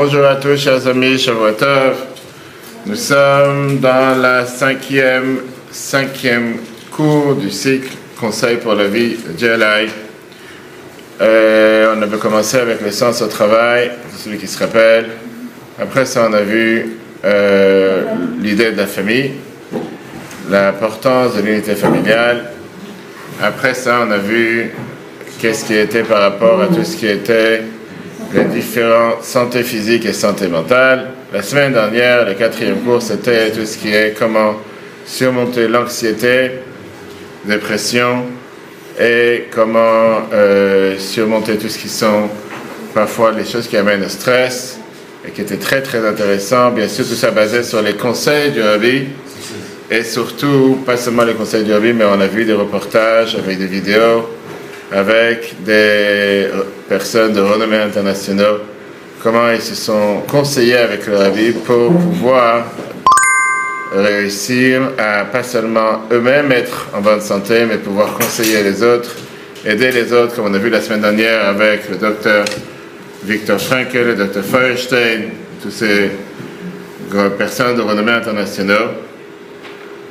Bonjour à tous, chers amis, Shavuotov. Nous sommes dans la cinquième, cinquième cours du cycle Conseil pour la vie JLI. Euh, on avait commencé avec l'essence au travail, celui qui se rappelle. Après ça, on a vu euh, l'idée de la famille, l'importance de l'unité familiale. Après ça, on a vu qu'est-ce qui était par rapport à tout ce qui était les différentes santé physique et santé mentale. La semaine dernière, le quatrième cours, c'était tout ce qui est comment surmonter l'anxiété, dépression et comment euh, surmonter tout ce qui sont parfois les choses qui amènent au stress et qui était très très intéressant. Bien sûr, tout ça basé sur les conseils du Rabbi et surtout, pas seulement les conseils du Rabbi, mais on a vu des reportages avec des vidéos avec des personnes de renommée internationale, comment ils se sont conseillés avec le Rabbi pour pouvoir réussir à pas seulement eux-mêmes être en bonne santé, mais pouvoir conseiller les autres, aider les autres, comme on a vu la semaine dernière avec le docteur Victor Frankel, le docteur Feuerstein, toutes ces personnes de renommée internationale.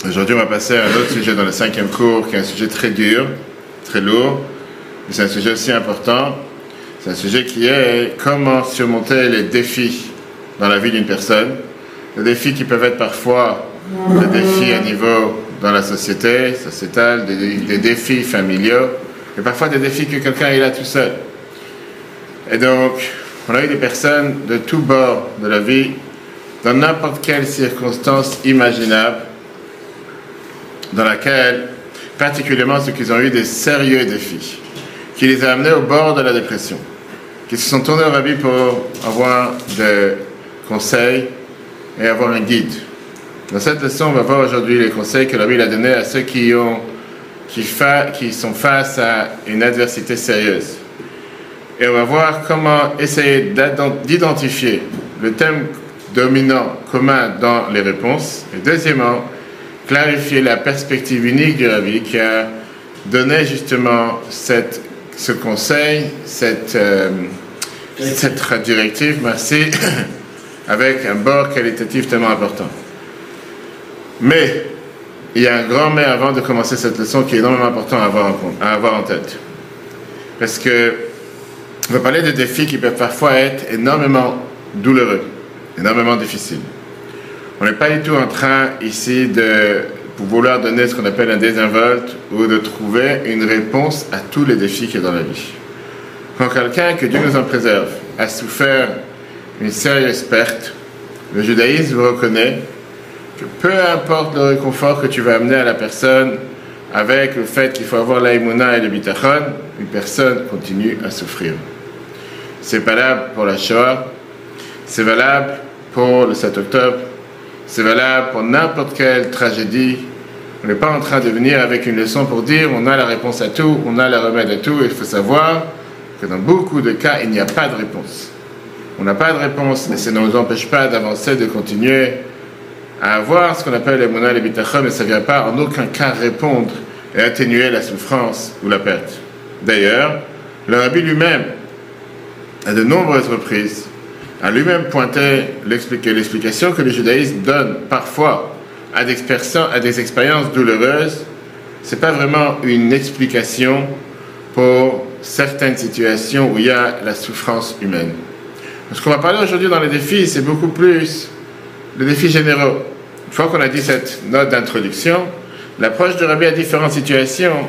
Aujourd'hui, on va passer à un autre sujet dans le cinquième cours, qui est un sujet très dur, très lourd, c'est un sujet aussi important. C'est un sujet qui est comment surmonter les défis dans la vie d'une personne. Les défis qui peuvent être parfois des défis à niveau dans la société sociétale, des, défis familiaux, et parfois des défis que quelqu'un est là tout seul. Et donc, on a eu des personnes de tous bords de la vie, dans n'importe quelle circonstance imaginable, dans laquelle, particulièrement ceux qui ont eu des sérieux défis qui les a amenés au bord de la dépression, qui se sont tournés au rabbi pour avoir des conseils et avoir un guide. Dans cette leçon, on va voir aujourd'hui les conseils que le rabbi a donnés à ceux qui, ont, qui, qui sont face à une adversité sérieuse. Et on va voir comment essayer d'identifier le thème dominant commun dans les réponses. Et deuxièmement, clarifier la perspective unique du rabbi qui a donné justement cette ce conseil, cette, euh, cette directive, merci, avec un bord qualitatif tellement important. Mais il y a un grand mais avant de commencer cette leçon qui est énormément important à avoir en, à avoir en tête. Parce que on va parler de défis qui peuvent parfois être énormément douloureux, énormément difficiles. On n'est pas du tout en train ici de pour vouloir donner ce qu'on appelle un désinvolte ou de trouver une réponse à tous les défis qu'il y a dans la vie. Quand quelqu'un, que Dieu nous en préserve, a souffert une sérieuse perte, le judaïsme reconnaît que peu importe le réconfort que tu vas amener à la personne avec le fait qu'il faut avoir l'aïmouna et le bitachon, une personne continue à souffrir. C'est valable pour la Shoah, c'est valable pour le 7 octobre, c'est valable pour n'importe quelle tragédie. On n'est pas en train de venir avec une leçon pour dire on a la réponse à tout, on a le remède à tout. Il faut savoir que dans beaucoup de cas, il n'y a pas de réponse. On n'a pas de réponse et ça ne nous empêche pas d'avancer, de continuer à avoir ce qu'on appelle les monades et bitachon, mais ça ne vient pas en aucun cas répondre et atténuer la souffrance ou la perte. D'ailleurs, le rabbi lui-même, à de nombreuses reprises, a lui-même pointé l'explication que le judaïsme donne parfois à des, à des expériences douloureuses. Ce n'est pas vraiment une explication pour certaines situations où il y a la souffrance humaine. Ce qu'on va parler aujourd'hui dans les défis, c'est beaucoup plus les défis généraux. Une fois qu'on a dit cette note d'introduction, l'approche du rabbi à différentes situations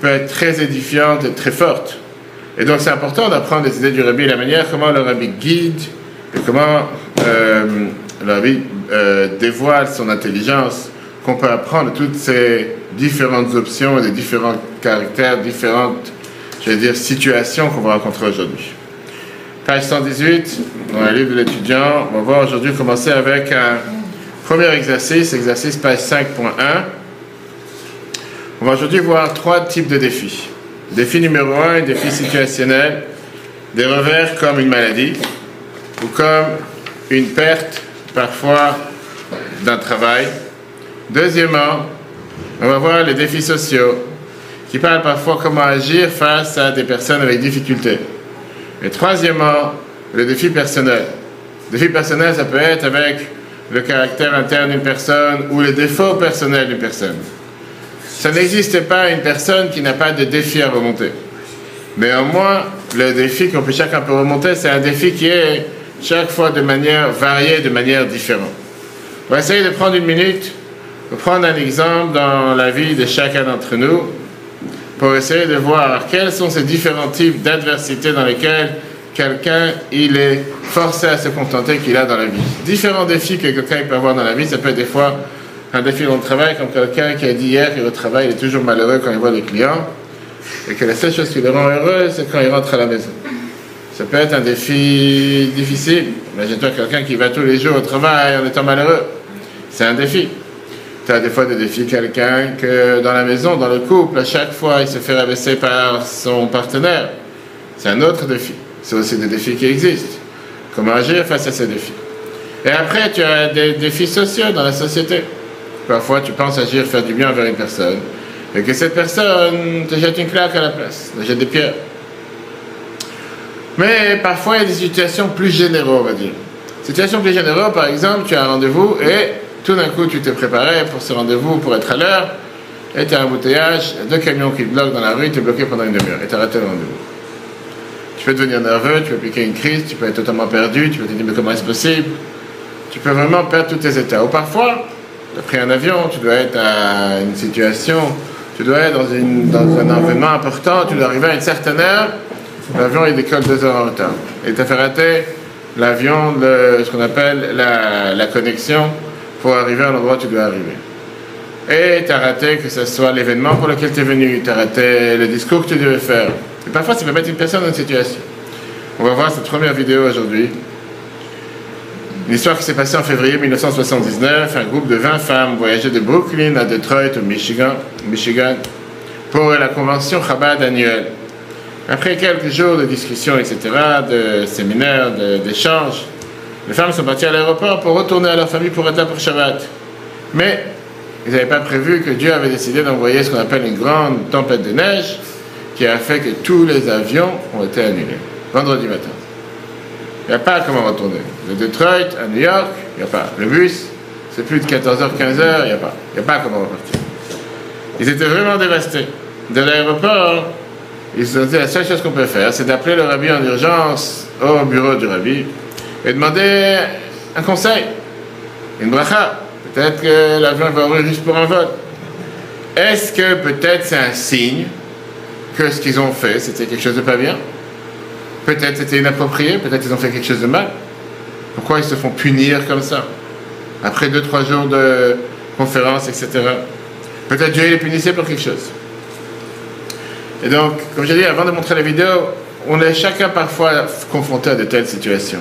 peut être très édifiante et très forte. Et donc c'est important d'apprendre les idées du rabbi, la manière comment le rabbi guide et comment euh, la vie euh, dévoile son intelligence, qu'on peut apprendre toutes ces différentes options des différents caractères, différentes, je dire, situations qu'on va rencontrer aujourd'hui. Page 118, dans le livre de l'étudiant, on va aujourd'hui commencer avec un premier exercice, exercice page 5.1. On va aujourd'hui voir trois types de défis. Défi numéro un, défi situationnel, des revers comme une maladie, ou comme une perte parfois d'un travail. Deuxièmement, on va voir les défis sociaux qui parlent parfois comment agir face à des personnes avec difficultés. Et troisièmement, le défi personnel. Défi personnel, ça peut être avec le caractère interne d'une personne ou les défauts personnels d'une personne. Ça n'existe pas une personne qui n'a pas de défi à remonter. Néanmoins, le défi qu'on peut chacun peut remonter, c'est un défi qui est chaque fois de manière variée, de manière différente. On va essayer de prendre une minute pour prendre un exemple dans la vie de chacun d'entre nous, pour essayer de voir quels sont ces différents types d'adversités dans lesquelles quelqu'un il est forcé à se contenter qu'il a dans la vie. Différents défis que quelqu'un peut avoir dans la vie, ça peut être des fois un défi dans le travail, comme quelqu'un qui a dit hier qu'il au travail, il est toujours malheureux quand il voit les clients, et que la seule chose qui le rend heureux, c'est quand il rentre à la maison. Ça peut être un défi difficile. Imagine-toi quelqu'un qui va tous les jours au travail en étant malheureux. C'est un défi. Tu as des fois des défis, quelqu'un que dans la maison, dans le couple, à chaque fois, il se fait rabaisser par son partenaire. C'est un autre défi. C'est aussi des défis qui existent. Comment agir face à ces défis? Et après, tu as des défis sociaux dans la société. Parfois, tu penses agir, faire du bien envers une personne, et que cette personne te jette une claque à la place, te jette des pierres. Mais parfois, il y a des situations plus généraux, on va dire. Situation plus générale, par exemple, tu as un rendez-vous et tout d'un coup, tu t'es préparé pour ce rendez-vous, pour être à l'heure, et tu as un embouteillage, deux camions qui te bloquent dans la rue, tu es bloqué pendant une demi-heure, et tu as raté le rendez-vous. Tu peux devenir nerveux, tu peux piquer une crise, tu peux être totalement perdu, tu peux te dire, mais comment est-ce possible? Tu peux vraiment perdre tous tes états. Ou parfois, tu as pris un avion, tu dois être à une situation, tu dois être dans, dans un environnement important, tu dois arriver à une certaine heure, l'avion il décolle deux heures en retard. Et tu as fait rater l'avion, ce qu'on appelle la, la, connexion, pour arriver à l'endroit où tu dois arriver. Et tu as raté que ce soit l'événement pour lequel tu es venu, tu as raté le discours que tu devais faire. Et parfois, ça peut mettre une personne dans une situation. On va voir cette première vidéo aujourd'hui. Une histoire qui s'est passée en février 1979. Un groupe de 20 femmes voyageait de Brooklyn à Detroit, au Michigan, Michigan pour la convention Chabad annuelle. Après quelques jours de discussions, etc., de séminaires, d'échanges, les femmes sont parties à l'aéroport pour retourner à leur famille pour être là pour Shabbat. Mais ils n'avaient pas prévu que Dieu avait décidé d'envoyer ce qu'on appelle une grande tempête de neige qui a fait que tous les avions ont été annulés vendredi matin. Il n'y a pas comment retourner. De Detroit à New York, il n'y a pas. Le bus, c'est plus de 14h, 15h, il n'y a pas. Il n'y a pas comment repartir. Ils étaient vraiment dévastés. De l'aéroport, ils se dit la seule chose qu'on peut faire, c'est d'appeler le rabbi en urgence au bureau du rabbi et demander un conseil, une bracha. Peut-être que l'avion va ouvrir juste pour un vol. Est-ce que peut-être c'est un signe que ce qu'ils ont fait, c'était quelque chose de pas bien? Peut-être c'était inapproprié, peut-être ils ont fait quelque chose de mal. Pourquoi ils se font punir comme ça? Après deux, trois jours de conférence, etc. Peut-être Dieu les punissait pour quelque chose. Et donc, comme j'ai dit avant de montrer la vidéo, on est chacun parfois confronté à de telles situations.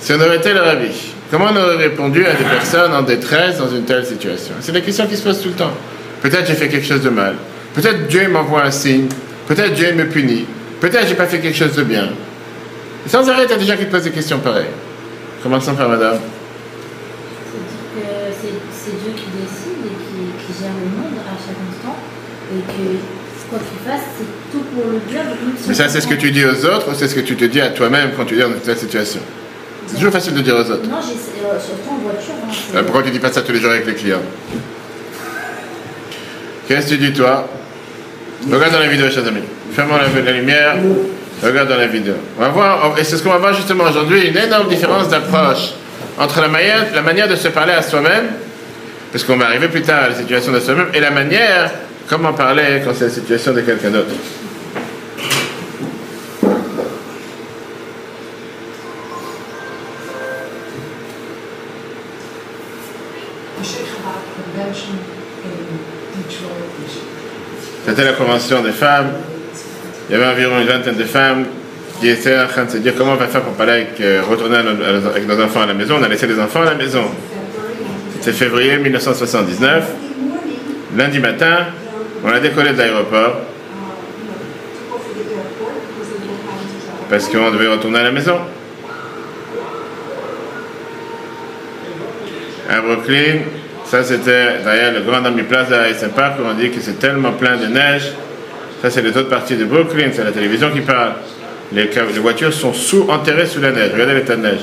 Si on aurait été le rabbi, comment on aurait répondu à des personnes en détresse dans une telle situation? C'est des questions qui se posent tout le temps. Peut-être j'ai fait quelque chose de mal. Peut-être Dieu m'envoie un signe. Peut-être Dieu me punit. Peut-être j'ai pas fait quelque chose de bien. Sans arrêt, il y a des gens qui te posent des questions pareilles. Commençons par madame. C'est Dieu qui décide et qui, qui, gère le monde à chaque instant. Et que c'est tout pour le. Mais ça, c'est ce que tu dis aux autres ou c'est ce que tu te dis à toi-même quand tu es dans cette situation C'est toujours facile de dire aux autres. Non, euh, surtout en voiture. Hein, euh, pourquoi tu dis pas ça tous les jours avec les clients Qu'est-ce que tu dis toi Regarde dans la vidéo, chers amis. Fermons la, la lumière. Regarde dans la vidéo. On va voir, et c'est ce qu'on va voir justement aujourd'hui, une énorme différence d'approche entre la manière, la manière de se parler à soi-même, parce qu'on va arriver plus tard à la situation de soi-même, et la manière comment parler quand c'est la situation de quelqu'un d'autre? C'était la convention des femmes. Il y avait environ une vingtaine de femmes qui étaient en train de se dire comment on va faire pour parler avec, euh, retourner avec nos enfants à la maison? On a laissé les enfants à la maison. C'était février 1979. Lundi matin, on a décollé de l'aéroport parce qu'on devait retourner à la maison. À Brooklyn, ça, c'était derrière le Grand Army Plaza et Saint Park où on dit que c'est tellement plein de neige. Ça, c'est les autres parties de Brooklyn, c'est la télévision qui parle. les, voitures sont sous-enterrées sous la neige. Regardez l'état de neige.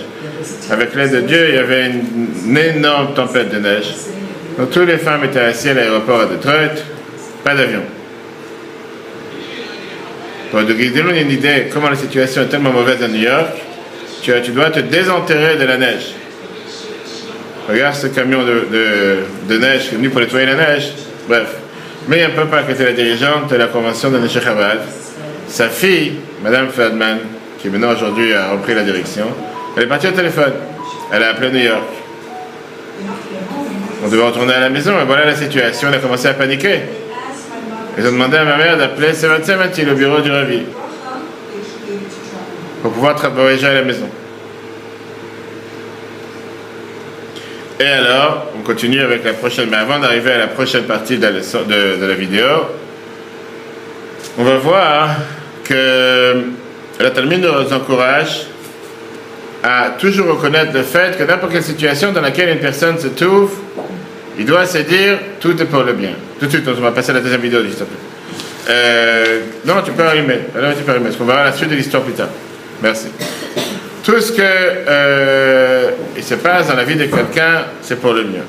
Avec l'aide de Dieu, il y avait une, énorme tempête de neige. Donc, toutes les femmes étaient assises à l'aéroport à Detroit, pas d'avion. Pour te donner une idée comment la situation est tellement mauvaise à New York, tu, tu dois te désenterrer de la neige. Regarde ce camion de, neige qui est venu pour nettoyer la neige. Bref. Mais un peu pas qui était la dirigeante de la convention de Neshek Sa fille, Madame Feldman, qui maintenant aujourd'hui a repris la direction, elle est partie au téléphone. Elle a appelé New York. On devait retourner à la maison, et voilà la situation. Elle a commencé à paniquer. Ils ont demandé à ma mère d'appeler Sébastien le bureau du Ravi, pour pouvoir voyager à la maison. Et alors, on continue avec la prochaine, mais avant d'arriver à la prochaine partie de la, de, la, vidéo, on va voir que la Talmud nous encourage à toujours reconnaître le fait que n'importe quelle situation dans laquelle une personne se trouve, il doit se dire tout est pour le bien. Tout de suite, on va passer à la deuxième vidéo, s'il te plaît. Euh, non, tu peux allumer. Alors, tu peux allumer. Parce qu'on voir la suite de l'histoire plus tard. Merci. Tout ce que euh, se passe dans la vie de quelqu'un, c'est pour le mieux.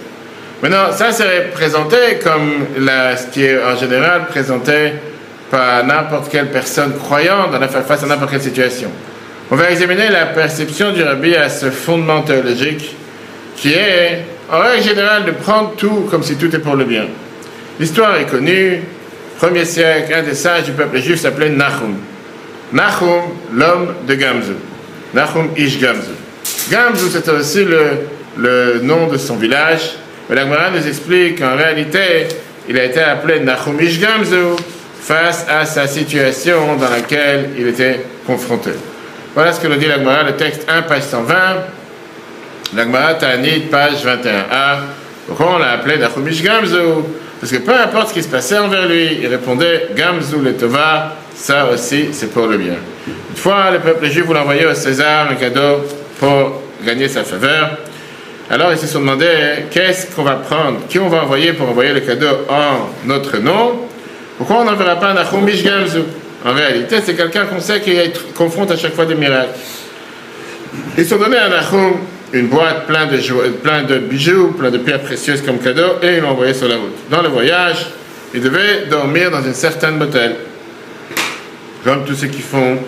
Maintenant, ça serait présenté comme ce qui est en général présenté par n'importe quelle personne croyante dans la, face à n'importe quelle situation. On va examiner la perception du rabbi à ce fondement théologique qui est, en règle générale, de prendre tout comme si tout est pour le bien. L'histoire est connue. Premier siècle, un des sages du peuple juif s'appelait Nahum. Nahum, l'homme de Gamzu. Nahum Ish Gamzu. Gamzu, c'était aussi le, le, nom de son village. Mais la Gemara nous explique qu'en réalité, il a été appelé Nahum Ish Gamzu face à sa situation dans laquelle il était confronté. Voilà ce que nous dit la Gemara, le texte 1, page 120. La Gemara Tanit, page 21a. Pourquoi on l'a appelé Nahum Ish Gamzu Parce que peu importe ce qui se passait envers lui, il répondait Gamzu le Tova, ça aussi c'est pour le bien fois, le peuple juif voulait envoyer au César un cadeau pour gagner sa faveur. Alors ils se sont demandé qu'est-ce qu'on va prendre, qui on va envoyer pour envoyer le cadeau en notre nom? Pourquoi on n'enverra pas Nahum Gamzu En réalité, c'est quelqu'un qu'on sait qui confronte à chaque fois des miracles. Ils se sont donné à Nahum une boîte pleine de, plein de bijoux, plein de pierres précieuses comme cadeau, et ils l'ont envoyé sur la route. Dans le voyage, il devait dormir dans une certaine motel, comme tous ceux qui font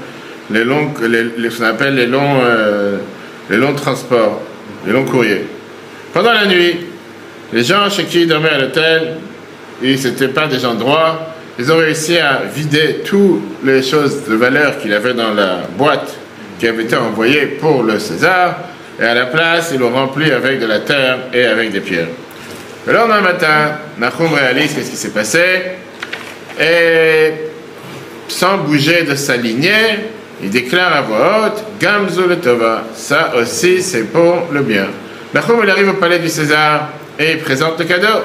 les longs, les, ce qu'on appelle les longs, euh, les longs transports, les longs courriers. Pendant la nuit, les gens chez qui ils dormaient à l'hôtel, et ce n'étaient pas des endroits, ils ont réussi à vider toutes les choses de valeur qu'il avait dans la boîte qui avait été envoyée pour le César, et à la place, ils l'ont rempli avec de la terre et avec des pierres. Le lendemain matin, Nahum réalise qu'est-ce qui s'est passé, et sans bouger de sa lignée, il déclare à voix haute Gamzu le Tova, ça aussi c'est pour le bien. Nahum arrive au palais du César et il présente le cadeau.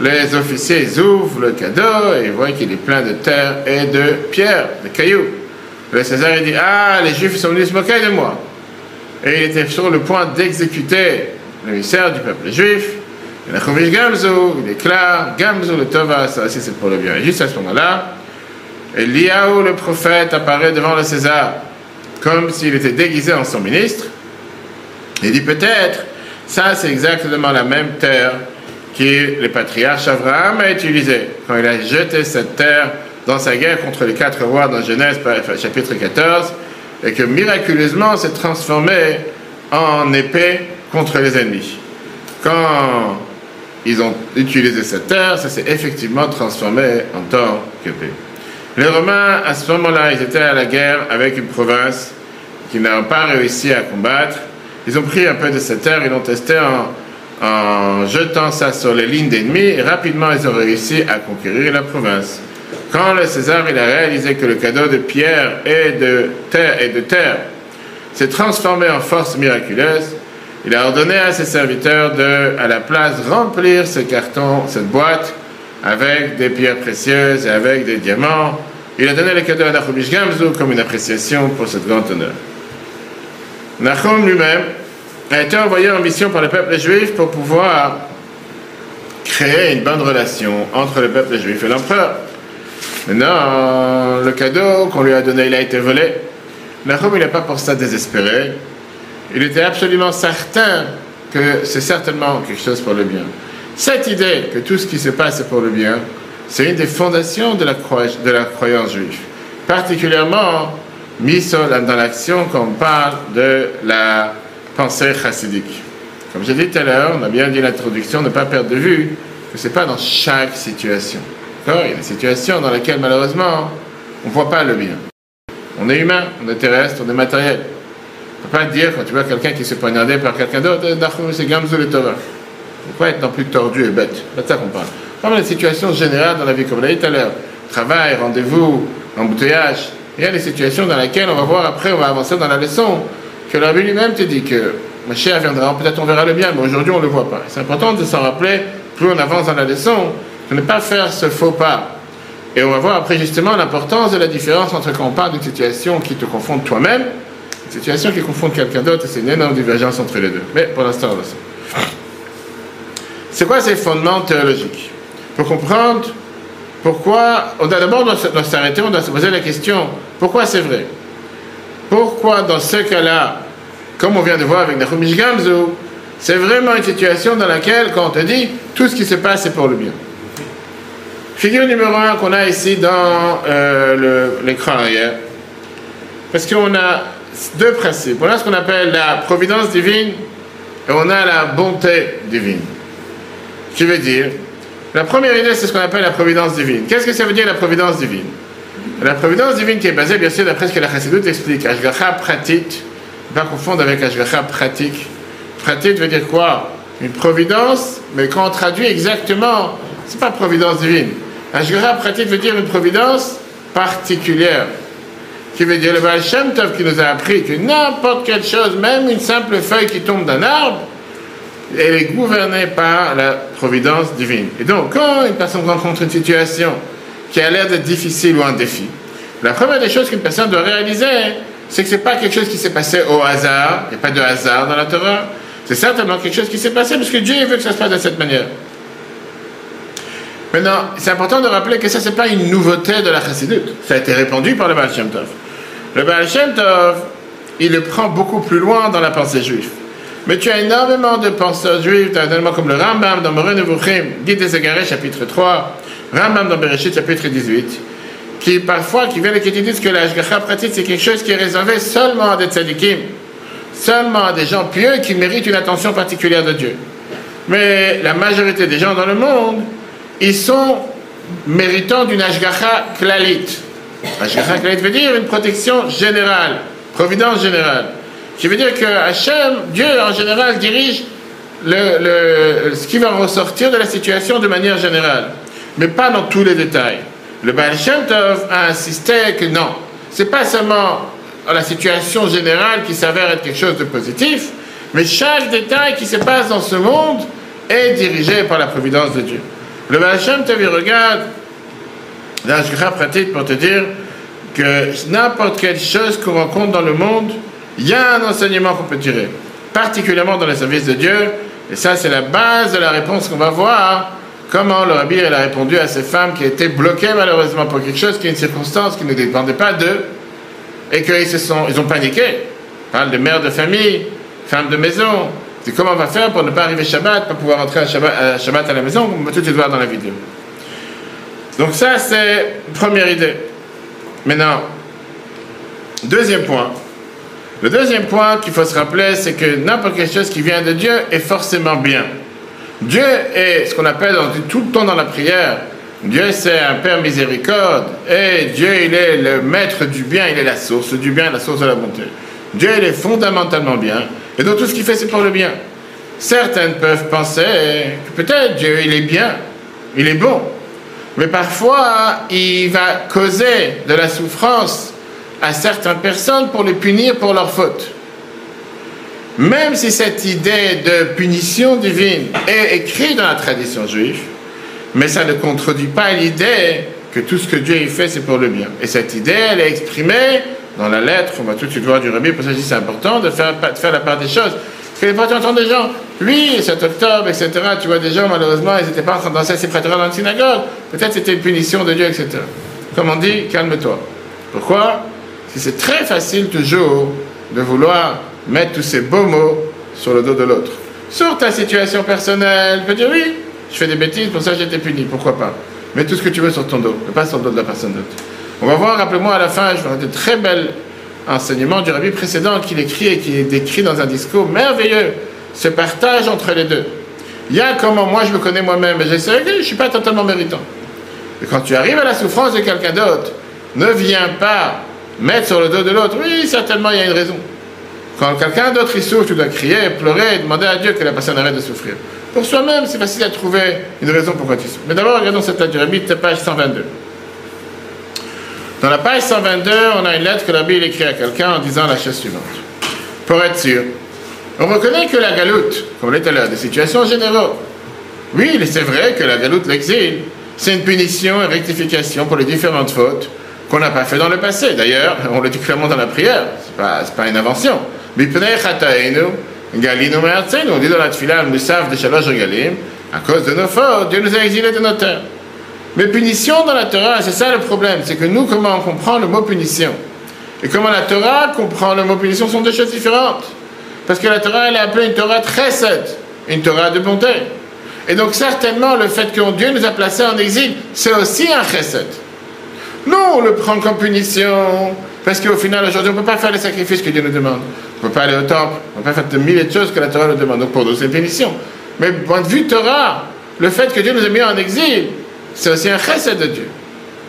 Les officiers ouvrent le cadeau et ils voient qu'il est plein de terre et de pierres, de cailloux. Le César dit Ah, les Juifs sont venus se moquer de moi. Et il était sur le point d'exécuter l'émissaire du peuple juif. Et Nahum Gamzu, il déclare Gamzu le Tova, ça aussi c'est pour le bien. Et juste à ce moment-là, Eliaou, le prophète, apparaît devant le César comme s'il était déguisé en son ministre. Il dit peut-être, ça c'est exactement la même terre que le patriarche Abraham a utilisée quand il a jeté cette terre dans sa guerre contre les quatre rois dans Genèse chapitre 14 et que miraculeusement s'est transformé en épée contre les ennemis. Quand ils ont utilisé cette terre, ça s'est effectivement transformé en tant qu'épée. Les Romains, à ce moment-là, ils étaient à la guerre avec une province qui n'a pas réussi à combattre. Ils ont pris un peu de cette terre, ils l'ont testé en, jetant ça sur les lignes d'ennemis et rapidement ils ont réussi à conquérir la province. Quand le César a réalisé que le cadeau de pierre et de terre et de terre s'est transformé en force miraculeuse, il a ordonné à ses serviteurs de, à la place, remplir ce carton, cette boîte avec des pierres précieuses et avec des diamants. Il a donné le cadeau à Nahum Gamzu comme une appréciation pour ce grand honneur. Nahum lui-même a été envoyé en mission par le peuple juif pour pouvoir créer une bonne relation entre le peuple juif et l'empereur. Maintenant, le cadeau qu'on lui a donné, il a été volé. Nahum, il n'est pas pour ça désespéré. Il était absolument certain que c'est certainement quelque chose pour le bien. Cette idée que tout ce qui se passe est pour le bien, c'est une des fondations de la, croyance juive. Particulièrement mise dans l'action quand on parle de la pensée chassidique. Comme j'ai dit tout à l'heure, on a bien dit l'introduction, ne pas perdre de vue que ce n'est pas dans chaque situation. Il y a des situations dans lesquelles malheureusement on ne voit pas le bien. On est humain, on est terrestre, on est matériel. On ne peut pas dire quand tu vois quelqu'un qui se poignardé par quelqu'un d'autre, c'est Gamzou le Torah. Pourquoi être non plus tordu et bête C'est ça qu'on parle. Comme les situations générales dans la vie, comme on l'a dit tout à l'heure. Travail, rendez-vous, embouteillage. Il y a des situations dans lesquelles on va voir après, on va avancer dans la leçon, que le lui-même te dit que ma chère viendra, peut-être on verra le bien, mais aujourd'hui on ne le voit pas. C'est important de s'en rappeler, plus on avance dans la leçon, ne pas faire ce faux pas. Et on va voir après justement l'importance de la différence entre quand on parle d'une situation qui te confronte toi-même, une situation qui confronte quelqu'un d'autre, et c'est une énorme divergence entre les deux. Mais pour l'instant, on va C'est quoi ces fondements théologiques? Pour comprendre pourquoi, on d'abord doit s'arrêter, on doit se poser la question, pourquoi c'est vrai? Pourquoi dans ce cas-là, comme on vient de voir avec Nahumish Gamzu, c'est vraiment une situation dans laquelle, quand on te dit, tout ce qui se passe, c'est pour le bien? Figure numéro un qu'on a ici dans euh, l'écran arrière. Parce qu'on a deux principes. On a ce qu'on appelle la providence divine et on a la bonté divine. Qui veut dire, la première idée, c'est ce qu'on appelle la providence divine. Qu'est-ce que ça veut dire la providence divine? La providence divine qui est basée, bien sûr, d'après ce que la Chassidut explique, Ashgacha pratique, pas confondre avec Ashgacha pratique. Pratique veut dire quoi? Une providence, mais quand on traduit exactement, c'est pas providence divine. Ashgacha pratique veut dire une providence particulière. Qui veut dire le Baal Shem Tov qui nous a appris que n'importe quelle chose, même une simple feuille qui tombe d'un arbre, elle est gouvernée par la providence divine. Et donc, quand une personne rencontre une situation qui a l'air d'être difficile ou un défi, la première des choses qu'une personne doit réaliser, c'est que ce n'est pas quelque chose qui s'est passé au hasard, il n'y a pas de hasard dans la Torah, c'est certainement quelque chose qui s'est passé parce que Dieu veut que ça se passe de cette manière. Maintenant, c'est important de rappeler que ça, ce n'est pas une nouveauté de la Chassidut. Ça a été répandu par le Baal Shem Tov. Le Baal Shem Tov, il le prend beaucoup plus loin dans la pensée juive. Mais tu as énormément de penseurs juifs, énormément comme le Rambam dans Moré Nevuchim, Guide des Égarés, chapitre 3, Rambam dans Bereshit, chapitre 18, qui parfois, qui viennent et qui disent que la pratique, c'est quelque chose qui est réservé seulement à des tzadikim, seulement à des gens pieux qui méritent une attention particulière de Dieu. Mais la majorité des gens dans le monde, ils sont méritants d'une ashgacha klalit. Ashgacha klalit veut dire une protection générale, providence générale. Qui veut dire que Hachem, Dieu en général, dirige ce qui va ressortir de la situation de manière générale, mais pas dans tous les détails. Le Baal Shem Tov a insisté que non, c'est pas seulement la situation générale qui s'avère être quelque chose de positif, mais chaque détail qui se passe dans ce monde est dirigé par la providence de Dieu. Le Tov, il regarde. Dans pratique pour te dire que n'importe quelle chose qu'on rencontre dans le monde, il y a un enseignement qu'on peut tirer, particulièrement dans les services de Dieu, et ça c'est la base de la réponse qu'on va voir, comment le rabbi a répondu à ces femmes qui étaient bloquées malheureusement pour quelque chose qui est une circonstance qui ne dépendait pas d'eux, et qu'ils ils ont paniqué. Parle de mères de famille, femmes de maison, c'est comment on va faire pour ne pas arriver Shabbat, pas pouvoir rentrer à Shabbat à, la maison, on va tout suite voir dans la vidéo? Donc ça c'est première idée. Maintenant, deuxième point, le deuxième point qu'il faut se rappeler, c'est que n'importe quelle chose qui vient de Dieu est forcément bien. Dieu est ce qu'on appelle tout le temps dans la prière. Dieu c'est un Père miséricorde et Dieu il est le maître du bien, il est la source du bien, la source de la bonté. Dieu il est fondamentalement bien et donc tout ce qu'il fait c'est pour le bien. Certaines peuvent penser que peut-être Dieu il est bien, il est bon, mais parfois il va causer de la souffrance à certaines personnes pour les punir pour leurs fautes. Même si cette idée de punition divine est écrite dans la tradition juive, mais ça ne contredit pas l'idée que tout ce que Dieu a fait, c'est pour le bien. Et cette idée, elle est exprimée dans la lettre, on va tout de suite voir du Rabbi, pour ça c'est important de faire, la part des choses. Parce que pas tu entends des gens, lui, 7 octobre, etc., tu vois des gens, malheureusement, ils n'étaient pas en train de danser ces prêtres dans la synagogue. Peut-être c'était une punition de Dieu, etc. Comme on dit, calme-toi. Pourquoi? C'est très facile toujours de vouloir mettre tous ces beaux mots sur le dos de l'autre. Sur ta situation personnelle, tu peux dire oui, je fais des bêtises, pour ça j'ai été puni, pourquoi pas? Mets tout ce que tu veux sur ton dos, mais pas sur le dos de la personne d'autre. On va voir, rappelez-moi à la fin, je vais de très belles enseignements du rabbi précédent qu'il écrit et qui est décrit dans un discours merveilleux, ce partage entre les deux. Il y a comment moi je me connais moi-même et j'essaie, je ne suis pas totalement méritant. Et quand tu arrives à la souffrance de quelqu'un d'autre, ne viens pas mettre sur le dos de l'autre, oui, certainement il y a une raison. Quand quelqu'un d'autre souffre, tu dois crier, pleurer, demander à Dieu que la personne arrête de souffrir. Pour soi-même, c'est facile à trouver une raison pourquoi tu souffres. Mais d'abord, regardons cette lettre Rabbi, page 122. Dans la page 122, on a une lettre que Rabbi écrit à quelqu'un en disant la chose suivante. Pour être sûr, on reconnaît que la galoute, comme tout à l'heure, des situations générales. Oui, c'est vrai que la galoute, l'exil, c'est une punition et rectification pour les différentes fautes qu'on n'a pas fait dans le passé. D'ailleurs, on le dit clairement dans la prière, c'est pas, pas une invention. On dit dans la tefila, nous savent de shalosh regalim, à cause de nos fautes, Dieu nous a exilés de nos terres. Mais punition dans la Torah, c'est ça le problème, c'est que nous, comment on comprend le mot punition? Et comment la Torah comprend le mot punition sont deux choses différentes. Parce que la Torah, elle est appelée une Torah très sainte, une Torah de bonté. Et donc certainement, le fait que Dieu nous a placés en exil, c'est aussi un chesed. Non, on le prend comme punition. Parce qu'au final, aujourd'hui, on ne peut pas faire les sacrifices que Dieu nous demande. On ne peut pas aller au temple. On ne peut pas faire de mille de choses que la Torah nous demande. Donc pour nous, c'est punition. Mais point de vue Torah, le fait que Dieu nous a mis en exil, c'est aussi un chesed de Dieu.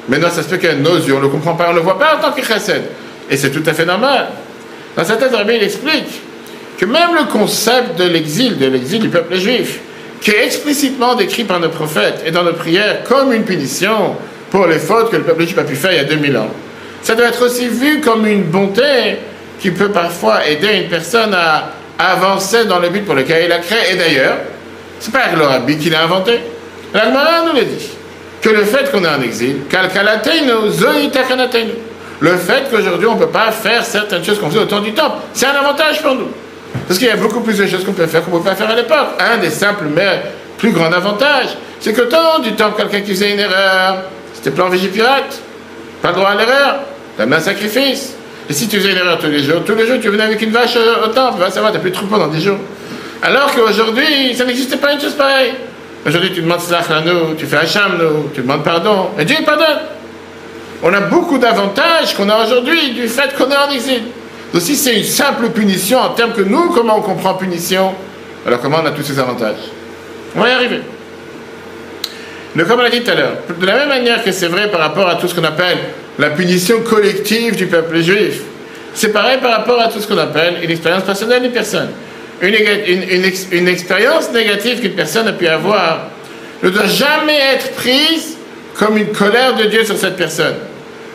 Maintenant, ça se fait qu'à nos yeux, on ne le comprend pas, on ne le voit pas en tant que chesed. Et c'est tout à fait normal. Dans sa tête, Rabbi, il explique que même le concept de l'exil, de l'exil du peuple juif, qui est explicitement décrit par nos prophètes et dans nos prières comme une punition, pour les fautes que le peuple juif a pu faire il y a 2000 ans. Ça doit être aussi vu comme une bonté qui peut parfois aider une personne à avancer dans le but pour lequel il a créé. Et d'ailleurs, c'est pas l'Arabi qui l'a inventé. L'Agmara nous l'a dit. Que le fait qu'on est en exil, le fait qu'aujourd'hui on ne peut pas faire certaines choses qu'on faisait au temps du temple, c'est un avantage pour nous. Parce qu'il y a beaucoup plus de choses qu'on peut faire qu'on ne pouvait pas faire à l'époque. Un des simples mais plus grands avantages, c'est qu'au temps du temple, quelqu'un qui faisait une erreur, c'était plan Vigipirate. Pas droit à l'erreur. T'as un sacrifice. Et si tu faisais une erreur tous les jours, tous les jours tu venais avec une vache au temple, va savoir, t'as plus de troupeau dans 10 jours. Alors qu'aujourd'hui, ça n'existait pas une chose pareille. Aujourd'hui, tu demandes slach à nous, tu fais Hacham nous, tu demandes pardon, et Dieu pardonne. On a beaucoup d'avantages qu'on a aujourd'hui du fait qu'on est en exil. Donc si c'est une simple punition en termes que nous, comment on comprend punition, alors comment on a tous ces avantages? On va y arriver. Mais comme on l'a dit tout à l'heure, de la même manière que c'est vrai par rapport à tout ce qu'on appelle la punition collective du peuple juif, c'est pareil par rapport à tout ce qu'on appelle une expérience personnelle d'une personne. Une, expérience négative qu'une personne a pu avoir ne doit jamais être prise comme une colère de Dieu sur cette personne.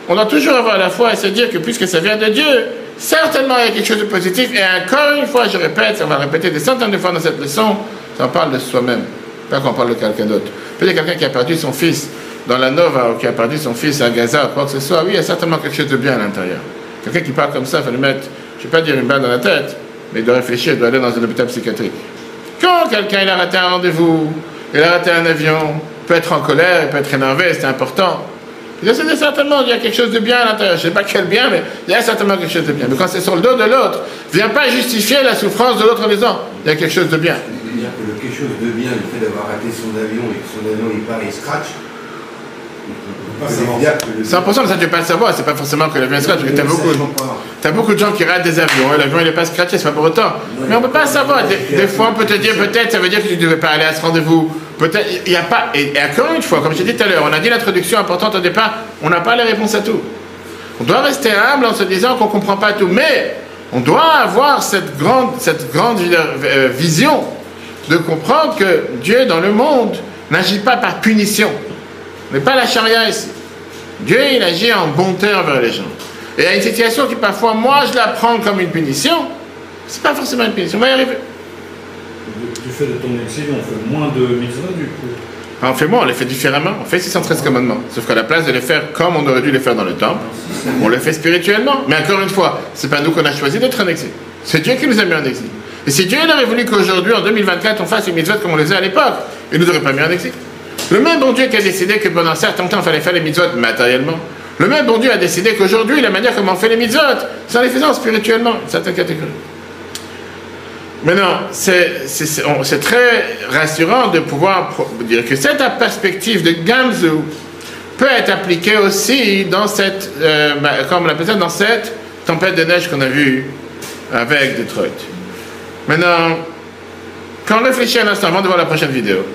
On doit toujours avoir la foi et se dire que puisque ça vient de Dieu, certainement il y a quelque chose de positif. Et encore une fois, je répète, on va répéter des centaines de fois dans cette leçon, ça parle de soi-même, pas qu'on parle de quelqu'un d'autre. Peut-être quelqu'un qui a perdu son fils dans la Nova ou qui a perdu son fils à Gaza ou quoi que ce soit. Oui, il y a certainement quelque chose de bien à l'intérieur. Quelqu'un qui parle comme ça, il faut lui mettre, je ne vais pas dire une balle dans la tête, mais il doit réfléchir, il doit aller dans un hôpital psychiatrique. Quand quelqu'un il a raté un rendez-vous, il a raté un avion, il peut être en colère, il peut être énervé, c'est important. Il y a certainement, il y a quelque chose de bien à l'intérieur. Je ne sais pas quel bien, mais il y a certainement quelque chose de bien. Mais quand c'est sur le dos de l'autre, viens pas justifier la souffrance de l'autre disant, il y a quelque chose de bien dire que le quelque chose de bien, le fait d'avoir raté son avion et que son avion il part et scratch, 100%, mais ça tu peux pas le savoir, c'est pas forcément que l'avion scratch, tu as beaucoup, as beaucoup de gens qui ratent des avions, et l'avion il n'est pas scratché, c'est pas pour autant. mais on peut pas savoir, des, fois on peut te dire peut-être, ça veut dire que tu ne devais pas aller à ce rendez-vous, peut-être, il n'y a pas, et, encore une fois, comme je dit tout à l'heure, on a dit l'introduction importante au départ, on n'a pas les réponses à tout. On doit rester humble en se disant qu'on ne comprend pas tout, mais on doit avoir cette grande, cette grande euh, vision de comprendre que Dieu dans le monde n'agit pas par punition. Mais pas la charia ici. Dieu, il agit en bonté envers les gens. Et il y a une situation qui parfois, moi, je la prends comme une punition. C'est pas forcément une punition. On va y arriver. Du fait de ton exil, on fait moins de mitzvahs du coup on fait moins, on les fait différemment. On fait 613 commandements. Sauf qu'à la place de les faire comme on aurait dû les faire dans le temple, on les fait spirituellement. Mais encore une fois, c'est pas nous qu'on a choisi d'être en exil. C'est Dieu qui nous a mis en exil. Et si Dieu aurait voulu qu'aujourd'hui, en 2024, on fasse une mitzvot comme on les faisait à l'époque, il nous aurait pas mis en exil. Le même bon Dieu qui a décidé que pendant un certain temps, il fallait faire les mitzvot matériellement, Le même bon Dieu a décidé qu'aujourd'hui, la manière comme on fait les mitzvot, c'est en les faisant spirituellement, une certaine catégorie. Maintenant, c'est très rassurant de pouvoir dire que cette perspective de Gamzu peut être appliquée aussi dans cette, euh, bah, comme on l'appelle ça, dans cette tempête de neige qu'on a vue avec Detroit. Maintenant, quand on réfléchit un instant, avant de voir la prochaine vidéo,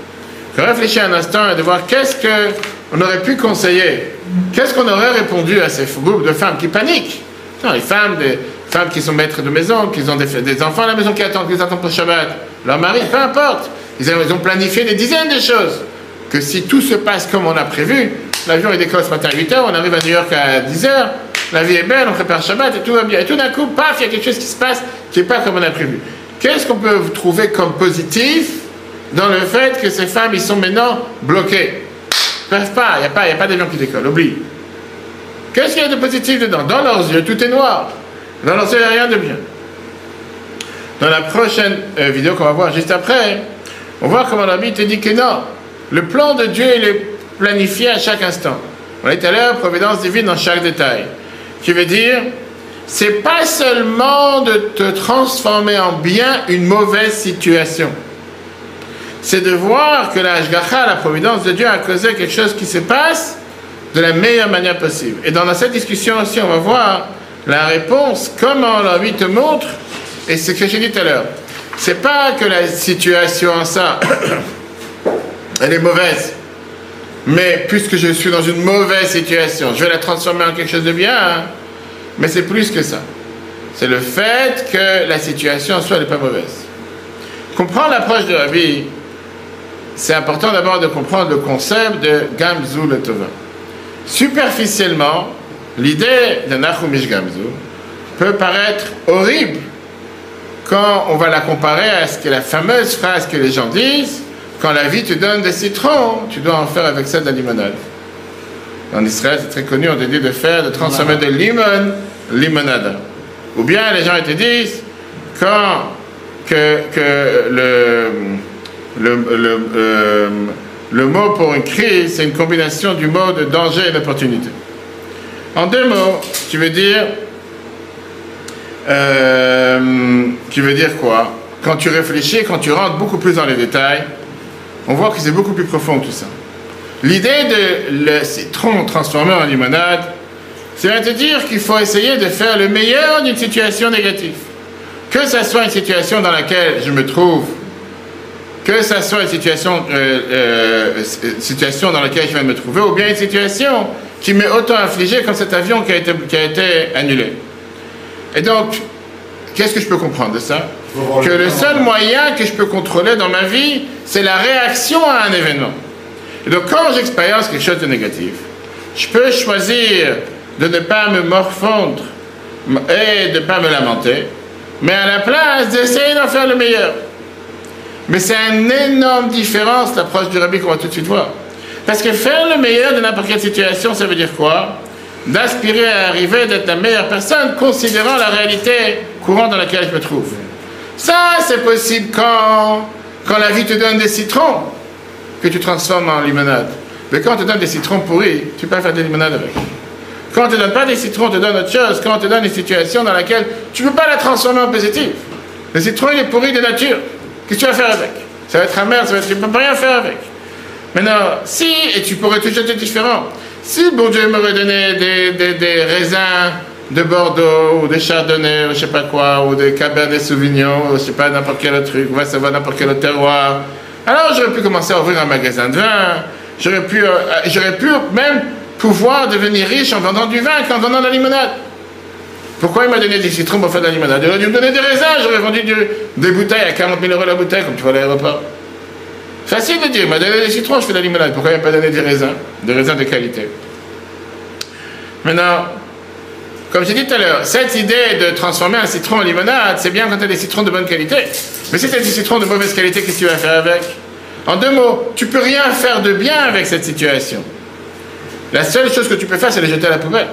quand on réfléchit un instant et de voir qu'est-ce qu'on aurait pu conseiller, qu'est-ce qu'on aurait répondu à ces groupes de femmes qui paniquent? Non, les femmes, des femmes qui sont maîtres de maison, qui ont des, enfants à la maison qui attendent, qui attendent pour Shabbat, leur mari, peu importe. Ils ont planifié des dizaines de choses. Que si tout se passe comme on a prévu, l'avion il décolle ce matin à 8h, on arrive à New York à 10h, la vie est belle, on prépare Shabbat et tout va bien. Et tout d'un coup, paf, il y a quelque chose qui se passe qui n'est pas comme on a prévu. Qu'est-ce qu'on peut trouver comme positif dans le fait que ces femmes, ils sont maintenant bloquées Ils ne peuvent pas, il n'y a pas, a d'avion qui décolle, oublie. Qu'est-ce qu'il y a de positif dedans? Dans leurs yeux, tout est noir. Dans leurs yeux, il n'y a rien de bien. Dans la prochaine euh, vidéo qu'on va voir juste après, on voit comment la Bible te dit que non. Le plan de Dieu, il est planifié à chaque instant. On est à l'heure, providence divine dans chaque détail. Qui veut dire, c'est pas seulement de te transformer en bien une mauvaise situation. C'est de voir que la Hashgacha, la providence de Dieu, a causé quelque chose qui se passe de la meilleure manière possible. Et dans cette discussion aussi, on va voir la réponse, comment la vie te montre, et c'est ce que j'ai dit tout à l'heure. C'est pas que la situation en ça, elle est mauvaise. Mais puisque je suis dans une mauvaise situation, je vais la transformer en quelque chose de bien. Mais c'est plus que ça. C'est le fait que la situation en soi n'est pas mauvaise. Comprendre l'approche de Rabbi, c'est important d'abord de comprendre le concept de Gamzu le Tova. Superficiellement, l'idée de Nachumish Gamzu peut paraître horrible quand on va la comparer à ce que la fameuse phrase que les gens disent quand la vie te donne des citrons, tu dois en faire avec ça de la limonade. En Israël, c'est très connu, on te dit de faire, de transformer de limon, limonade. Ou bien les gens te disent, quand que, que le, le, le, euh, le mot pour une crise, c'est une combination du mot de danger et d'opportunité. En deux mots, tu veux dire, euh, qui veut dire quoi? Quand tu réfléchis, quand tu rentres beaucoup plus dans les détails, on voit que c'est beaucoup plus profond tout ça. L'idée de le citron transformé en limonade, c'est te dire qu'il faut essayer de faire le meilleur d'une situation négative. Que ça soit une situation dans laquelle je me trouve, que ça soit une situation, euh, euh, situation dans laquelle je de me trouver, ou bien une situation qui m'est auto-infligée comme cet avion qui a été, qui a été annulé. Et donc, qu'est-ce que je peux comprendre de ça? Que le seul moyen que je peux contrôler dans ma vie, c'est la réaction à un événement. Et donc, quand j'expérience quelque chose de négatif, je peux choisir de ne pas me morfondre et de ne pas me lamenter, mais à la place d'essayer d'en faire le meilleur. Mais c'est une énorme différence, l'approche du rabbi qu'on va tout de suite voir. Parce que faire le meilleur de n'importe quelle situation, ça veut dire quoi? D'aspirer à arriver d'être la meilleure personne, considérant la réalité courante dans laquelle je me trouve. Ça, c'est possible quand, quand la vie te donne des citrons que tu transformes en limonade. Mais quand on te donne des citrons pourris, tu peux pas faire des limonades avec. Quand on te donne pas des citrons, on te donne autre chose. Quand on te donne une situation dans laquelle tu ne peux pas la transformer en positif. Le citron, il est pourri de nature. Qu'est-ce que tu vas faire avec? Ça va être amer, ça va être... tu ne peux rien faire avec. Maintenant, si, et tu pourrais toujours être différent, si bon Dieu m'aurait donné des, des, des, raisins de Bordeaux, ou des Chardonnay, ou je sais pas quoi, ou des Cabernet Sauvignon, ou je sais pas, n'importe quel autre truc, on va n'importe quel autre terroir, alors j'aurais pu commencer à ouvrir un magasin de vin, j'aurais pu, euh, j'aurais pu même pouvoir devenir riche en vendant du vin qu'en vendant de la limonade. Pourquoi il m'a donné des citrons pour faire de la limonade Il aurait dû me donner des raisins, j'aurais vendu du, des bouteilles à 40 000 euros la bouteille, comme tu vois à l'aéroport. Facile de dire, il m'a donné des citrons, je fais de la limonade. Pourquoi il m'a pas donné des raisins? Des raisins de qualité. Maintenant, comme j'ai dit tout à l'heure, cette idée de transformer un citron en limonade, c'est bien quand tu as des citrons de bonne qualité. Mais si tu as des citrons de mauvaise qualité, qu'est-ce que tu vas faire avec? En deux mots, tu peux rien faire de bien avec cette situation. La seule chose que tu peux faire, c'est les jeter à la poubelle.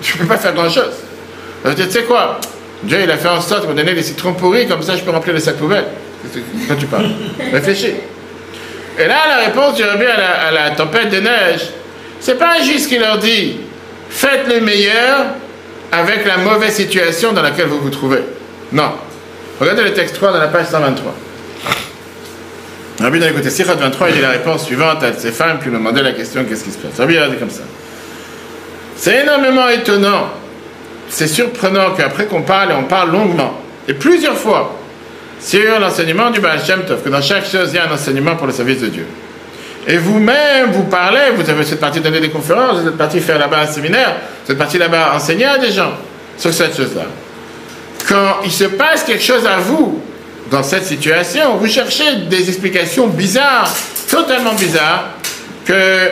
Tu ne peux pas faire grand-chose. Tu sais quoi Dieu, il a fait en sorte de me donner des citrons pourris, comme ça je peux remplir le sac poubelle. Quand tu parles. Réfléchis. Et là, la réponse du rabbi à la, tempête de neige, c'est pas juste qu'il leur dit faites le meilleur avec la mauvaise situation dans laquelle vous vous trouvez. Non. Regardez le texte 3 dans la page 123. Rabbi dans l'écouté 23, il dit la réponse suivante à ces femmes qui nous demandaient la question qu'est-ce qui se passe? Rabbi a dit comme ça. C'est énormément étonnant. C'est surprenant qu'après qu'on parle, et on parle longuement, et plusieurs fois, sur l'enseignement du Baal Shem Tov, que dans chaque chose, il y a un enseignement pour le service de Dieu. Et vous-même, vous parlez, vous avez cette partie donner des conférences, vous êtes parti faire là-bas un séminaire, vous êtes parti là-bas enseigner à des gens sur cette chose-là. Quand il se passe quelque chose à vous dans cette situation, vous cherchez des explications bizarres, totalement bizarres, que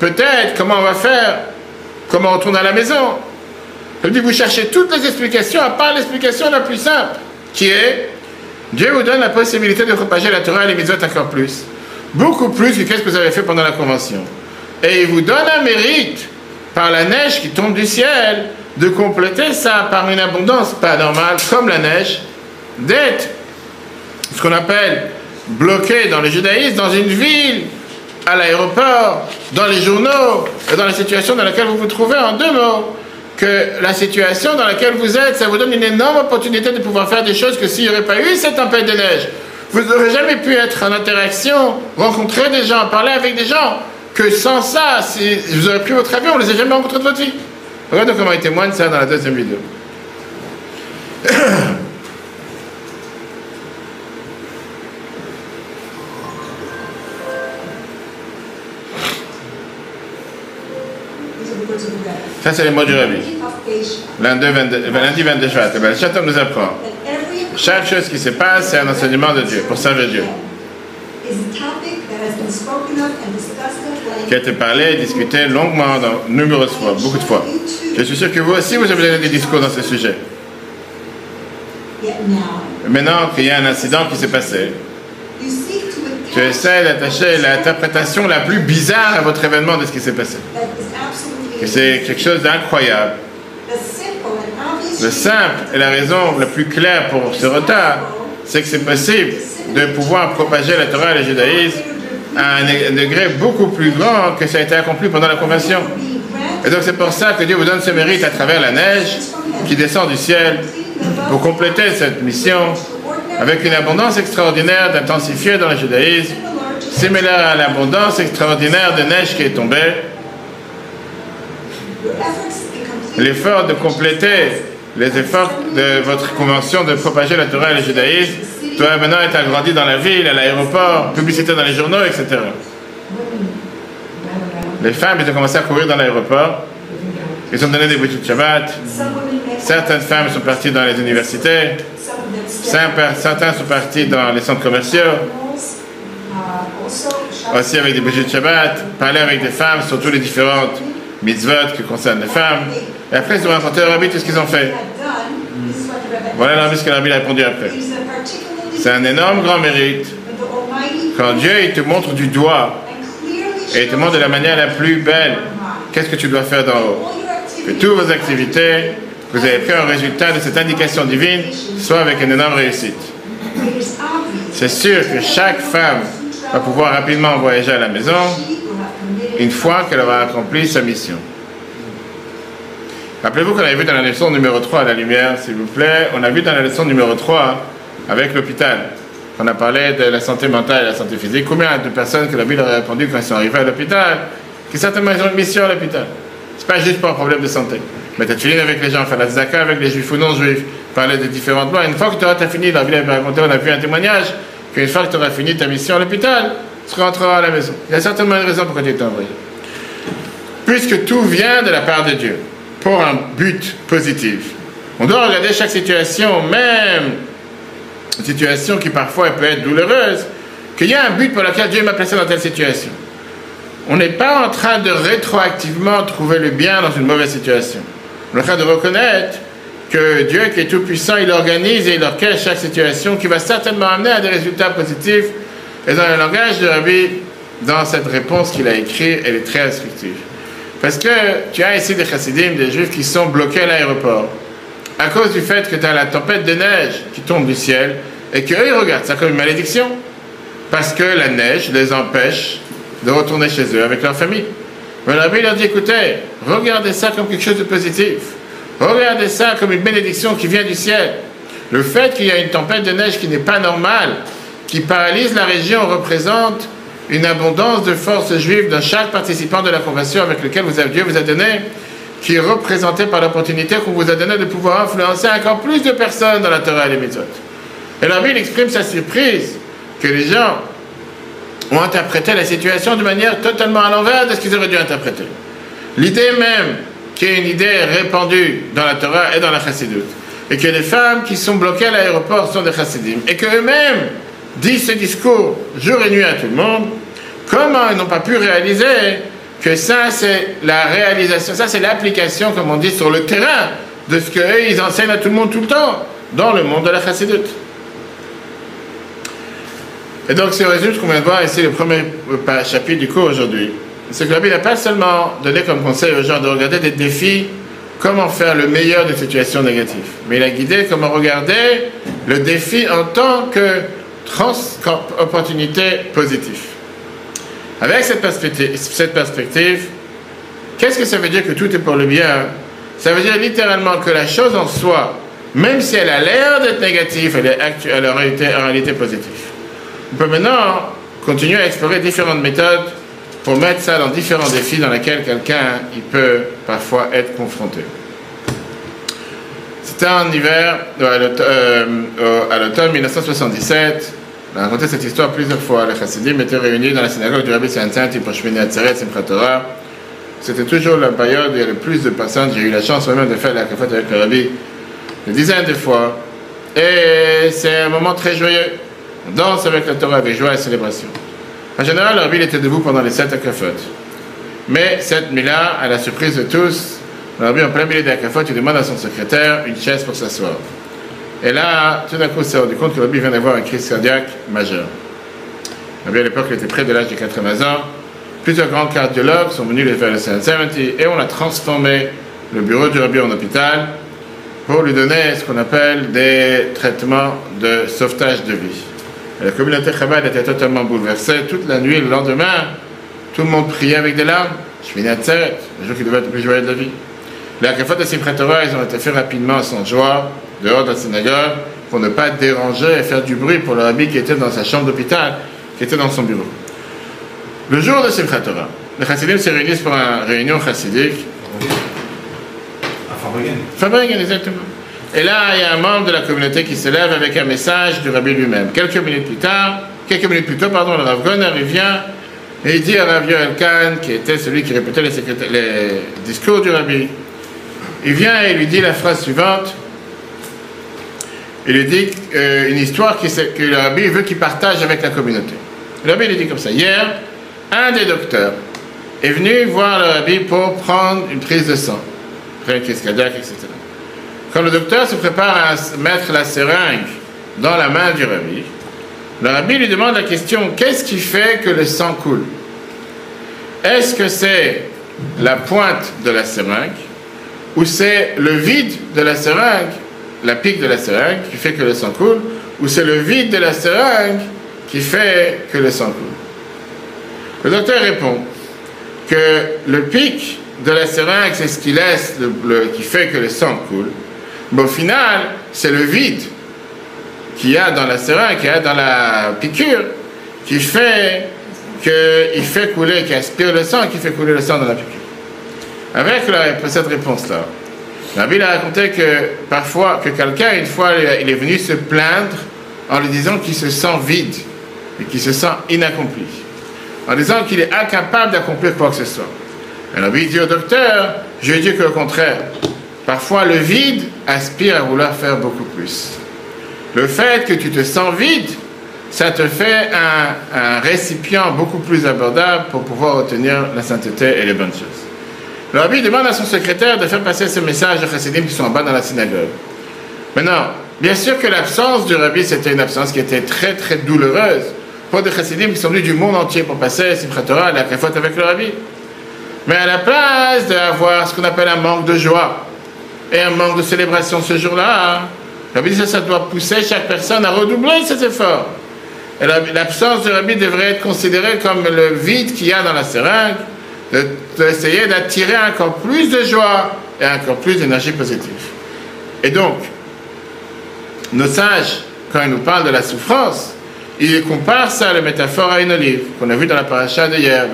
peut-être comment on va faire, comment on retourne à la maison. Dis, vous cherchez toutes les explications, à part l'explication la plus simple, qui est Dieu vous donne la possibilité de propager la Torah et les mitzvot encore plus. Beaucoup plus que ce que vous avez fait pendant la convention. Et il vous donne un mérite par la neige qui tombe du ciel de compléter ça par une abondance pas normale comme la neige, d'être ce qu'on appelle bloqué dans le judaïsme, dans une ville, à l'aéroport, dans les journaux, et dans la situation dans laquelle vous vous trouvez, en deux mots, que la situation dans laquelle vous êtes, ça vous donne une énorme opportunité de pouvoir faire des choses que s'il n'y aurait pas eu cette tempête de neige, vous n'aurez jamais pu être en interaction, rencontrer des gens, parler avec des gens, que sans ça, vous aurez pris votre avion, on ne les a jamais rencontrés de votre vie. Regardez comment il témoigne ça dans la deuxième vidéo. Ça, c'est les mots du Rabbi. Lundi 22, lundi 22 Shvat. Le nous apprend. Chaque chose qui se passe, c'est un enseignement de Dieu, pour servir Dieu. Qui a été parlé et discuté longuement, dans numereuses fois, beaucoup de fois. Je suis sûr que vous aussi, vous avez donné des discours dans ce sujet. Maintenant qu'il y a un incident qui s'est passé, tu essaies d'attacher l'interprétation la plus bizarre à votre événement de ce qui s'est passé. Et c'est quelque chose d'incroyable. Le simple et la raison la plus claire pour ce retard, c'est que c'est possible de pouvoir propager la Torah et le judaïsme à un degré beaucoup plus grand que ça a été accompli pendant la conversion. Et donc c'est pour ça que Dieu vous donne ce mérite à travers la neige qui descend du ciel pour compléter cette mission avec une abondance extraordinaire d'intensifier dans le judaïsme, similaire à l'abondance extraordinaire de neige qui est tombée. L'effort de compléter les efforts de votre convention de propager la Torah et le judaïsme doit maintenant être agrandi dans la ville, à l'aéroport, publicité dans les journaux, etc. Les femmes, ont commencé à courir dans l'aéroport. Ils ont donné des bougies de Shabbat. Certaines femmes sont parties dans les universités. Certains sont partis dans les centres commerciaux. Aussi avec des bougies de Shabbat. Parler avec des femmes sur toutes les différentes mitzvot qui concernent les femmes. Et après, ils ont raconté au rabbi tout ce qu'ils ont fait. Voilà ce que le rabbi a répondu après. C'est un énorme grand mérite. Quand Dieu il te montre du doigt et il te montre de la manière la plus belle, qu'est-ce que tu dois faire d'en haut? Que toutes vos activités, vous avez pris un résultat de cette indication divine, soit avec une énorme réussite. C'est sûr que chaque femme va pouvoir rapidement voyager à la maison une fois qu'elle aura accompli sa mission. Rappelez-vous qu'on avait vu dans la leçon numéro 3 à la lumière, s'il vous plaît, on a vu dans la leçon numéro 3 avec l'hôpital, on a parlé de la santé mentale et la santé physique, combien de personnes que la ville aurait répondu quand ils sont arrivés à l'hôpital, qui certainement ont une mission à l'hôpital. C'est pas juste pour un problème de santé. Mais tu fini avec les gens, faire la zaka avec les juifs ou non juifs, parler des différentes lois. Une fois que tu auras fini, la ville avait raconté, on a vu un témoignage, qu'une fois que tu auras fini ta mission à l'hôpital, tu rentreras à la maison. Il y a certainement une raison pourquoi tu es envoyé. Puisque tout vient de la part de Dieu, pour un but positif. On doit regarder chaque situation, même une situation qui parfois peut être douloureuse, qu'il y a un but pour lequel Dieu m'a placé dans telle situation. On n'est pas en train de rétroactivement trouver le bien dans une mauvaise situation. On est en train de reconnaître que Dieu qui est tout puissant, il organise et il orchestre chaque situation qui va certainement amener à des résultats positifs. Et dans le langage de Rabbi, dans cette réponse qu'il a écrite, elle est très instructive. Parce que tu as ici des chassidim, des juifs qui sont bloqués à l'aéroport à cause du fait que tu as la tempête de neige qui tombe du ciel et qu'eux ils regardent ça comme une malédiction. Parce que la neige les empêche de retourner chez eux avec leur famille. Mais rabbi leur dit, écoutez, regardez ça comme quelque chose de positif. Regardez ça comme une bénédiction qui vient du ciel. Le fait qu'il y a une tempête de neige qui n'est pas normale, qui paralyse la région, représente une abondance de forces juives dans chaque participant de la convention avec lequel vous avez, Dieu vous a donné, qui est représenté par l'opportunité qu'on vous a donnée de pouvoir influencer encore plus de personnes dans la Torah et les Mitzvot. Et la Bible exprime sa surprise que les gens ont interprété la situation de manière totalement à l'envers de ce qu'ils auraient dû interpréter. L'idée même, qui est une idée répandue dans la Torah et dans la Chassidut, et que les femmes qui sont bloquées à l'aéroport sont des Chassidim, et qu'eux-mêmes disent ce discours jour et nuit à tout le monde, comment ils n'ont pas pu réaliser que ça c'est la réalisation, ça c'est l'application, comme on dit, sur le terrain de ce qu'eux ils enseignent à tout le monde tout le temps dans le monde de la Chassidut. Et donc, c'est au résumé ce qu'on vient de voir ici, le premier chapitre du cours aujourd'hui. C'est que la Bible n'a pas seulement donné comme conseil aux gens de regarder des défis, comment faire le meilleur des situations négatives, mais il a guidé comment regarder le défi en tant que opportunité positive. Avec cette perspective, qu'est-ce que ça veut dire que tout est pour le bien? Ça veut dire littéralement que la chose en soi, même si elle a l'air d'être négative, elle est elle en réalité, en positive. On peut maintenant continuer à explorer différentes méthodes pour mettre ça dans différents défis dans lesquels quelqu'un peut parfois être confronté. C'était en hiver, à l'automne 1977. On a raconté cette histoire plusieurs fois. Les chassidim étaient réunis dans la synagogue du Rabbi Saint-Saint pour cheminer à Tseret, Simchat Torah. C'était toujours la période où il y avait le plus de personnes. J'ai eu la chance moi-même de faire la cafette avec le Rabbi des dizaines de fois. Et c'est un moment très joyeux. On danse avec la Torah avec joie et célébration. En général, le Rabbi était debout pendant les sept akafot. Mais cette nuit-là, à la surprise de tous, le Rabbi, en plein milieu des akafot, il demande à son secrétaire une chaise pour s'asseoir. Et là, tout d'un coup, il s'est rendu compte que Rabbi vient d'avoir une crise cardiaque majeure. Rabbi, à l'époque, il était près de l'âge de 80 ans. Plusieurs grands cardiologues sont venus le faire le 70 et on a transformé le bureau du Rabbi en hôpital pour lui donner ce qu'on appelle des traitements de sauvetage de vie la communauté Chabad était totalement bouleversée. Toute la nuit, le lendemain, tout le monde priait avec des larmes. Je finis à Tzeret, le jour qui devait être le plus joyeux de la vie. Les Akafot de Simchat ils ont été faits rapidement sans joie, dehors de la synagogue, pour ne pas déranger et faire du bruit pour le rabbi qui était dans sa chambre d'hôpital, qui était dans son bureau. Le jour de Simchat Torah, les chassidim se réunissent pour une réunion chassidique. À Fabringen. Fabringen, exactement. Et là, il y a un membre de la communauté qui se lève avec un message du rabbi lui-même. Quelques minutes plus tard, quelques minutes plus tôt, pardon, le Rav Goner, il vient et il dit à Rav Yoel Khan, qui était celui qui répétait les, discours du rabbi, il vient et lui dit la phrase suivante. Il dit euh, une histoire qui, que le rabbi veut qu'il partage avec la communauté. Le rabbi lui dit comme ça. Hier, un des docteurs est venu voir le rabbi pour prendre une prise de sang, après une crise cardiaque, etc. Quand le docteur se prépare à mettre la seringue dans la main du rabbi, le rabbi lui demande la question qu'est-ce qui fait que le sang coule? Est-ce que c'est la pointe de la seringue ou c'est le vide de la seringue, la pique de la seringue qui fait que le sang coule ou c'est le vide de la seringue qui fait que le sang coule Le docteur répond que le pic de la seringue, c'est ce qui laisse, qui fait que le sang coule. Mais au final, c'est le vide qu'il y a dans la seringue, qu'il y a dans la piqûre, qui fait qu'il fait couler, qui aspire le sang, qui fait couler le sang dans la piqûre. Avec cette réponse-là, la a raconté que parfois, que quelqu'un, une fois, il est venu se plaindre en lui disant qu'il se sent vide et qu'il se sent inaccompli. En disant qu'il est incapable d'accomplir quoi que ce soit. Et la dit au docteur, je ai dit qu'au contraire, Parfois, le vide aspire à vouloir faire beaucoup plus. Le fait que tu te sens vide, ça te fait un, récipient beaucoup plus abordable pour pouvoir obtenir la sainteté et les bonnes choses. Le rabbi demande à son secrétaire de faire passer ce message aux chassidim qui sont en bas dans la synagogue. Maintenant, bien sûr que l'absence du rabbi, c'était une absence qui était très très douloureuse pour des chassidim qui sont venus du monde entier pour passer Simchat Torah, la faute avec le rabbi. Mais à la place d'avoir ce qu'on appelle un manque de joie, et un manque de célébration ce jour-là. Rabbi dit ça, doit pousser chaque personne à redoubler ses efforts. L'absence de Rabbi devrait être considérée comme le vide qu'il y a dans la seringue, d'essayer d'attirer encore plus de joie et encore plus d'énergie positive. Et donc, nos sages, quand ils nous parlent de la souffrance, ils comparent ça la métaphore à une olive, qu'on a vu dans la paracha d'hier,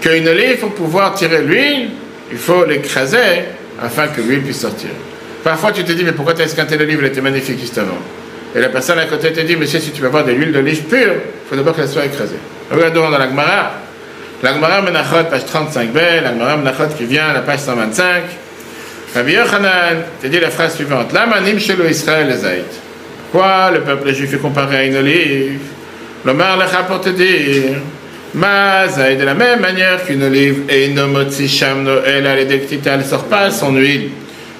Qu'une olive, pour pouvoir tirer l'huile, il faut l'écraser afin que l'huile puisse sortir. Parfois, tu te dis, mais pourquoi tu as esquinté l'olive Elle était magnifique juste avant. Et la personne à côté te dit, monsieur, si tu veux avoir de l'huile d'olive pure, il faut d'abord qu'elle soit écrasée. Regardons dans la Gemara. La Gemara Menachot, page 35b, la Gemara Menachot qui vient, la page 125. Rabbi Yochanan te dit la phrase suivante. La manim shelo Israël le peuple juif est comparé à une olive? L'Omar Lecha pour te dire. Ma de la même manière qu'une olive et une motzi shamno elle ne sort pas son huile.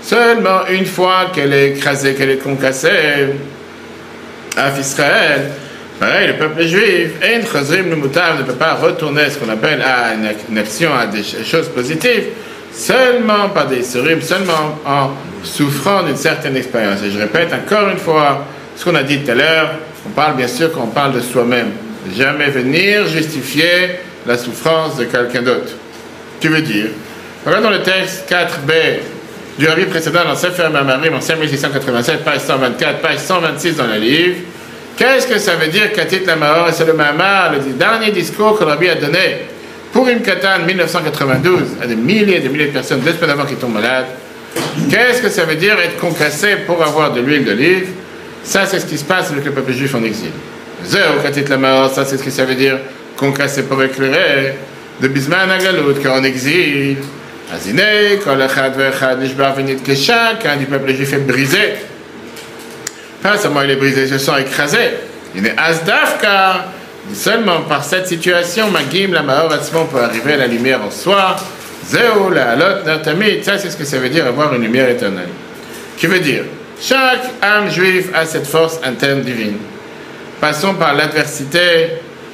Seulement une fois qu'elle est écrasée, qu'elle est concassée. Af Israël, le peuple juif, ne peut pas retourner ce qu'on appelle à une action, à des choses positives, seulement par des surim, seulement en souffrant d'une certaine expérience. Et je répète encore une fois ce qu'on a dit tout à l'heure, on parle bien sûr qu'on parle de soi-même. Jamais venir justifier la souffrance de quelqu'un d'autre. Tu veux dire? Regardons le texte 4b du rabbi précédent dans Sefer Mamarim en 5687, page 124, page 126 dans le livre. Qu'est-ce que ça veut dire Katit la C'est le le dernier discours que le rabbi a donné pour une Katan 1992 à des milliers et des milliers de personnes deux semaines avant tombent malades. Qu'est-ce que ça veut dire être concassé pour avoir de l'huile d'olive? Ça, c'est ce qui se passe avec le peuple juif en exil. Zéro Katit la ça, c'est ce que ça veut dire concassé pour éclairer. De Bisman à Galout, en exil. Azine, kol echad ve'echad nishbar v'nit que chacun du peuple juif est brisé. Pas seulement il est brisé, se sent écrasé. Il est asdafka. Seulement par cette situation, Magim, la Mahor peut arriver à la lumière en soi. Zéo, la. Ça, c'est ce que ça veut dire avoir une lumière éternelle. Qui veut dire, chaque âme juive a cette force interne divine. Passons par l'adversité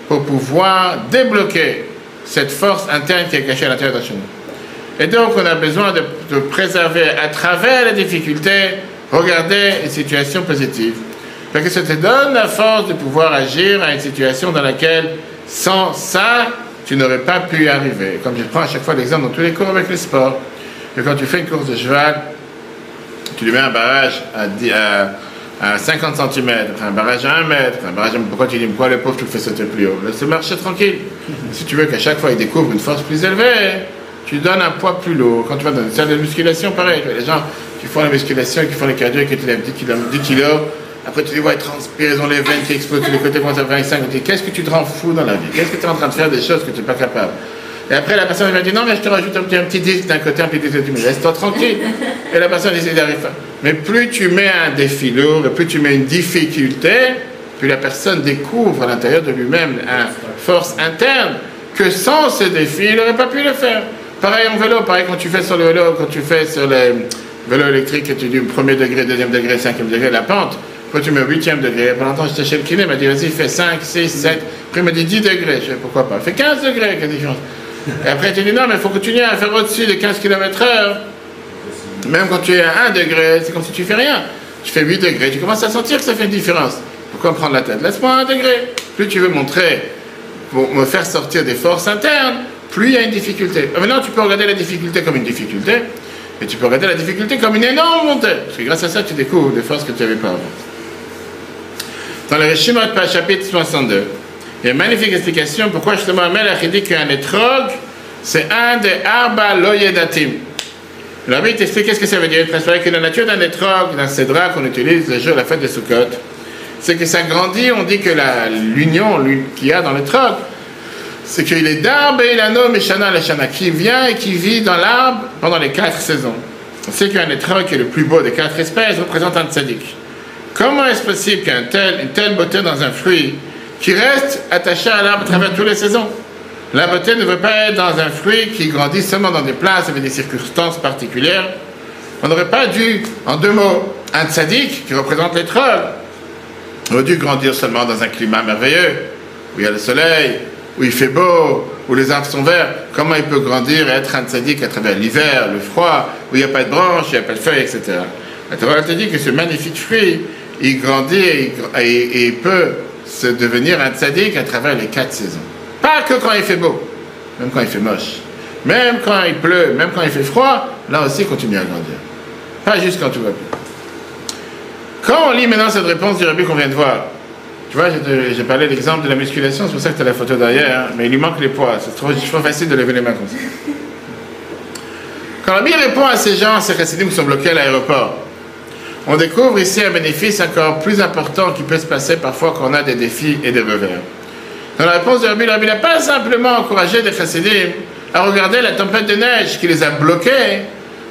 pour pouvoir débloquer cette force interne qui est cachée à l'intérieur de nous. Et donc, on a besoin de, préserver à travers les difficultés, regarder une situation positive. Parce que ça te donne la force de pouvoir agir à une situation dans laquelle, sans ça, tu n'aurais pas pu y arriver. Comme je prends à chaque fois l'exemple dans tous les cours avec le sport, que quand tu fais une course de cheval, tu lui mets un barrage à, 50 cm, un barrage à 1 mètre, un barrage à... Pourquoi tu dis, pourquoi le pauvre, tu le fais sauter plus haut? Laisse-le marcher tranquille. Si tu veux qu'à chaque fois, il découvre une force plus élevée, tu donnes un poids plus lourd. Quand tu vas dans une salle de musculation, pareil, les gens qui font la musculation qui font les cardio qui te lèvent 10 kilos, 10 kilos, après tu les vois, ils transpirent, ils ont les veines qui explosent tous les côtés, commencent à 25, tu dis, qu'est-ce que tu te rends fou dans la vie? Qu'est-ce que tu es en train de faire des choses que tu n'es pas capable? Et après, la personne va dire Non, mais je te rajoute un petit, disque d'un côté, un petit disque de l'autre. Laisse-toi tranquille. Et la personne essaie d'arriver. Mais plus tu mets un défi lourd, plus tu mets une difficulté, plus la personne découvre à l'intérieur de lui-même une force interne que sans ce défi, il n'aurait pas pu le faire. Pareil en vélo, pareil quand tu fais sur le vélo, quand tu fais sur les vélos électriques et tu dis premier degré, deuxième degré, cinquième degré, la pente, quand tu mets huitième degré, pendant longtemps j'étais chez le kiné, il m'a dit vas-y, fais 5, 6, 7, après il m'a dit 10 degrés, je fais pourquoi pas, fais 15 degrés, quelle différence? Et après tu dis non, mais il faut continuer à faire au-dessus de 15 km heure. Même quand tu es à 1 degré, c'est comme si tu fais rien. Tu fais 8 degrés, tu commences à sentir que ça fait une différence. Pourquoi me prendre la tête? Laisse-moi 1 degré. Plus tu veux montrer, pour me faire sortir des forces internes, plus il y a une difficulté. Ah, maintenant, tu peux regarder la difficulté comme une difficulté, et tu peux regarder la difficulté comme une énorme montée. Parce que grâce à ça, tu découvres des forces que tu n'avais pas avant. Dans le Rishimot, chapitre 62, il y a une magnifique explication pourquoi justement Amelach dit qu'un étrog, c'est un des arba loyedatim. Le rabbi t'explique qu'est-ce que ça veut dire. Il que la nature d'un étrog, d'un cédra qu'on utilise le jour de la fête de Sukkot, c'est que ça grandit, on dit que l'union qu'il y a dans l'étrog, c'est qu'il est d'arbre et l'anneau Shana le Shana, qui vient et qui vit dans l'arbre pendant les quatre saisons. On sait qu'un étrog qui est le plus beau des quatre espèces représente un tzaddik. Comment est-ce possible qu'une telle, telle beauté dans un fruit qui reste attaché à l'arbre à travers toutes les saisons? La beauté ne veut pas être dans un fruit qui grandit seulement dans des places avec des circonstances particulières. On n'aurait pas dû, en deux mots, un tzaddik qui représente l'étrog, aurait dû grandir seulement dans un climat merveilleux, où il y a le soleil, où il fait beau, où les arbres sont verts, comment il peut grandir et être un tzaddik à travers l'hiver, le froid, où il n'y a pas de branches, il n'y a pas de feuilles, etc. La Torah te dit que ce magnifique fruit, il grandit et, il peut se devenir un tzaddik à travers les quatre saisons. Pas que quand il fait beau. même quand il fait moche. Même quand il pleut, même quand il fait froid, là aussi continue à grandir. Pas juste quand tout va bien. Quand on lit maintenant cette réponse du rabbi qu'on vient de voir, tu vois, j'ai- parlé de l'exemple de la musculation, c'est pour ça que tu as la photo derrière, hein, mais il lui manque les poids, c'est trop, facile de lever les mains comme ça. Quand Rabbi répond à ces gens, ces chassidim qui sont bloqués à l'aéroport, on découvre ici un bénéfice encore plus important qui peut se passer parfois quand on a des défis et des revers. Dans la réponse de Rabbi, Rabbi n'a pas simplement encouragé des chassidim à regarder la tempête de neige qui les a bloqués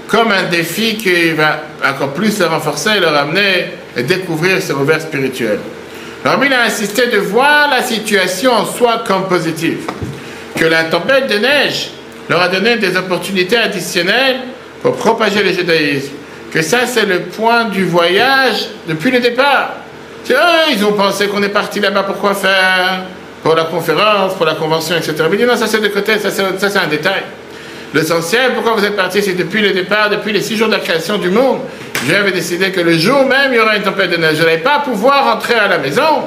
comme un défi qui va encore plus les renforcer, leur amener et découvrir ce revers spirituel. Rabbi a insisté de voir la situation en soi comme positive. Que la tempête de neige leur a donné des opportunités additionnelles pour propager le judaïsme. Que ça, c'est le point du voyage depuis le départ. Eux, ils ont pensé qu'on est parti là-bas pour quoi faire? Pour la conférence, pour la convention, etc. Mais non, ça c'est de côté, ça, c'est un détail. L'essentiel, pourquoi vous êtes parti, c'est depuis le départ, depuis les six jours de la création du monde. Avait décidé que le jour même, il y aura une tempête de neige. Je n'allais pas pouvoir rentrer à la maison.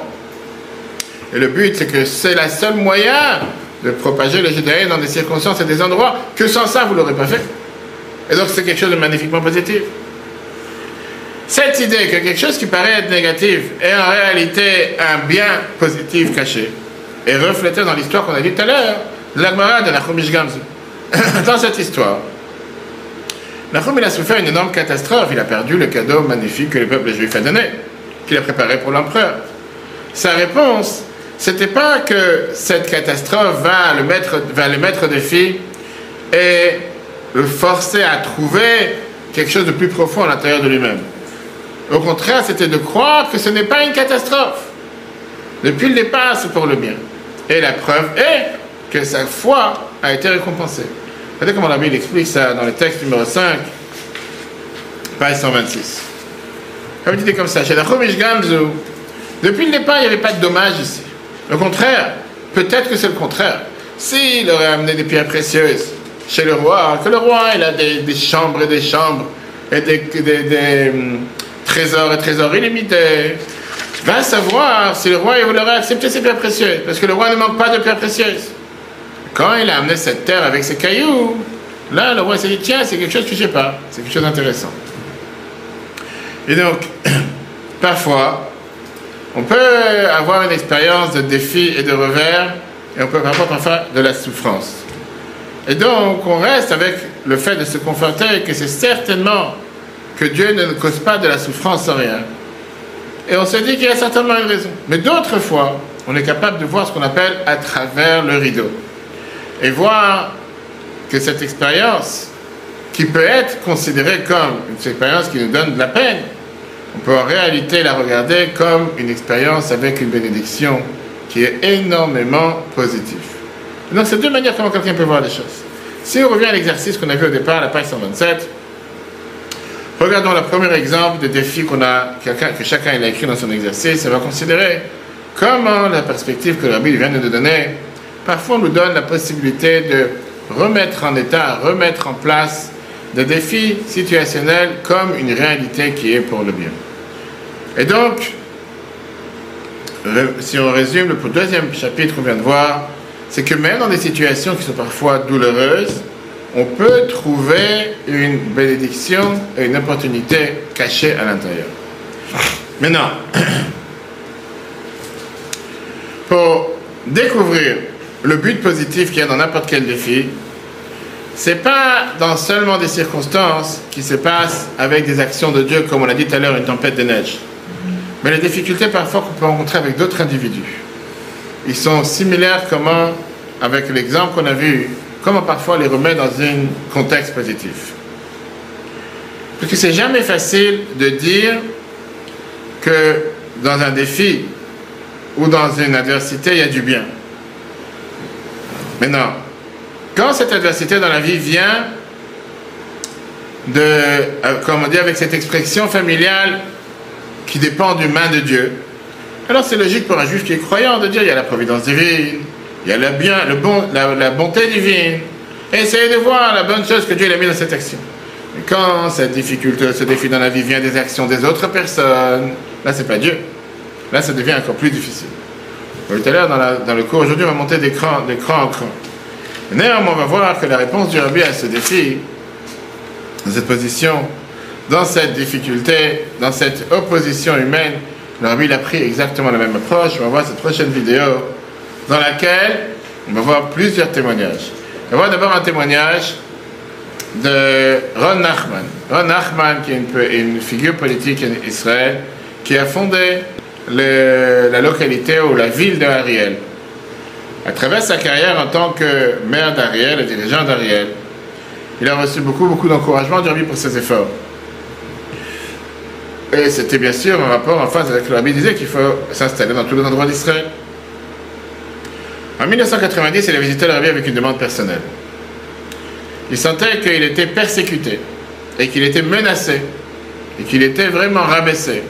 Et le but, c'est que c'est la seule moyen de propager le judaïsme dans des circonstances et des endroits que sans ça, vous ne l'aurez pas fait. Et donc, c'est quelque chose de magnifiquement positif. Cette idée que quelque chose qui paraît être négatif est en réalité un bien positif caché est reflétée dans l'histoire qu'on a dit tout à l'heure de l'Agmara de Nachum Ishgamzu. Dans cette histoire, Nachum il a souffert une énorme catastrophe. Il a perdu le cadeau magnifique que le peuple juif a donné, qu'il a préparé pour l'empereur. Sa réponse, c'était pas que cette catastrophe va le mettre, va le défi et le forcer à trouver quelque chose de plus profond à l'intérieur de lui-même. Au contraire, c'était de croire que ce n'est pas une catastrophe. Depuis le départ, c'est pour le bien. Et la preuve est que sa foi a été récompensée. Regardez comment la Bible explique ça dans le texte numéro 5, page 126. Comme dit comme ça, chez la Gamzu, depuis le départ, il n'y avait pas de dommage ici. Au contraire, peut-être que c'est le contraire. S'il aurait amené des pierres précieuses chez le roi, que le roi il a des, chambres et des chambres et des, hum, trésors et trésors illimités, va savoir si le roi il aurait accepté ces pierres précieuses. Parce que le roi ne manque pas de pierres précieuses. Quand il a amené cette terre avec ses cailloux, là, le roi s'est dit, tiens, c'est quelque chose que je sais pas, c'est quelque chose d'intéressant. Et donc, parfois, on peut avoir une expérience de défi et de revers, et on peut parfois faire de la souffrance. Et donc, on reste avec le fait de se conforter que c'est certainement que Dieu ne cause pas de la souffrance sans rien. Et on se dit qu'il y a certainement une raison. Mais d'autres fois, on est capable de voir ce qu'on appelle à travers le rideau. Et voir que cette expérience, qui peut être considérée comme une expérience qui nous donne de la peine, on peut en réalité la regarder comme une expérience avec une bénédiction qui est énormément positive. Donc, c'est deux manières comment quelqu'un peut voir les choses. Si on revient à l'exercice qu'on a vu au départ, la page 127, regardons le premier exemple des défis qu'on a, que chacun a écrit dans son exercice, et va considérer comment la perspective que la Bible vient de nous donner, parfois nous donne la possibilité de remettre en état, remettre en place des défis situationnels comme une réalité qui est pour le bien. Et donc, si on résume le deuxième chapitre qu'on vient de voir, c'est que même dans des situations qui sont parfois douloureuses, on peut trouver une bénédiction et une opportunité cachée à l'intérieur. Maintenant, pour découvrir le but positif qu'il y a dans n'importe quel défi, c'est pas dans seulement des circonstances qui se passent avec des actions de Dieu, comme on l'a dit tout à l'heure, une tempête de neige. Mais les difficultés parfois qu'on peut rencontrer avec d'autres individus. Ils sont similaires comment, avec l'exemple qu'on a vu, comment parfois les remettre dans un contexte positif. Parce que c'est jamais facile de dire que dans un défi ou dans une adversité, il y a du bien. Maintenant, quand cette adversité dans la vie vient de, comme on dit avec cette expression familiale qui dépend du main de Dieu, alors c'est logique pour un juif qui est croyant de dire il y a la providence divine, il y a le bien, la, bonté divine. Essayez de voir la bonne chose que Dieu a mis dans cette action. Quand cette difficulté, ce défi dans la vie vient des actions des autres personnes, là c'est pas Dieu. Là ça devient encore plus difficile. Tout à l'heure dans, le cours aujourd'hui, on va monter d'écran en cran. Néanmoins, on va voir que la réponse du Rabbi à ce défi, dans cette position, dans cette difficulté, dans cette opposition humaine, le Rabbi a pris exactement la même approche. On va voir cette prochaine vidéo dans laquelle on va voir plusieurs témoignages. On va voir d'abord un témoignage de Ron Nachman. Ron Nachman, qui est une figure politique en Israël, qui a fondé la localité ou la ville de Ariel. À travers sa carrière en tant que maire d'Ariel et dirigeant d'Ariel, il a reçu beaucoup, beaucoup d'encouragement du pour ses efforts. Et c'était bien sûr en rapport en phase avec le Rabbi disait qu'il faut s'installer dans tous les endroits d'Israël. En 1990, il a visité le Rabbi avec une demande personnelle. Il sentait qu'il était persécuté et qu'il était menacé et qu'il était vraiment rabaissé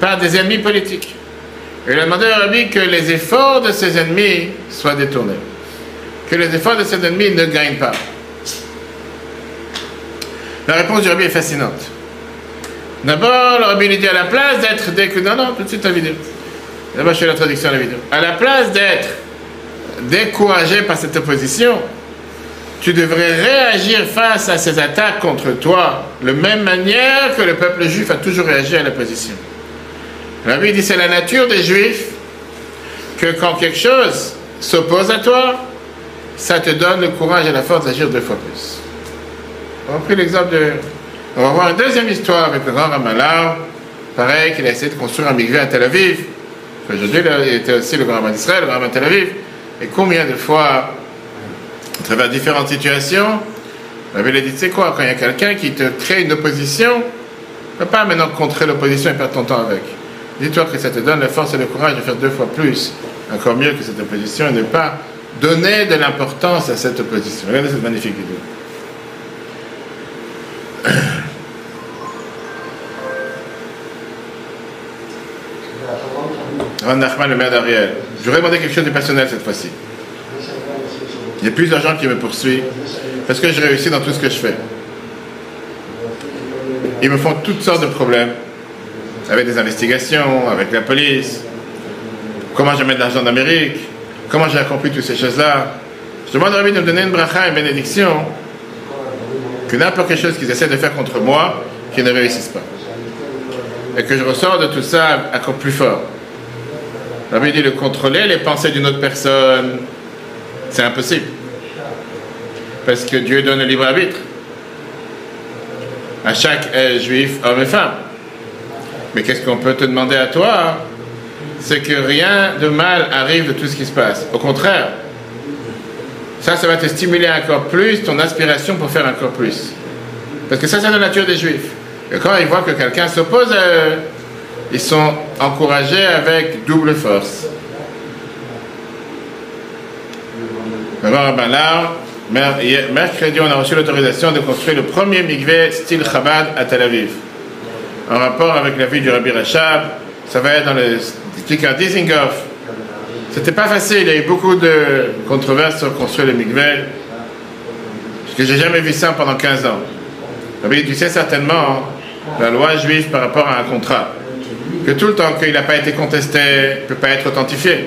par des ennemis politiques. Il a demandé au Rabbi que les efforts de ses ennemis soient détournés, que les efforts de ses ennemis ne gagnent pas. La réponse du Rabbi est fascinante. D'abord, le Rabbi lui dit à la place d'être. Non, non. D'abord, je fais la traduction la vidéo. À la place d'être découragé par cette opposition, tu devrais réagir face à ces attaques contre toi de la même manière que le peuple juif a toujours réagi à l'opposition. Le Rabbi dit c'est la nature des juifs que quand quelque chose s'oppose à toi, ça te donne le courage et la force d'agir deux fois plus. On prendre l'exemple de. On va voir une deuxième histoire avec le grand Ramalar. Pareil, qu'il a essayé de construire un mikvé à Tel Aviv. Aujourd'hui, il était aussi le grand Rabbin d'Israël, le grand Rabbin de Tel Aviv. Et combien de fois, à travers différentes situations, la Bible dit, tu sais quoi, quand il y a quelqu'un qui te crée une opposition, ne peux pas maintenant contrer l'opposition et perdre ton temps avec. Dis-toi que ça te donne la force et le courage de faire deux fois plus, encore mieux que cette opposition, et ne pas donner de l'importance à cette opposition. Regardez cette magnifique vidéo. Ron Nachman, le maire d'Ariel. Je voudrais demander quelque chose de personnel cette fois-ci. Il y a plusieurs gens qui me poursuivent parce que je réussis dans tout ce que je fais. Ils me font toutes sortes de problèmes avec des investigations, avec la police, comment mets de l'argent d'Amérique, comment j'ai accompli toutes ces choses-là? Je demande à Rabbi de me donner une bracha, une bénédiction, que n'importe quelle chose qu'ils essaient de faire contre moi, qu'ils ne réussissent pas. Et que je ressors de tout ça encore plus fort. Rabbi dit de contrôler les pensées d'une autre personne, c'est impossible. Parce que Dieu donne le libre arbitre à chaque euh, juif, homme et femme. Mais qu'est-ce qu'on peut te demander à toi C'est que rien de mal arrive de tout ce qui se passe. Au contraire, ça, ça va te stimuler encore plus ton aspiration pour faire encore plus. Parce que ça, c'est la nature des juifs. Et quand ils voient que quelqu'un s'oppose à eux, ils sont encouragés avec double force. Alors, là, mercredi, on a reçu l'autorisation de construire le premier mikvé style Chabad à Tel Aviv. En rapport avec la vie du Rabbi Rachab, ça va être dans le Tikar Dizengoff. C'était pas facile, il y a eu beaucoup de controverses sur construire le mikvé. Parce que j'ai jamais vu ça pendant 15 ans. Rabbi, tu sais certainement la loi juive par rapport à un contrat. Que tout le temps qu'il n'a pas été contesté, ne peut pas être authentifié.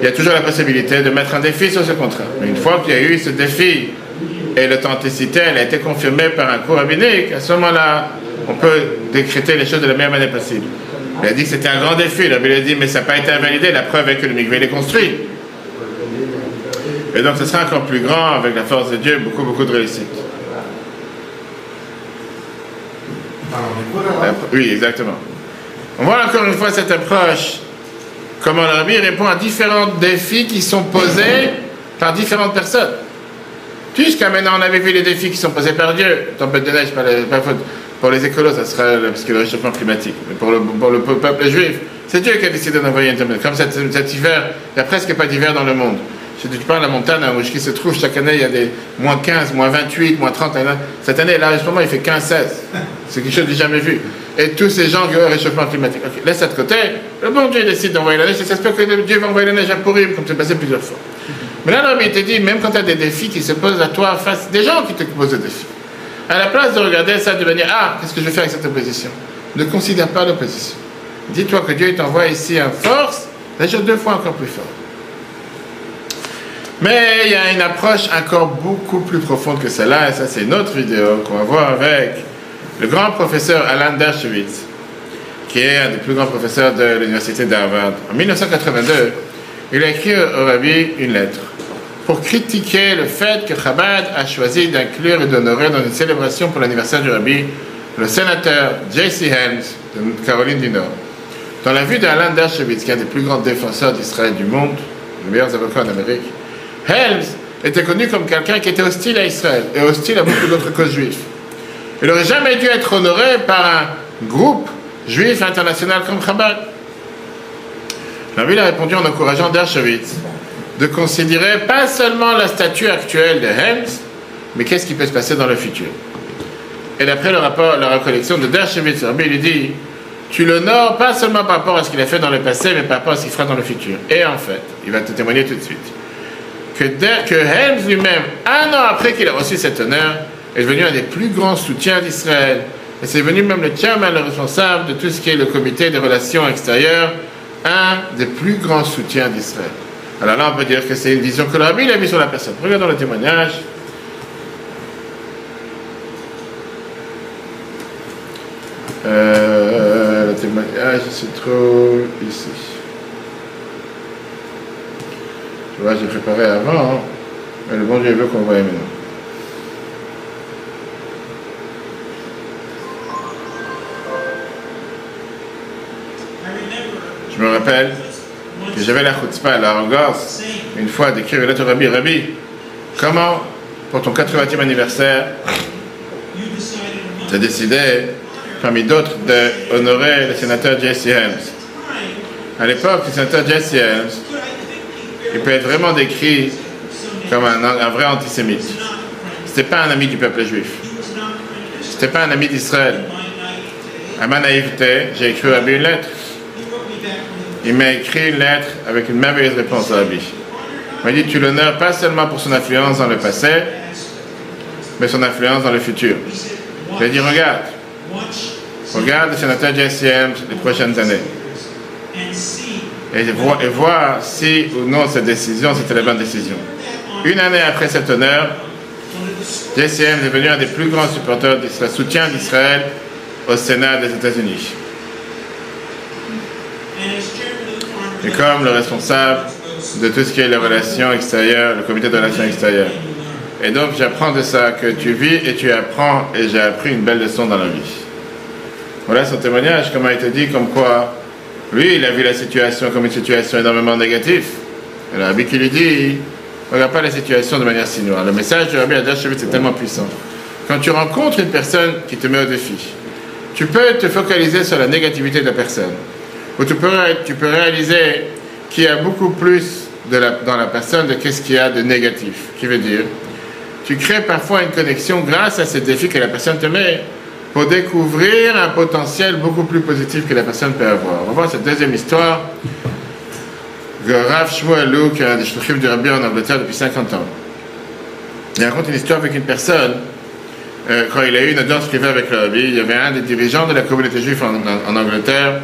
Il y a toujours la possibilité de mettre un défi sur ce contrat. Mais une fois qu'il y a eu ce défi et l'authenticité, elle a été confirmée par un cours rabbinique, à ce moment-là, on peut décréter les choses de la meilleure manière possible. Il a dit que c'était un grand défi. La Bible a dit, mais ça n'a pas été invalidé. La preuve est que le mikvé est construit. Et donc, ce sera encore plus grand avec la force de Dieu, beaucoup, beaucoup de réussite. Oui, exactement. On voit encore une fois cette approche, comment le Rabbi répond à différents défis qui sont posés par différentes personnes. Jusqu'à maintenant, on avait vu les défis qui sont posés par Dieu. Tempête de neige, la- faute. Pour les écolos, ça sera parce que le réchauffement climatique. Mais pour le, pour le peuple juif, c'est Dieu qui a décidé d'envoyer tempête. Comme cet, hiver, il n'y a presque pas d'hiver dans le monde. Si tu parles de la montagne où qui se trouve, chaque année, il y a des moins 15, moins 28, moins 30. là. Cette année, là, en ce moment, il fait 15-16. C'est quelque chose de jamais vu. Et tous ces gens qui ont réchauffement climatique. Laisse ça de côté. Le bon Dieu décide d'envoyer la neige. Et j'espère que Dieu va envoyer la neige à Purim, comme c'est passé plusieurs fois. Mais là, l'homme, il te dit, même quand tu as des défis qui se posent à toi face des gens qui te posent des défis, à la place de regarder ça, de venir, ah, qu'est-ce que je vais faire avec cette opposition? Ne considère pas l'opposition. Dis-toi que Dieu t'envoie ici en force, d'agir deux fois encore plus fort. Mais il y a une approche encore beaucoup plus profonde que celle-là, et ça c'est une autre vidéo qu'on va voir avec le grand professeur Alan Dershowitz, qui est un des plus grands professeurs de l'université d'Harvard. En 1982, il a écrit au Rabbi une lettre pour critiquer le fait que Chabad a choisi d'inclure et d'honorer dans une célébration pour l'anniversaire du Rabbi le sénateur J.C. Helms de Caroline du Nord. Dans la vue d'Alan Dershowitz, qui est un des plus grands défenseurs d'Israël du monde, le meilleur avocat en Amérique, Helms était connu comme quelqu'un qui était hostile à Israël et hostile à beaucoup d'autres causes juives. Il n'aurait jamais dû être honoré par un groupe juif international comme Chabad. La ville a répondu en encourageant Dershowitz de considérer pas seulement la statue actuelle de Helms, mais qu'est-ce qui peut se passer dans le futur. Et d'après le rapport, la recollection de Dershowitz, Rabbi lui dit Tu l'honores pas seulement par rapport à ce qu'il a fait dans le passé, mais par rapport à ce qu'il fera dans le futur. Et en fait, il va te témoigner tout de suite que, que Helms lui-même, un an après qu'il a reçu cet honneur, est devenu un des plus grands soutiens d'Israël. Et c'est devenu même le chairman, le responsable de tout ce qui est le comité des relations extérieures, un des plus grands soutiens d'Israël. Alors là, on peut dire que c'est une vision que le rabbi a mis sur la personne. Regardons le témoignage. Euh, le témoignage se trouve ici. Tu vois, j'ai préparé avant, hein. mais le bon Dieu veut qu'on voie maintenant. Je me rappelle que j'avais la chutzpah, la arrogance, une fois d'écrire une lettre au Rabbi. Rabbi, comment, pour ton 80e anniversaire, tu as décidé, parmi d'autres, d'honorer le sénateur Jesse Helms À l'époque, le sénateur Jesse Helms, il peut être vraiment décrit comme un, vrai antisémite. C'était pas un ami du peuple juif. C'était pas un ami d'Israël. À ma naïveté, j'ai écrit à Rabbi une lettre. Il m'a écrit une lettre avec une merveilleuse réponse à Rabbi. Il m'a dit Tu l'honores pas seulement pour son influence dans le passé, mais son influence dans le futur. Il a dit Regarde, regarde le sénateur Helms les prochaines années. Et voir, et si ou non cette décision, c'était la bonne décision. Une année après cet honneur, Helms est devenu un des plus grands supporters d'Israël, soutien d'Israël au Sénat des États-Unis. Et comme le responsable de tout ce qui est les relations extérieures, le comité de relations extérieures. Et donc j'apprends de ça que tu vis et tu apprends et j'ai appris une belle leçon dans la vie. Voilà son témoignage, comment il te dit, comme quoi lui il a vu la situation comme une situation énormément négative. Et le rabbi qui lui dit, regarde pas la situation de manière si noire. Le message du rabbi Adashevit c'est tellement puissant. Quand tu rencontres une personne qui te met au défi, tu peux te focaliser sur la négativité de la personne. Ou tu peux, réaliser qu'il y a beaucoup plus dans la personne de qu'est-ce qu'il y a de négatif. Qui veut dire, tu crées parfois une connexion grâce à ce défi que la personne te met pour découvrir un potentiel beaucoup plus positif que la personne peut avoir. On va voir cette deuxième histoire de Rav Shmuelou, qui un des shluchim du Rabbi en Angleterre depuis 50 ans. Il raconte une histoire avec une personne. Euh, quand il a eu une audience privée avec le Rabbi, il y avait un des dirigeants de la communauté juive en Angleterre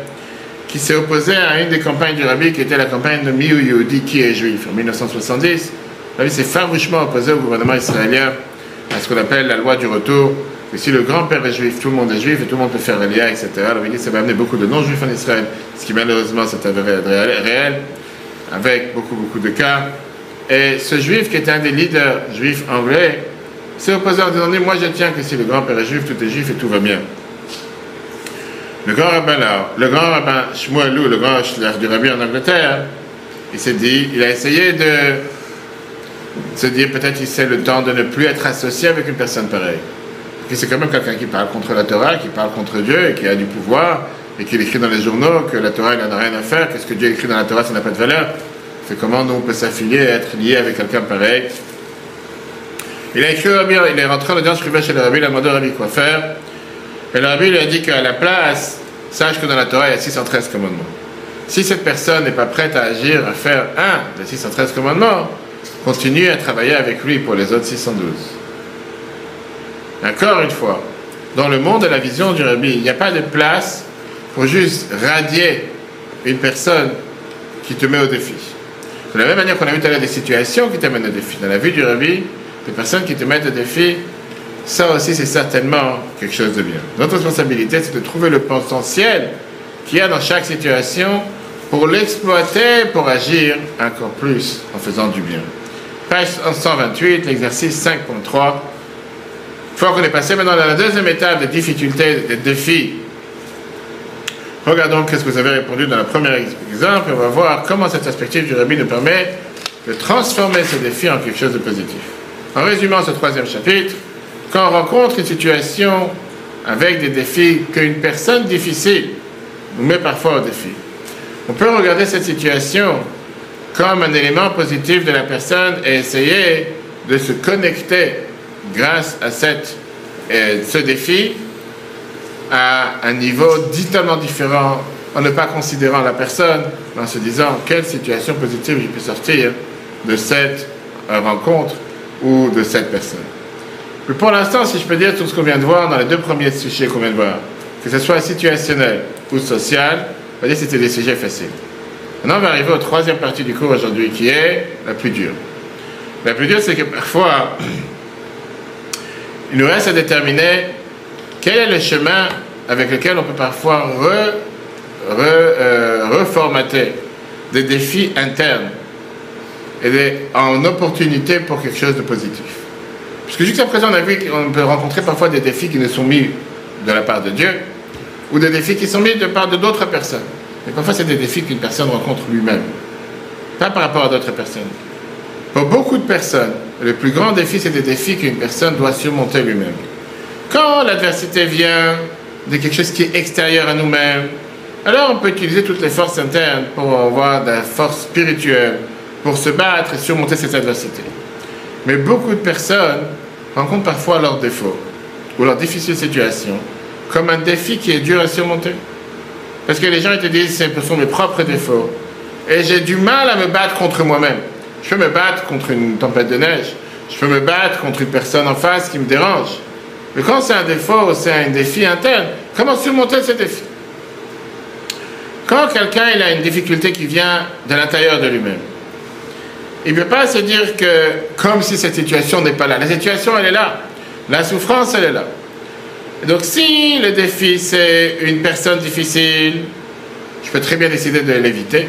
qui s'est opposé à une des campagnes du Rabbi qui était la campagne de Miu Yehudi, qui est juif, en 1970. Le Rabbi s'est farouchement opposé au gouvernement israélien à ce qu'on appelle la loi du retour. Et si le grand-père est juif, tout le monde est juif et tout le monde peut faire Elia, etc. Le Rabbi dit ça va amener beaucoup de non-juifs en Israël, ce qui malheureusement s'est avéré réel, avec beaucoup, beaucoup de cas. Et ce juif, qui était un des leaders juifs anglais, s'est opposé en disant Moi je tiens que si le grand-père est juif, tout est juif et tout va bien. Le grand rabbin là, le grand rabbin Shmuelou, le grand shler du rabbi en Angleterre, il s'est dit, il a essayé de se dire peut-être qu'il c'est le temps de ne plus être associé avec une personne pareille. Que c'est quand même quelqu'un qui parle contre la Torah, qui parle contre Dieu et qui a du pouvoir et qui écrit dans les journaux que la Torah il n'en a rien à faire, que ce que Dieu écrit dans la Torah ça n'a pas de valeur. C'est comment nous on peut s'affilier et être lié avec quelqu'un pareil? Il a écrit il est rentré en audience privée chez le rabbi, il a demandé au rabbi quoi faire. Et le rabbi lui a dit qu'à la place, sache que dans la Torah, il y a 613 commandements. Si cette personne n'est pas prête à agir, à faire un des 613 commandements, continue à travailler avec lui pour les autres 612. Encore une fois, dans le monde de la vision du rabbi, il n'y a pas de place pour juste radier une personne qui te met au défi. De la même manière qu'on a vu tout à l'heure des situations qui t'amènent au défi. Dans la vie du Rabbi, des personnes qui te mettent au défi, ça aussi c'est certainement quelque chose de bien. Notre responsabilité, c'est de trouver le potentiel qu'il y a dans chaque situation pour l'exploiter, pour agir encore plus en faisant du bien. Page 128, l'exercice 5.3. Une fois qu'on est passé maintenant dans la deuxième étape des difficultés, des défis, regardons qu'est-ce que vous avez répondu dans le premier exemple et on va voir comment cette perspective du Rabbi nous permet de transformer ces défis en quelque chose de positif. En résumant ce troisième chapitre, quand on rencontre une situation avec des défis qu'une personne difficile nous met parfois au défi, on peut regarder cette situation comme un élément positif de la personne et essayer de se connecter grâce à cette, euh, ce défi à un niveau totalement différent en ne pas considérant la personne, mais en se disant quelle situation positive je peux sortir de cette euh, rencontre ou de cette personne. Mais pour l'instant, si je peux dire tout ce qu'on vient de voir dans les deux premiers sujets qu'on vient de voir, que ce soit situationnel ou social, on va dire que c'était des sujets faciles. Maintenant, on va arriver aux troisième partie du cours aujourd'hui, qui est la plus dure. La plus dure, c'est que parfois, il nous reste à déterminer quel est le chemin avec lequel on peut parfois euh, reformater des défis internes et en opportunité pour quelque chose de positif. Parce que jusqu'à présent, on a vu qu'on peut rencontrer parfois des défis qui nous sont mis de la part de Dieu, ou des défis qui sont mis de la part de d'autres personnes. Mais parfois, c'est des défis qu'une personne rencontre lui-même, pas par rapport à d'autres personnes. Pour beaucoup de personnes, le plus grand défi, c'est des défis qu'une personne doit surmonter lui-même. Quand l'adversité vient de quelque chose qui est extérieur à nous-mêmes, alors on peut utiliser toutes les forces internes pour avoir de la force spirituelle, pour se battre et surmonter cette adversité. Mais beaucoup de personnes rencontrent parfois leurs défauts ou leurs difficiles situations comme un défi qui est dur à surmonter. Parce que les gens ils te disent ce sont mes propres défauts. Et j'ai du mal à me battre contre moi-même. Je peux me battre contre une tempête de neige. Je peux me battre contre une personne en face qui me dérange. Mais quand c'est un défaut, c'est un défi interne, comment surmonter ce défi? Quand quelqu'un a une difficulté qui vient de l'intérieur de lui-même, il ne peut pas se dire que comme si cette situation n'est pas là. La situation, elle est là. La souffrance, elle est là. donc si le défi, c'est une personne difficile, je peux très bien décider de l'éviter.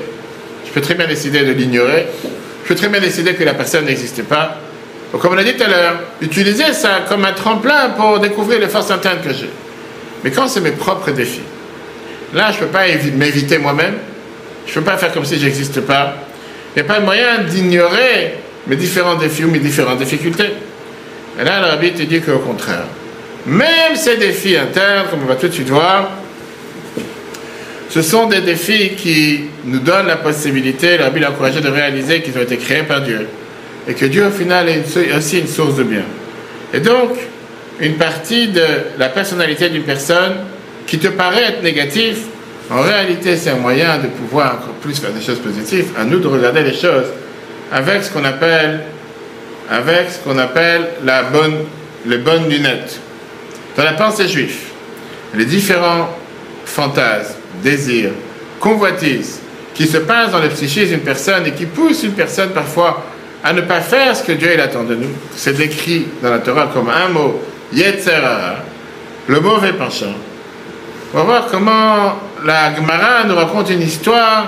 Je peux très bien décider de l'ignorer. Je peux très bien décider que la personne n'existe pas. Donc, comme on a dit tout à l'heure, utiliser ça comme un tremplin pour découvrir les forces internes que j'ai. Mais quand c'est mes propres défis, là, je ne peux pas m'éviter moi-même. Je ne peux pas faire comme si j'existe pas. Il n'y a pas moyen d'ignorer mes différents défis ou mes différentes difficultés. Et là, le rabbi te dit qu'au contraire, même ces défis internes, comme on va tout de suite voir, ce sont des défis qui nous donnent la possibilité, le rabbi l'a encouragé de réaliser qu'ils ont été créés par Dieu. Et que Dieu, au final, est aussi une source de bien. Et donc, une partie de la personnalité d'une personne qui te paraît être négative, en réalité, c'est un moyen de pouvoir encore plus faire des choses positives. À nous de regarder les choses avec ce qu'on appelle, avec ce qu'on appelle la bonne, les bonnes lunettes. Dans la pensée juive, les différents fantasmes, désirs, convoitises qui se passent dans le psychisme d'une personne et qui poussent une personne parfois à ne pas faire ce que Dieu il attend de nous. C'est décrit dans la Torah comme un mot, Yetzerara, le mauvais penchant. On va voir comment la Gemara nous raconte une histoire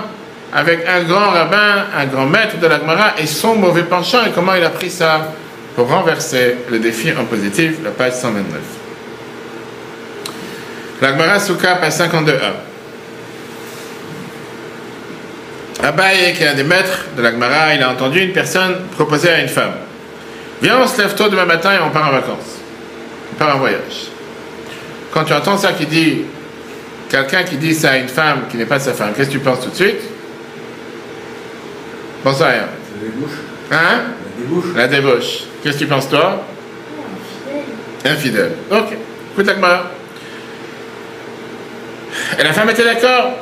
avec un grand rabbin, un grand maître de la Gemara et son mauvais penchant et comment il a pris ça pour renverser le défi en positif, la page 129. La Gemara Souka, page 52a. Abaye, qui est un des maîtres de la Gemara, il a entendu une personne proposer à une femme Viens, on se lève tôt demain matin et on part en vacances. On part en voyage. Quand tu entends ça qui dit quelqu'un qui dit ça à une femme qui n'est pas sa femme, qu'est-ce que tu penses tout de suite? Pense à rien. Des bouches. Hein? La débouche. La débauche. Qu'est-ce que tu penses toi? Infidèle. Infidèle. Ok. Écoute la. Et la femme était d'accord.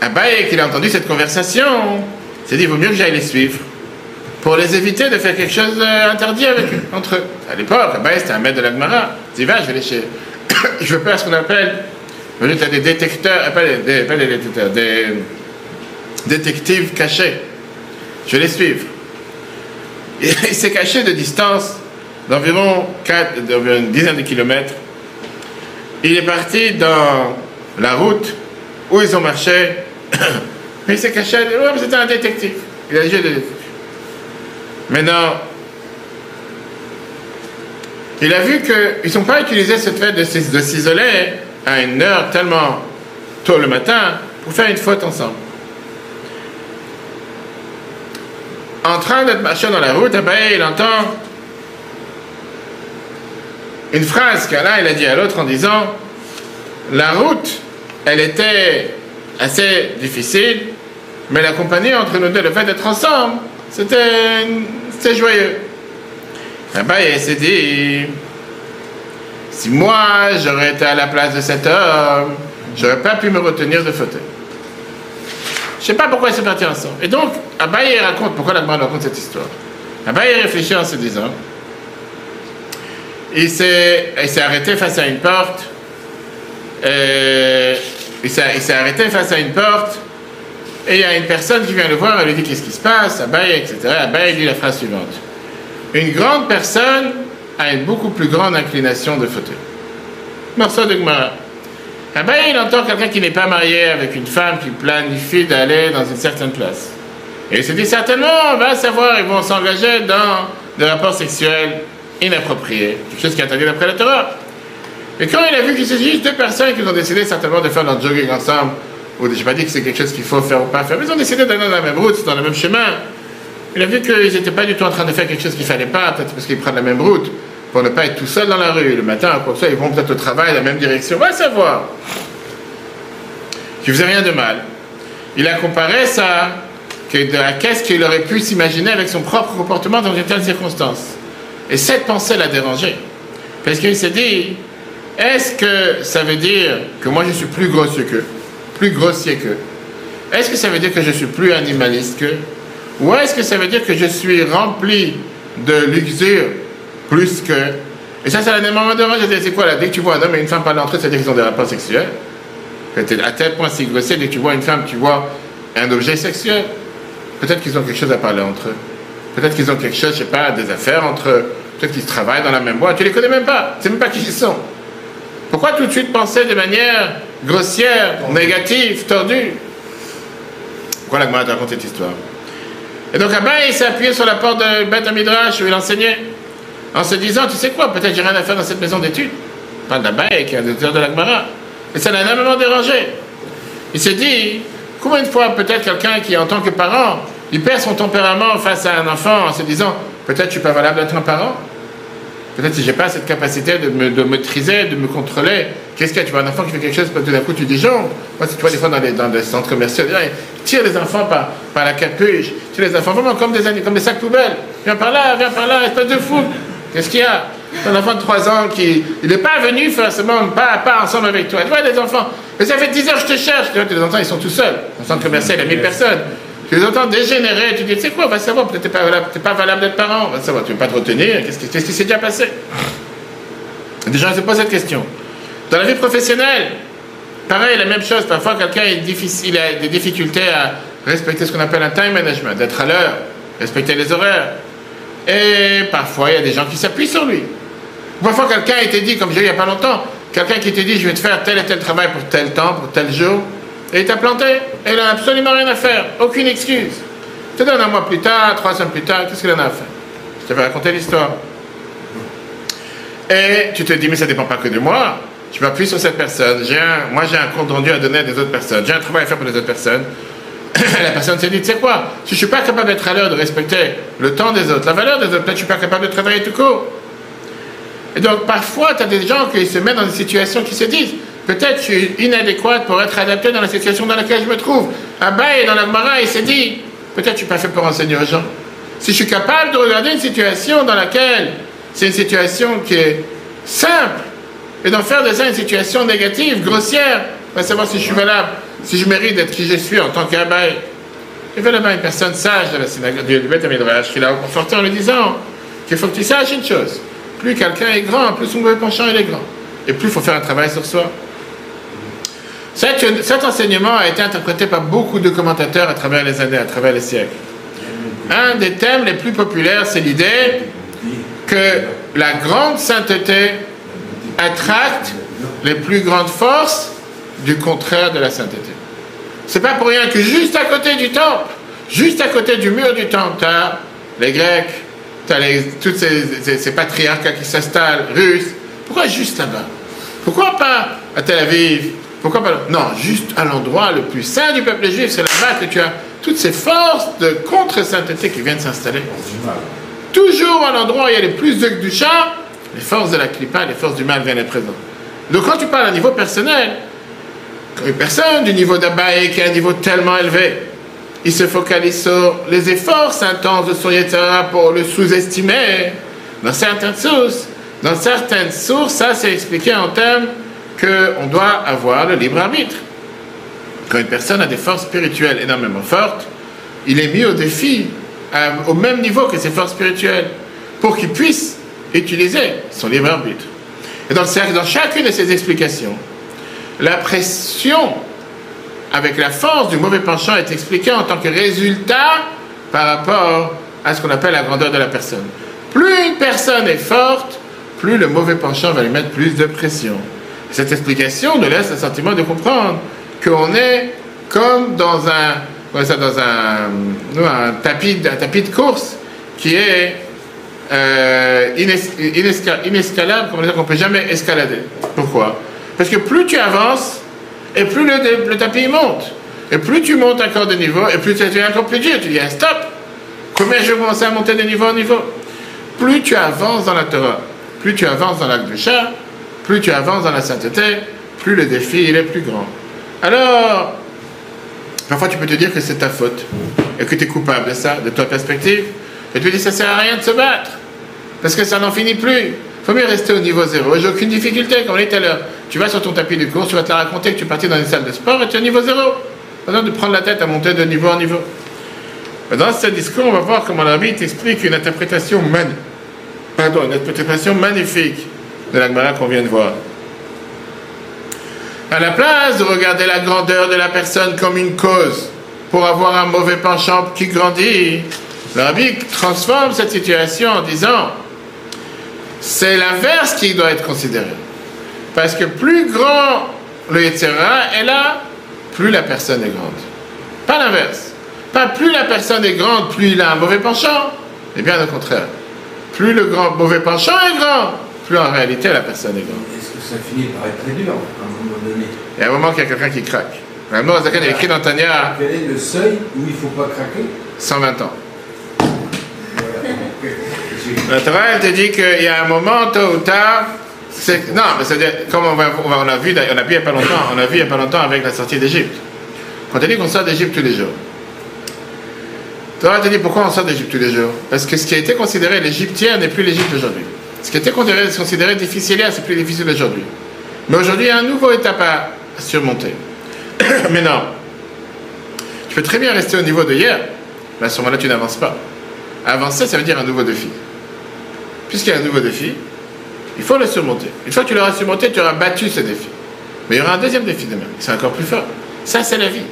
Abaye, qu'il a entendu cette conversation, s'est dit, il vaut mieux que j'aille les suivre pour les éviter de faire quelque chose d'interdit avec eux, entre eux. À l'époque, Abaye, c'était un maître de la Gemara. Il dit, va, je vais les chez... je veux faire ce qu'on appelle... Tu as des détecteurs, euh, pas des, pas des détecteurs, des détectives cachés Je vais les suivre. Il s'est caché de distance d'environ une dizaine de kilomètres. Il est parti dans la route où ils ont marché. Il s'est caché. Ouais, c'était un détective. Il a joué de détective. Maintenant, il a vu qu'ils n'ont pas utilisé cette fait de s'isoler à une heure tellement tôt le matin pour faire une faute ensemble. En train d'être marché dans la route, eh il entend une phrase qu'un il a dit à l'autre en disant La route, elle était assez difficile, mais la compagnie entre nous deux, le fait d'être ensemble, c'était joyeux. Il s'est dit Si moi, j'aurais été à la place de cet homme, j'aurais pas pu me retenir de fauteuil. Je sais pas pourquoi ils sont partis ensemble. Et donc, Abaye raconte, pourquoi la Gemara raconte cette histoire? Abaye réfléchit en se disant il s'est, arrêté face à une porte. euh, il s'est arrêté face à une porte. Et il y a une personne qui vient le voir, elle lui dit qu'est-ce qui se passe, Abaye, etc. Abaye dit la phrase suivante. Une grande personne a une beaucoup plus grande inclination de fauteuil. Morceau de Gemara. Abaye, il entend quelqu'un qui n'est pas marié avec une femme qui planifie d'aller dans une certaine place. Et il se dit certainement, on va savoir, ils vont s'engager dans des rapports sexuels inappropriés, quelque chose qui est interdit d'après la Torah. Et quand il a vu qu'il s'agit deux personnes qui ont décidé certainement de faire leur jogging ensemble, ou je n'ai pas dit que c'est quelque chose qu'il faut faire ou pas faire, mais ils ont décidé d'aller dans la même route, dans le même chemin, il a vu qu'ils n'étaient pas du tout en train de faire quelque chose qu'il ne fallait pas, peut-être parce qu'ils prennent la même route, pour ne pas être tout seul dans la rue. Le matin, comme ça, ils vont peut-être au travail, la même direction, on va savoir. Qui faisait rien de mal. Il a comparé ça que de à qu'est-ce qu'il aurait pu s'imaginer avec son propre comportement dans une telle circonstance. Et cette pensée l'a dérangé. Parce qu'il s'est dit, est-ce que ça veut dire que moi je suis plus grossier qu'eux? Plus grossier qu'eux Est-ce que ça veut dire que je suis plus animaliste qu'eux? Ou est-ce que ça veut dire que je suis rempli de luxure plus que... Et ça, ça l'a énormément dérangé. J'ai dit, C'est quoi là Dès que tu vois un homme et une femme parler entre eux, c'est-à-dire qu'ils ont des rapports sexuels à tel point si grossier, dès que tu vois une femme, tu vois un objet sexuel. Peut-être qu'ils ont quelque chose à parler entre eux. Peut-être qu'ils ont quelque chose, je sais pas, des affaires entre eux. Peut-être qu'ils travaillent dans la même boîte. Tu les connais même pas. Tu sais même pas qui ils sont. Pourquoi tout de suite penser de manière grossière, négative, tordue? Pourquoi la te raconte cette histoire? Et donc là-bas, il s'est appuyé sur la porte de Beth Midrash où il enseignait, en se disant, tu sais quoi, peut-être j'ai rien à faire dans cette maison d'études. Pas d'Abaye, qui est un auteur de la Gemara. Et ça l'a énormément dérangé. Il s'est dit, combien de fois peut-être quelqu'un qui, en tant que parent, il perd son tempérament face à un enfant en se disant, peut-être je suis pas valable d'être un parent? Peut-être si j'ai pas cette capacité de me maîtriser, de me contrôler. Qu'est-ce qu'il y a? Tu vois un enfant qui fait quelque chose, tout d'un coup tu dis Moi, si tu vois des fois dans les, centres commerciaux, ils tirent les enfants par, par la capuche, tire les enfants vraiment comme des, comme des sacs poubelles. Viens par là, viens par là, espèce de fou. Qu'est-ce qu'il y a? Un enfant de 3 ans qui il n'est pas venu forcément pas à pas ensemble avec toi. Tu vois des enfants. Mais ça fait 10 heures que je te cherche. Tu vois, les enfants ils sont tout seuls. Dans le centre commercial, il y a 1000 personnes. Tu les entends dégénérer, tu dis, tu sais quoi, va savoir, peut-être t'es pas valable, pas valable d'être parent, va savoir, tu veux pas te retenir, qu'est-ce qui s'est déjà passé? Des gens se posent cette question. Dans la vie professionnelle, pareil, la même chose, parfois quelqu'un est difficile, il a des difficultés à respecter ce qu'on appelle un time management, d'être à l'heure, respecter les horaires. Et parfois, il y a des gens qui s'appuient sur lui. Parfois, quelqu'un a été dit, comme j'ai eu il n'y a pas longtemps, quelqu'un qui te dit, je vais te faire tel et tel travail pour tel temps, pour tel jour, et il t'a planté, et il n'a absolument rien à faire, aucune excuse. Je te donne un mois plus tard, trois semaines plus tard, qu'est-ce qu'il en a à faire? Je t'avais raconté l'histoire. Et tu te dis, mais ça ne dépend pas que de moi. Je m'appuie sur cette personne. Moi, j'ai un compte rendu à donner à des autres personnes. J'ai un travail à faire pour les autres personnes. la personne s'est dit, tu sais quoi, si je suis pas capable d'être à l'heure, de respecter le temps des autres, la valeur des autres, peut-être je suis pas capable de travailler tout court. Et donc, parfois, tu as des gens qui se mettent dans des situations qui se disent, peut-être je suis inadéquate pour être adapté dans la situation dans laquelle je me trouve. Abaye, dans la Gemara, il s'est dit, peut-être je suis pas fait pour enseigner aux gens. Si je suis capable de regarder une situation dans laquelle c'est une situation qui est simple, et d'en faire de ça une situation négative, grossière, on va savoir si je suis valable, si je mérite d'être qui je suis en tant qu'abaye. Il y avait là-bas une personne sage de la synagogue du Beth Midrash qui l'a conforté en lui disant qu'il faut que tu saches une chose. Plus quelqu'un est grand, plus son mauvais penchant est grand. Et plus il faut faire un travail sur soi. Cet, cet enseignement a été interprété par beaucoup de commentateurs à travers les années, à travers les siècles. Un des thèmes les plus populaires, c'est l'idée que la grande sainteté attracte les plus grandes forces du contraire de la sainteté. C'est pas pour rien que juste à côté du temple, juste à côté du mur du temple, tu as les Grecs, tu as les, tous ces, ces- patriarcats qui s'installent, russes. Pourquoi juste là-bas? Pourquoi pas à Tel Aviv? Pourquoi pas Non, juste à l'endroit le plus saint du peuple juif, c'est là-bas que tu as toutes ces forces de contre-sainteté qui viennent s'installer. Toujours à l'endroit où il y a les plus de du chat, les forces de la clipa, les forces du mal viennent être présentes. Donc quand tu parles à niveau personnel, une personne du niveau d'Abaye qui a un niveau tellement élevé, il se focalise sur les efforts intenses de son Yetzirah pour le sous-estimer. Dans certaines sources, dans certaines sources, ça c'est expliqué en termes qu'on doit avoir le libre arbitre. Quand une personne a des forces spirituelles énormément fortes, il est mis au défi à- au même niveau que ses forces spirituelles pour qu'il puisse utiliser son libre arbitre. Et dans chacune de ces explications, la pression avec la force du mauvais penchant est expliquée en tant que résultat par rapport à ce qu'on appelle la grandeur de la personne. Plus une personne est forte, plus le mauvais penchant va lui mettre plus de pression. Cette explication nous laisse le sentiment de comprendre qu'on est comme dans un, ça, dans nous, un tapis, de course qui est euh, ines- inesca- inescalable, comme on ne peut jamais escalader. Pourquoi? Parce que plus tu avances, et plus le, tapis monte. Et plus tu montes encore de niveau, et plus tu es encore plus dur. Tu dis, ah, stop Combien je vais commencer à monter de niveau en niveau? Plus tu avances dans la Torah, plus tu avances dans l'acte du chat, plus tu avances dans la sainteté, plus le défi est plus grand. Alors, parfois tu peux te dire que c'est ta faute, et que tu es coupable de ça, de ta perspective, et tu te dis, ça sert à rien de se battre, parce que ça n'en finit plus. Faut mieux rester au niveau zéro. J'ai aucune difficulté, comme on tout à l'heure. Tu vas sur ton tapis de course, tu vas te la raconter que tu es parti dans une salle de sport et tu es au niveau zéro. Pas besoin de prendre la tête à monter de niveau en niveau. Dans ce discours, on va voir comment l'arbitre explique une interprétation, mani- Pardon, une interprétation magnifique de la Gemara qu'on vient de voir. À la place de regarder la grandeur de la personne comme une cause pour avoir un mauvais penchant qui grandit, l'arbitre transforme cette situation en disant c'est l'inverse qui doit être considéré. Parce que plus grand le Yetzirah est là, plus la personne est grande. Pas l'inverse. Pas plus la personne est grande, plus il a un mauvais penchant. Et bien au contraire. Plus le grand mauvais penchant est grand, plus en réalité la personne est grande. Est-ce que ça finit par être très dur à un moment donné? Il y a un moment qu'il y a quelqu'un qui craque. Moment, Zakan a écrit dans Tania Quel est le seuil où il ne faut pas craquer? 120 ans. Voilà. Torah, elle te dit qu'il y a un moment, tôt ou tard, c'est- non, mais c'est-à-dire, comme on, va, a vu, on a vu il n'y a pas longtemps, on a vu il n'y a pas longtemps avec la sortie d'Égypte. Quand on dit qu'on sort d'Égypte tous les jours, Torah te dit pourquoi on sort d'Égypte tous les jours? Parce que ce qui a été considéré l'Égyptien n'est plus l'Égypte aujourd'hui. Ce qui a été considéré, considéré difficile c'est plus difficile aujourd'hui. Mais aujourd'hui, il y a un nouveau étape à surmonter. mais non, tu peux très bien rester au niveau de hier, mais à ce moment-là, tu n'avances pas. Avancer, ça veut dire un nouveau défi. Puisqu'il y a un nouveau défi, il faut le surmonter. Une fois que tu l'auras surmonté, tu auras battu ce défi. Mais il y aura un deuxième défi demain, c'est encore plus fort. Ça, c'est la vie.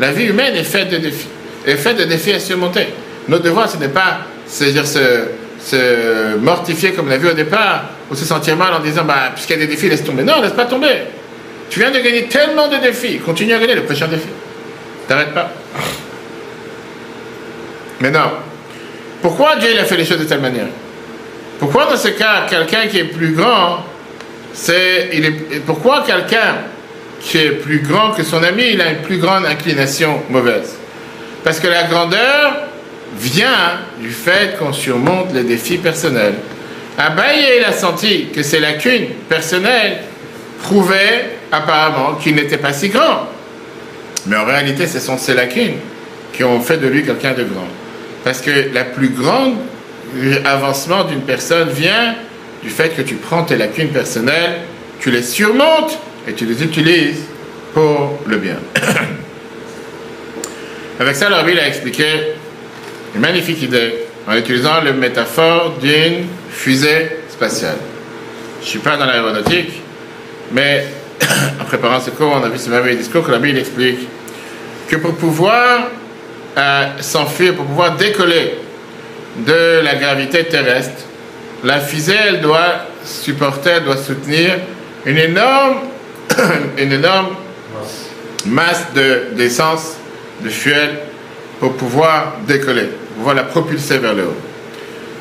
La vie humaine est faite de défis. Est faite de défis à surmonter. Notre devoir, ce n'est pas, c'est-à-dire se, mortifier comme on l'a vu au départ, ou se sentir mal en disant, bah, puisqu'il y a des défis, laisse tomber. Non, laisse pas tomber. Tu viens de gagner tellement de défis, continue à gagner le prochain défi. T'arrêtes pas. Mais non. Pourquoi Dieu a fait les choses de telle manière? Pourquoi dans ce cas, quelqu'un qui est plus grand, c'est, il est, pourquoi quelqu'un qui est plus grand que son ami, il a une plus grande inclination mauvaise? Parce que la grandeur vient du fait qu'on surmonte les défis personnels. Abaye, il a senti que ses lacunes personnelles prouvaient apparemment qu'il n'était pas si grand. Mais en réalité, ce sont ces lacunes qui ont fait de lui quelqu'un de grand. Parce que la plus grande avancement d'une personne vient du fait que tu prends tes lacunes personnelles, tu les surmontes et tu les utilises pour le bien. Avec ça, Rabbi a expliqué une magnifique idée en utilisant le métaphore d'une fusée spatiale. Je ne suis pas dans l'aéronautique, mais en préparant ce cours, on a vu ce merveilleux discours que Rabbi explique que pour pouvoir euh, s'enfuir, pour pouvoir décoller de la gravité terrestre. La fusée, doit supporter, doit soutenir une énorme, masse de- d'essence, de, fuel, pour pouvoir décoller, pour pouvoir la propulser vers le haut.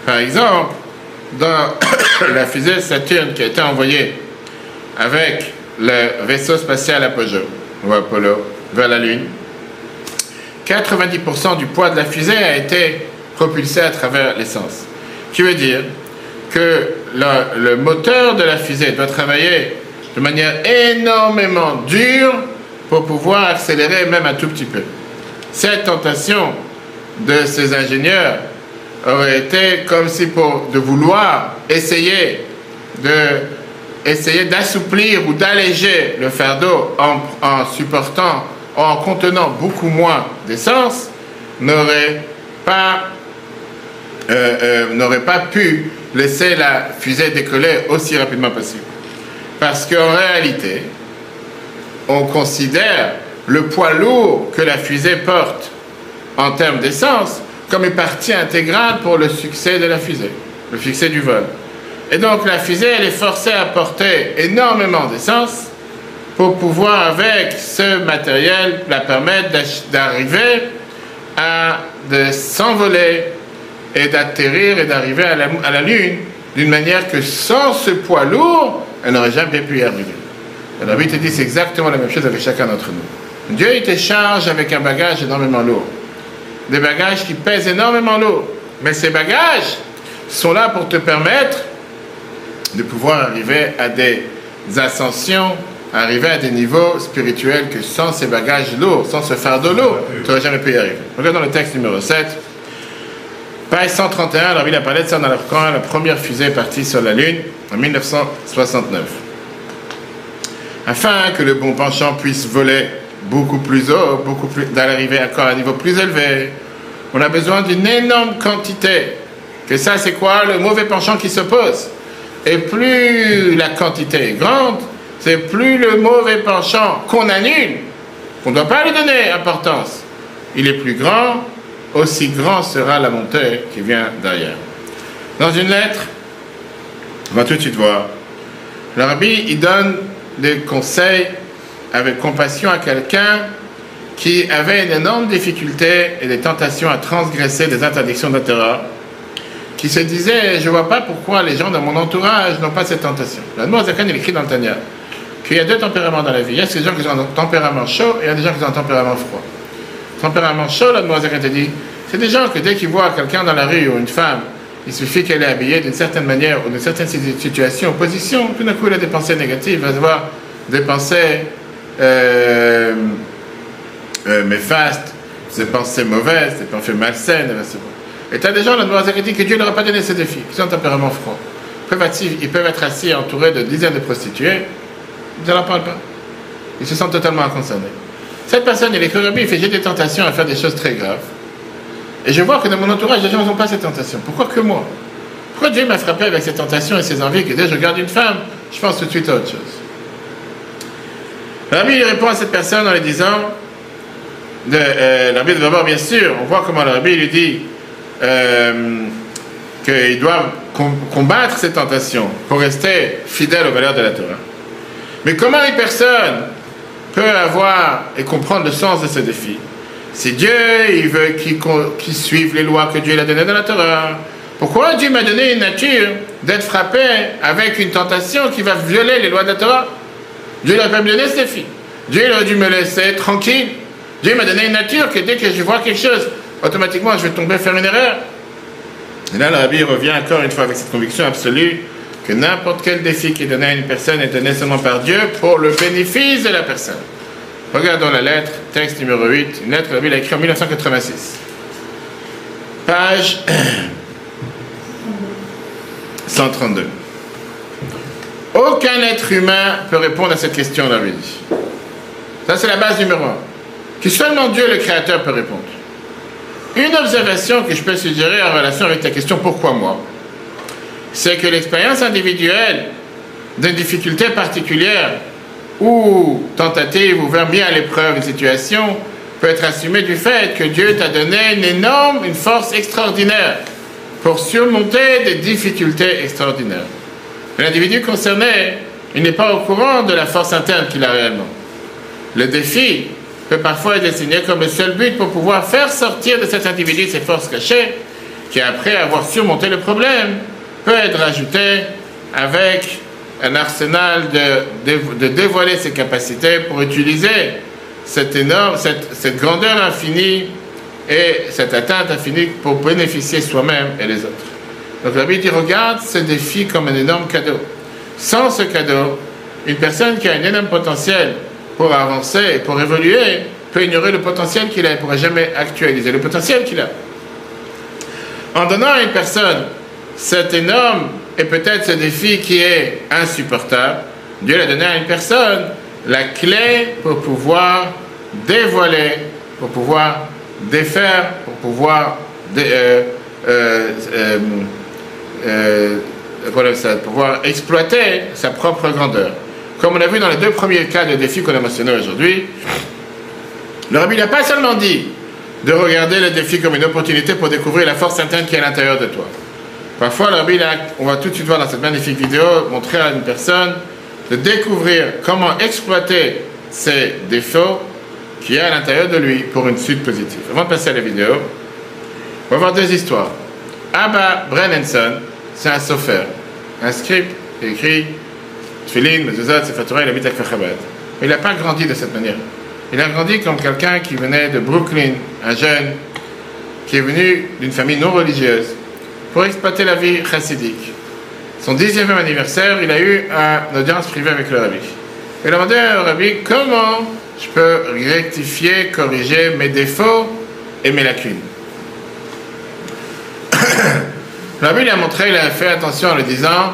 Par exemple, dans la fusée Saturne qui a été envoyée avec le vaisseau spatial Apollo vers la Lune, 90% du poids de la fusée a été à travers l'essence. Qui veut dire que le, le moteur de la fusée doit travailler de manière énormément dure pour pouvoir accélérer même un tout petit peu. Cette tentation de ces ingénieurs aurait été comme si pour de vouloir essayer de essayer d'assouplir ou d'alléger le fardeau en, en supportant en contenant beaucoup moins d'essence n'aurait pas euh, euh, n'aurait pas pu laisser la fusée décoller aussi rapidement possible. Parce qu'en réalité, on considère le poids lourd que la fusée porte en termes d'essence comme une partie intégrale pour le succès de la fusée, le succès du vol. Et donc la fusée, elle est forcée à porter énormément d'essence pour pouvoir, avec ce matériel, la permettre d'arriver à s'envoler et d'atterrir et d'arriver à la, à la Lune d'une manière que sans ce poids lourd, elle n'aurait jamais pu y arriver. Et la Bible te dit c'est exactement la même chose avec chacun d'entre nous. Dieu il te charge avec un bagage énormément lourd. Des bagages qui pèsent énormément lourd. Mais ces bagages sont là pour te permettre de pouvoir arriver à des ascensions, arriver à des niveaux spirituels que sans ces bagages lourds, sans ce fardeau lourd, tu n'aurais jamais pu y arriver. Regardons le texte numéro 7. Page 131, la Bible a parlé de ça dans Coran, la première fusée est partie sur la Lune en 1969. Afin que le bon penchant puisse voler beaucoup plus haut, beaucoup plus, d'arriver encore à un niveau plus élevé, on a besoin d'une énorme quantité. Que ça, c'est quoi Le mauvais penchant qui s'oppose. Et plus la quantité est grande, c'est plus le mauvais penchant qu'on annule, qu'on ne doit pas lui donner importance. Il est plus grand, aussi grand sera la montée qui vient derrière. Dans une lettre, on va tout de suite voir. Le rabbi, il donne des conseils avec compassion à quelqu'un qui avait une énorme difficulté et des tentations à transgresser des interdictions de Torah, qui se disait, je ne vois pas pourquoi les gens dans mon entourage n'ont pas cette tentation. La Zakan, il écrit dans le Tanya qu'il y a deux tempéraments dans la vie. Il y a ces gens qui ont un tempérament chaud et il y a des gens qui ont un tempérament froid. Tempérament chaud, la Zakan te dit, c'est des gens que dès qu'ils voient quelqu'un dans la rue ou une femme, il suffit qu'elle est habillée d'une certaine manière ou d'une certaine situation position, tout d'un coup elle a des pensées négatives, elle va se voir des pensées euh, euh, des pensées mauvaises, des pensées malsaines. Et tu as des gens, la Noire dit que Dieu leur a pas donné ces défis, qui ont un tempérament froid. Ils peuvent, être, assis entourés de dizaines de prostituées, ils ne parlent pas. Ils se sentent totalement inconcernés. Cette personne, il est que il fait j'ai des tentations à faire des choses très graves. Et je vois que dans mon entourage, les gens n'ont pas cette tentation. Pourquoi que moi? Pourquoi Dieu m'a frappé avec ces tentations et ces envies que dès je regarde une femme, je pense tout de suite à autre chose? Rabbi répond à cette personne en lui disant, de, euh, Rabbi d'abord bien sûr, on voit comment le Rabbi lui dit euh, qu'il doit com combattre ces tentations pour rester fidèle aux valeurs de la Torah. Mais comment une personne peut avoir et comprendre le sens de ce défi Si Dieu, il veut qu'il qu suive les lois que Dieu a données dans la Torah, pourquoi Dieu m'a donné une nature d'être frappé avec une tentation qui va violer les lois de la Torah? Dieu n'a pas me donné ce défi. Dieu aurait dû me laisser tranquille. Dieu m'a donné une nature que dès que je vois quelque chose, automatiquement je vais tomber faire une erreur. Et là, le rabbi revient encore une fois avec cette conviction absolue que n'importe quel défi qui est donné à une personne est donné seulement par Dieu pour le bénéfice de la personne. Regardons la lettre, texte numéro 8, une lettre que la Bible a écrite en 1986. Page 132. Aucun être humain peut répondre à cette question, la Bible dit. Ça, c'est la base numéro un. Que seulement Dieu, le Créateur, peut répondre. Une observation que je peux suggérer en relation avec ta question pourquoi moi? C'est que l'expérience individuelle d'une difficulté particulière ou tentative ou bien à l'épreuve une situation peut être assumée du fait que Dieu t'a donné une énorme, une force extraordinaire pour surmonter des difficultés extraordinaires. L'individu concerné, il n'est pas au courant de la force interne qu'il a réellement. Le défi peut parfois être désigné comme le seul but pour pouvoir faire sortir de cet individu ses forces cachées, qui après avoir surmonté le problème, peut être ajouté avec un arsenal de, de, dévoiler ses capacités pour utiliser cette énorme, cette, cette grandeur infinie et cette atteinte infinie pour bénéficier soi-même et les autres. Donc la Bible dit, regarde ce défi comme un énorme cadeau. Sans ce cadeau, une personne qui a un énorme potentiel pour avancer et pour évoluer peut ignorer le potentiel qu'il a et ne pourra jamais actualiser le potentiel qu'il a. En donnant à une personne cet énorme et peut-être ce défi qui est insupportable, Dieu a donné à une personne la clé pour pouvoir dévoiler, pour pouvoir défaire, pour pouvoir euh, euh, euh, exploiter sa propre grandeur. Comme on a vu dans les deux premiers cas de défis qu'on a mentionnés aujourd'hui, le rabbi n'a pas seulement dit de regarder le défi comme une opportunité pour découvrir la force interne qui est à l'intérieur de toi. Parfois, le rabbi, on va tout de suite voir dans cette magnifique vidéo, montrer à une personne de découvrir comment exploiter ses défauts qui est à l'intérieur de lui pour une suite positive. Avant de passer à la vidéo, on va voir deux histoires. Abba Brennenson, c'est un sofer, un script écrit Tfilin, Mezuzot, Sefer Torah, il habite à Chabad. Mais il n'a pas grandi de cette manière. Il a grandi comme quelqu'un qui venait de Brooklyn, un jeune qui est venu d'une famille non religieuse pour exploiter la vie chassidique. Son dixième anniversaire, il a eu une audience privée avec le rabbi. Il a demandé au rabbi comment je peux rectifier, corriger mes défauts et mes lacunes? le rabbi lui a montré, il a fait attention en lui disant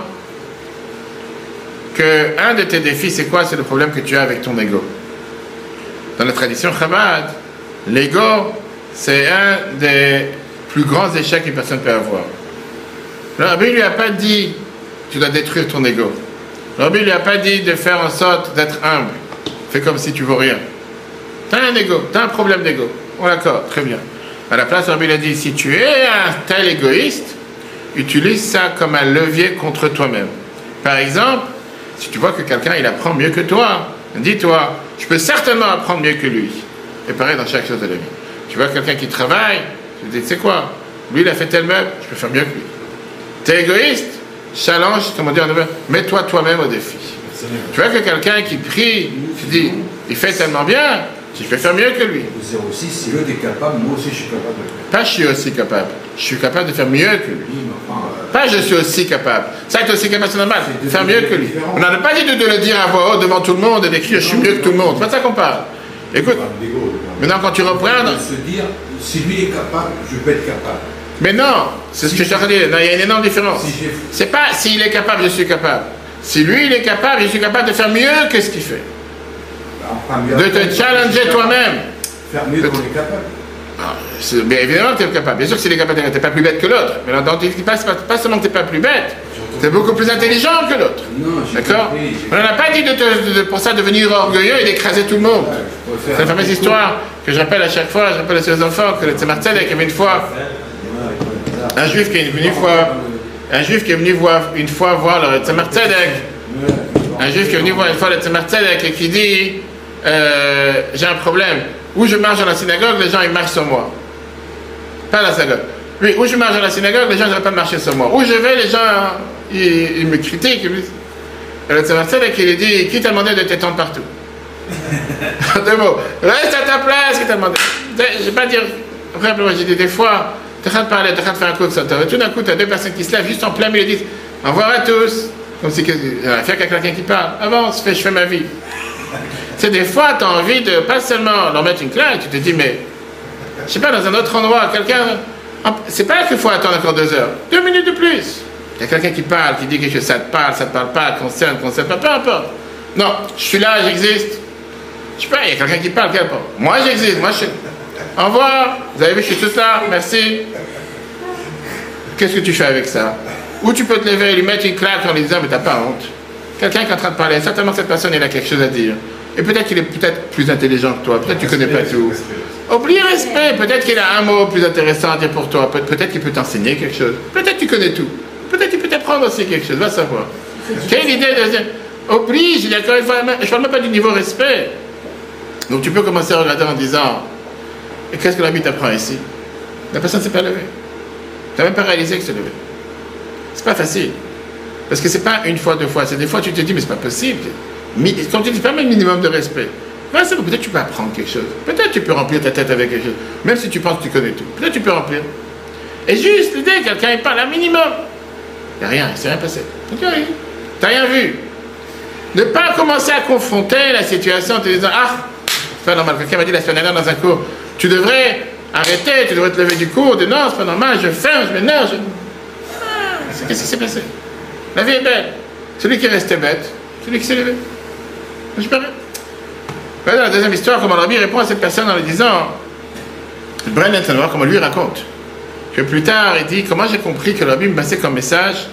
que un de tes défis, c'est quoi? C'est le problème que tu as avec ton ego. Dans la tradition Chabad, l'ego, c'est un des plus grands échecs qu'une personne peut avoir. Le rabbi lui a pas dit tu dois détruire ton ego. Le rabbi lui a pas dit de faire en sorte d'être humble. Fais comme si tu vaux rien. Tu as un ego, tu as un problème d'ego. Bon, d'accord, très bien. À la place, le rabbi a dit si tu es un tel égoïste, utilise ça comme un levier contre toi-même. Par exemple, si tu vois que quelqu'un il apprend mieux que toi, dis-toi, je peux certainement apprendre mieux que lui. Et pareil dans chaque chose de la vie. Tu vois quelqu'un qui travaille, tu te dis, c'est quoi Lui, il a fait tel meuble, je peux faire mieux que lui. T'es égoïste? Challenge, comment dire, mets-toi toi-même au défi. Tu vois que quelqu'un qui prie, tu dis, il fait tellement bien, je peux faire mieux que lui. 06, si l'autre est capable, moi aussi je suis capable de faire. Pas je suis aussi capable, je suis capable de faire mieux que lui. Pas je suis aussi capable. Ça, être aussi capable, c'est normal. Faire mieux que lui. On n'a pas dit de, le dire à voix haute devant tout le monde et d'écrire je suis mieux que tout le monde. C'est pas ça qu'on parle. Écoute, maintenant quand tu reprends. se dire, si lui est capable, je peux être capable. Mais non, c'est ce que je te dire. il y a une énorme différence. c'est pas s'il est capable, je suis capable. Si lui, il est capable, je suis capable de faire mieux que ce qu'il fait. de te challenger toi-même. Faire mieux qu'on est capable. Ah, bien évidemment que tu es capable. Bien sûr que s'il est capable, tu n'es pas plus bête que l'autre. Mais là, pas, pas seulement que tu n'es pas plus bête, tu es beaucoup plus intelligent que l'autre. D'accord On n'a pas dit de, te, pour ça devenir orgueilleux et d'écraser tout le monde. C'est la fameuse histoire que je rappelle à chaque fois, je rappelle à ces enfants que le Tzemar Tzedek avait une fois un juif qui est venu voir, un juif qui est venu voir une fois voir le Tzemar Tzedek, un juif qui est venu voir une fois le Tzemar Tzedek et qui dit euh, j'ai un problème. Où je marche dans la synagogue, les gens ils marchent sur moi. Pas la synagogue. Oui, où je marche dans la synagogue, les gens n'arrêtent pas de marcher sur moi. Où je vais, les gens ils, me critiquent. Et le Tzemar Tzedek il dit qui t'a demandé de t'étendre partout? Deux mots. Reste à ta place, qui t'a demandé. Je vais pas dire. Après, j'ai dit des fois, tu es en train de parler, tu es en train de faire un. Et tout d'un coup, tu as deux personnes qui se lèvent juste en plein milieu et disent Au revoir à tous. Comme si y a quelqu'un qui parle. Avance, fais, je fais ma vie. C'est des fois, tu as envie de pas seulement leur mettre une claque, tu te dis Mais, je sais pas, dans un autre endroit, quelqu'un. C'est pas qu'il faut attendre encore deux heures. Deux minutes de plus. Il y a quelqu'un qui parle, qui dit que ça te parle, ça te parle pas, concerne, concerne pas, peu importe. Non, je suis là, j'existe. Je sais pas, il y a quelqu'un qui parle, qu'importe. Moi, j'existe, moi, je suis. Au revoir, vous avez vu, je suis tout là, merci. Qu'est-ce que tu fais avec ça? Ou tu peux te lever et lui mettre une claque en lui disant, mais t'as pas honte. Quelqu'un qui est en train de parler, certainement cette personne, il a quelque chose à dire. Et peut-être qu'il est peut-être plus intelligent que toi, peut-être tu connais pas tout. Oublie respect, peut-être qu'il a un mot plus intéressant à dire pour toi, Peut- peut-être qu'il peut t'enseigner quelque chose, peut-être tu connais tout, peut-être qu'il peut t'apprendre aussi quelque chose, va savoir. Quelle idée de dire, oublie, je dis encore une fois, je parle même pas du niveau respect. Donc tu peux commencer à regarder en disant, et qu'est-ce que la vie t'apprend ici? La personne ne s'est pas levée. Tu n'as même pas réalisé que c'est levé. C'est pas facile. Parce que c'est pas une fois, deux fois, c'est des fois tu te dis, mais c'est pas possible. Quand tu dis pas même le minimum de respect, peut-être tu peux apprendre quelque chose. Peut-être tu peux remplir ta tête avec quelque chose. Même si tu penses que tu connais tout. Peut-être tu peux remplir. Et juste l'idée, quelqu'un parle un minimum. Il n'y a rien, il ne s'est rien passé. Tu n'as rien vu. Ne pas commencer à confronter la situation en te disant Ah, c'est pas normal. Quelqu'un m'a dit la semaine dernière dans un cours Tu devrais arrêter, tu devrais te lever du cours. De non, c'est pas normal, je ferme, je m'énerve. Je... Qu'est-ce qui s'est passé? La vie est belle. Celui qui est resté bête, celui qui s'est levé. Je rien. Voilà la deuxième histoire, comment rabbi répond à cette personne en lui disant Tanwar, comment lui raconte que plus tard, il dit Comment j'ai compris que le me passait comme message?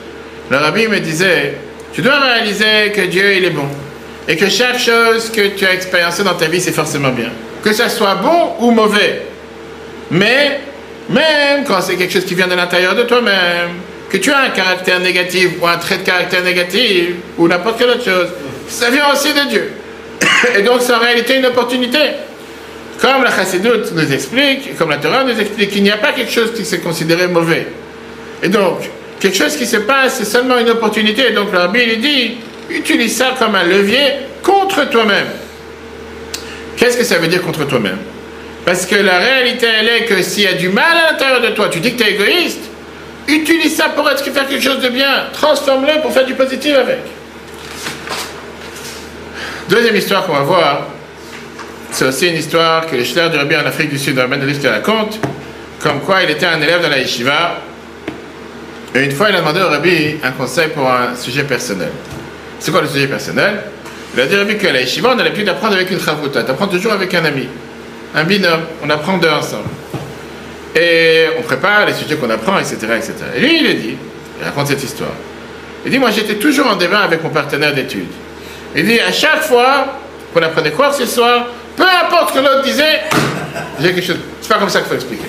Le rabbi me disait Tu dois réaliser que Dieu, il est bon. Et que chaque chose que tu as expériencée dans ta vie, c'est forcément bien. Que ça soit bon ou mauvais. Mais, même quand c'est quelque chose qui vient de l'intérieur de toi-même, que tu as un caractère négatif ou un trait de caractère négatif ou n'importe quelle autre chose, ça vient aussi de Dieu. Et donc, c'est en réalité une opportunité. Comme la Chassidoute nous explique, comme la Torah nous explique, qu'il n'y a pas quelque chose qui s'est considéré mauvais. Et donc, quelque chose qui se passe, c'est seulement une opportunité. Et donc, le Rabbi, il dit, utilise ça comme un levier contre toi-même. Qu'est-ce que ça veut dire contre toi-même? Parce que la réalité, elle est que s'il y a du mal à l'intérieur de toi, tu dis que tu es égoïste, utilise ça pour faire quelque chose de bien. Transforme-le pour faire du positif avec. Deuxième histoire qu'on va voir, c'est aussi une histoire que le Schler du Rabbi en Afrique du Sud, Rabbi Dalif, te raconte, comme quoi il était un élève de la yeshiva, et une fois il a demandé au Rabbi un conseil pour un sujet personnel. C'est quoi le sujet personnel? Il a dit Rabbi qu'à la yeshiva, on a l'habitude d'apprendre avec une chavruta, t'apprends toujours avec un ami, un binôme, on apprend deux ensemble. Et on prépare les sujets qu'on apprend, etc., etc. Et lui, il a dit, il raconte cette histoire. Il dit, moi j'étais toujours en débat avec mon partenaire d'études. Il dit, à chaque fois qu'on apprenait quoi que ce soit, peu importe ce que l'autre disait, j'ai quelque chose. C'est pas comme ça qu'il faut expliquer.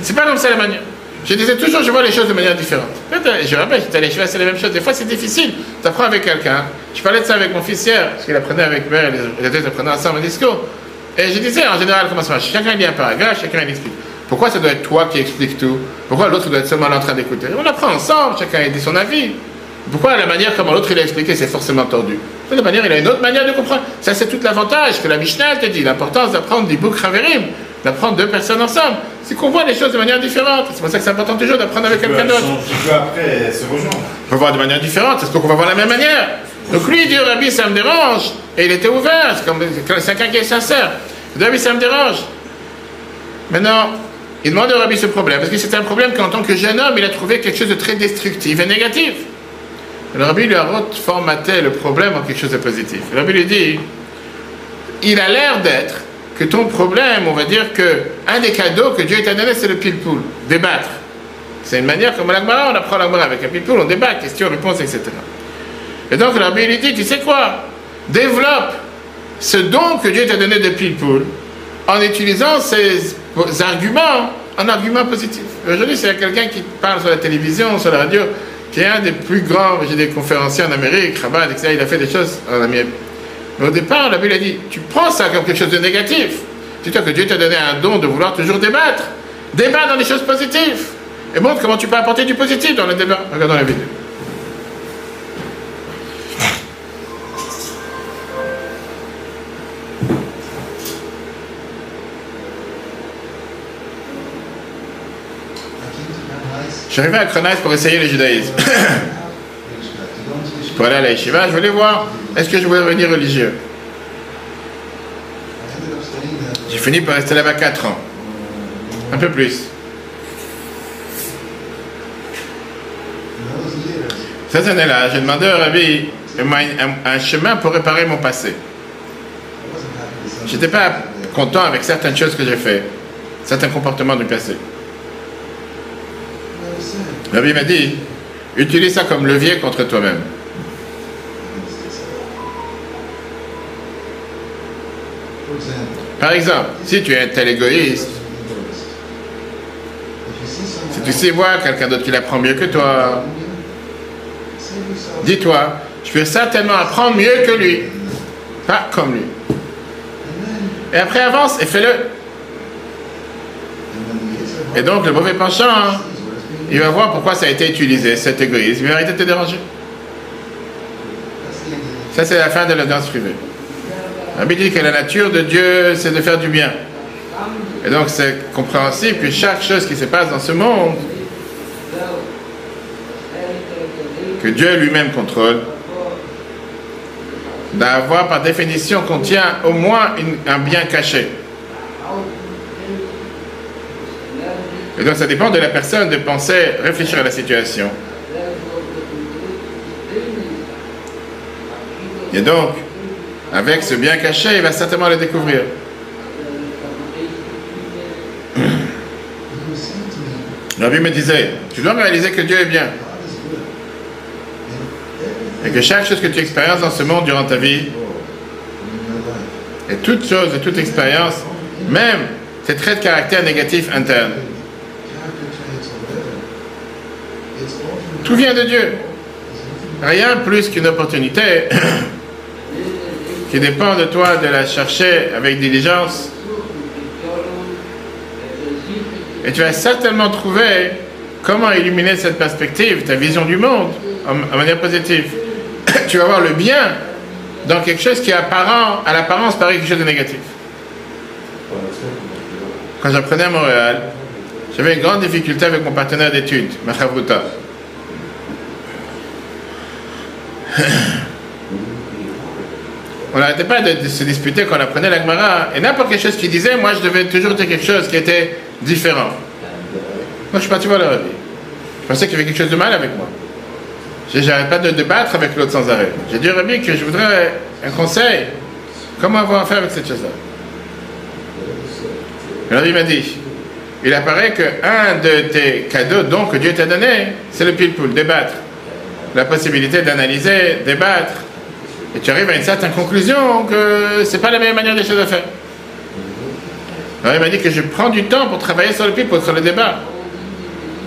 C'est pas comme ça la manière. Je disais toujours, je vois les choses de manière différente. Peut-être, Je rappelle, j'étais allé, je c'est la même chose. Des fois, c'est difficile. Tu apprends avec quelqu'un. Je parlais de ça avec mon fils hier, parce qu'il apprenait avec moi, les deux apprenaient ensemble un discours. Et je disais, en général, comment ça marche? Chacun lit un paragraphe, chacun il explique. Pourquoi ça doit être toi qui explique tout? Pourquoi l'autre doit être seulement en train d'écouter? On apprend ensemble, chacun dit son avis. Pourquoi la manière comment l'autre il a expliqué, c'est forcément tordu? De manière, il a une autre manière de comprendre. Ça, c'est tout l'avantage que la Mishnah te dit, l'importance d'apprendre des boucs d'apprendre deux personnes ensemble. C'est qu'on voit les choses de manière différente. C'est pour ça que c'est important toujours d'apprendre avec quelqu'un d'autre. Après se rejoindre. On va voir de manière différente, c'est qu'on va voir la même manière. Donc lui, il dit au Rabbi, ça me dérange. Et il était ouvert, c'est comme quelqu'un qui est sincère. Il dit, Rabbi, ça me dérange. Maintenant, il demande au Rabbi ce problème, parce que c'est un problème qu'en tant que jeune homme, il a trouvé quelque chose de très destructif et négatif. Le Rabbi lui a reformaté le problème en quelque chose de positif. Le Rabbi lui dit, il a l'air d'être que ton problème, on va dire que un des cadeaux que Dieu t'a donné, c'est le pile-poule, débattre. C'est une manière comme l'Agmara, on apprend l'Agmara avec un pile-poule, on débat, questions, réponses, etc. Et donc Rabbi lui dit, tu sais quoi? Développe ce don que Dieu t'a donné de pile-poule en utilisant ces arguments en arguments positifs. Aujourd'hui, c'est quelqu'un qui parle sur la télévision, sur la radio, qui est un des plus grands, j'ai des conférenciers en Amérique, Rabat, etc. Il a fait des choses en Amérique. Mais au départ, la Bible a dit, tu prends ça comme quelque chose de négatif. Dis-toi que Dieu t'a donné un don de vouloir toujours débattre. Débat dans les choses positives. Et montre comment tu peux apporter du positif dans le débat. Regardons la vidéo. Arrivé à Kronais pour essayer le judaïsme. pour aller à la yeshiva, je voulais voir est-ce que je voulais devenir religieux? J'ai fini par rester là-bas 4 ans. Un peu plus. Cette année-là, j'ai demandé au rabbi un, un chemin pour réparer mon passé. J'étais pas content avec certaines choses que j'ai fait, certains comportements du passé. Rabbi m'a dit, utilise ça comme levier contre toi-même. Par exemple, si tu es un tel égoïste, si tu sais voir quelqu'un d'autre qui l'apprend mieux que toi, dis-toi, je peux certainement apprendre mieux que lui, pas comme lui. Et après avance et fais-le. Et donc le mauvais penchant, hein, il va voir pourquoi ça a été utilisé, cet égoïsme, il va arrêter de te déranger. Ça, c'est la fin de l'audience privée. La Bible dit que la nature de Dieu, c'est de faire du bien. Et donc, c'est compréhensible que chaque chose qui se passe dans ce monde, que Dieu lui-même contrôle, d'avoir par définition contient au moins un bien caché. Et donc, ça dépend de la personne de penser, réfléchir à la situation. Et donc, avec ce bien caché, il va certainement le découvrir. To me, disait, tu dois réaliser que Dieu est bien. Et que chaque chose que tu expériences dans ce monde durant ta vie, et toute chose et toute expérience, même tes traits de caractère all from tout vient de Dieu. Rien plus qu'une opportunité qui dépend de toi de la chercher avec diligence. Et tu vas certainement trouver comment illuminer cette perspective, ta vision du monde, en, en manière positive. tu vas voir le bien dans quelque chose qui, apparent, à l'apparence, paraît quelque chose de négatif. Quand j'apprenais à Montréal, j'avais une grande difficulté avec mon partenaire d'études, Machavruta. On n'arrêtait pas de, se disputer quand on apprenait la Gemara. Et n'importe quelle chose qu'il disait, moi je devais toujours dire quelque chose qui était différent. Moi je suis parti voir le Rabbi. Je pensais qu'il y avait quelque chose de mal avec moi. Je n'arrête pas de débattre avec l'autre sans arrêt. J'ai dit au Rabbi que je voudrais un conseil. Comment avoir affaire avec cette chose-là? Le Rabbi m'a dit il apparaît qu'un de tes cadeaux, dons que Dieu t'a donné, c'est le pile-poule, débattre. La possibilité d'analyser, débattre. Et tu arrives à une certaine conclusion que c'est pas la meilleure manière des choses à faire. Alors il m'a dit que je prends du temps pour travailler sur le pile-poule, sur le débat.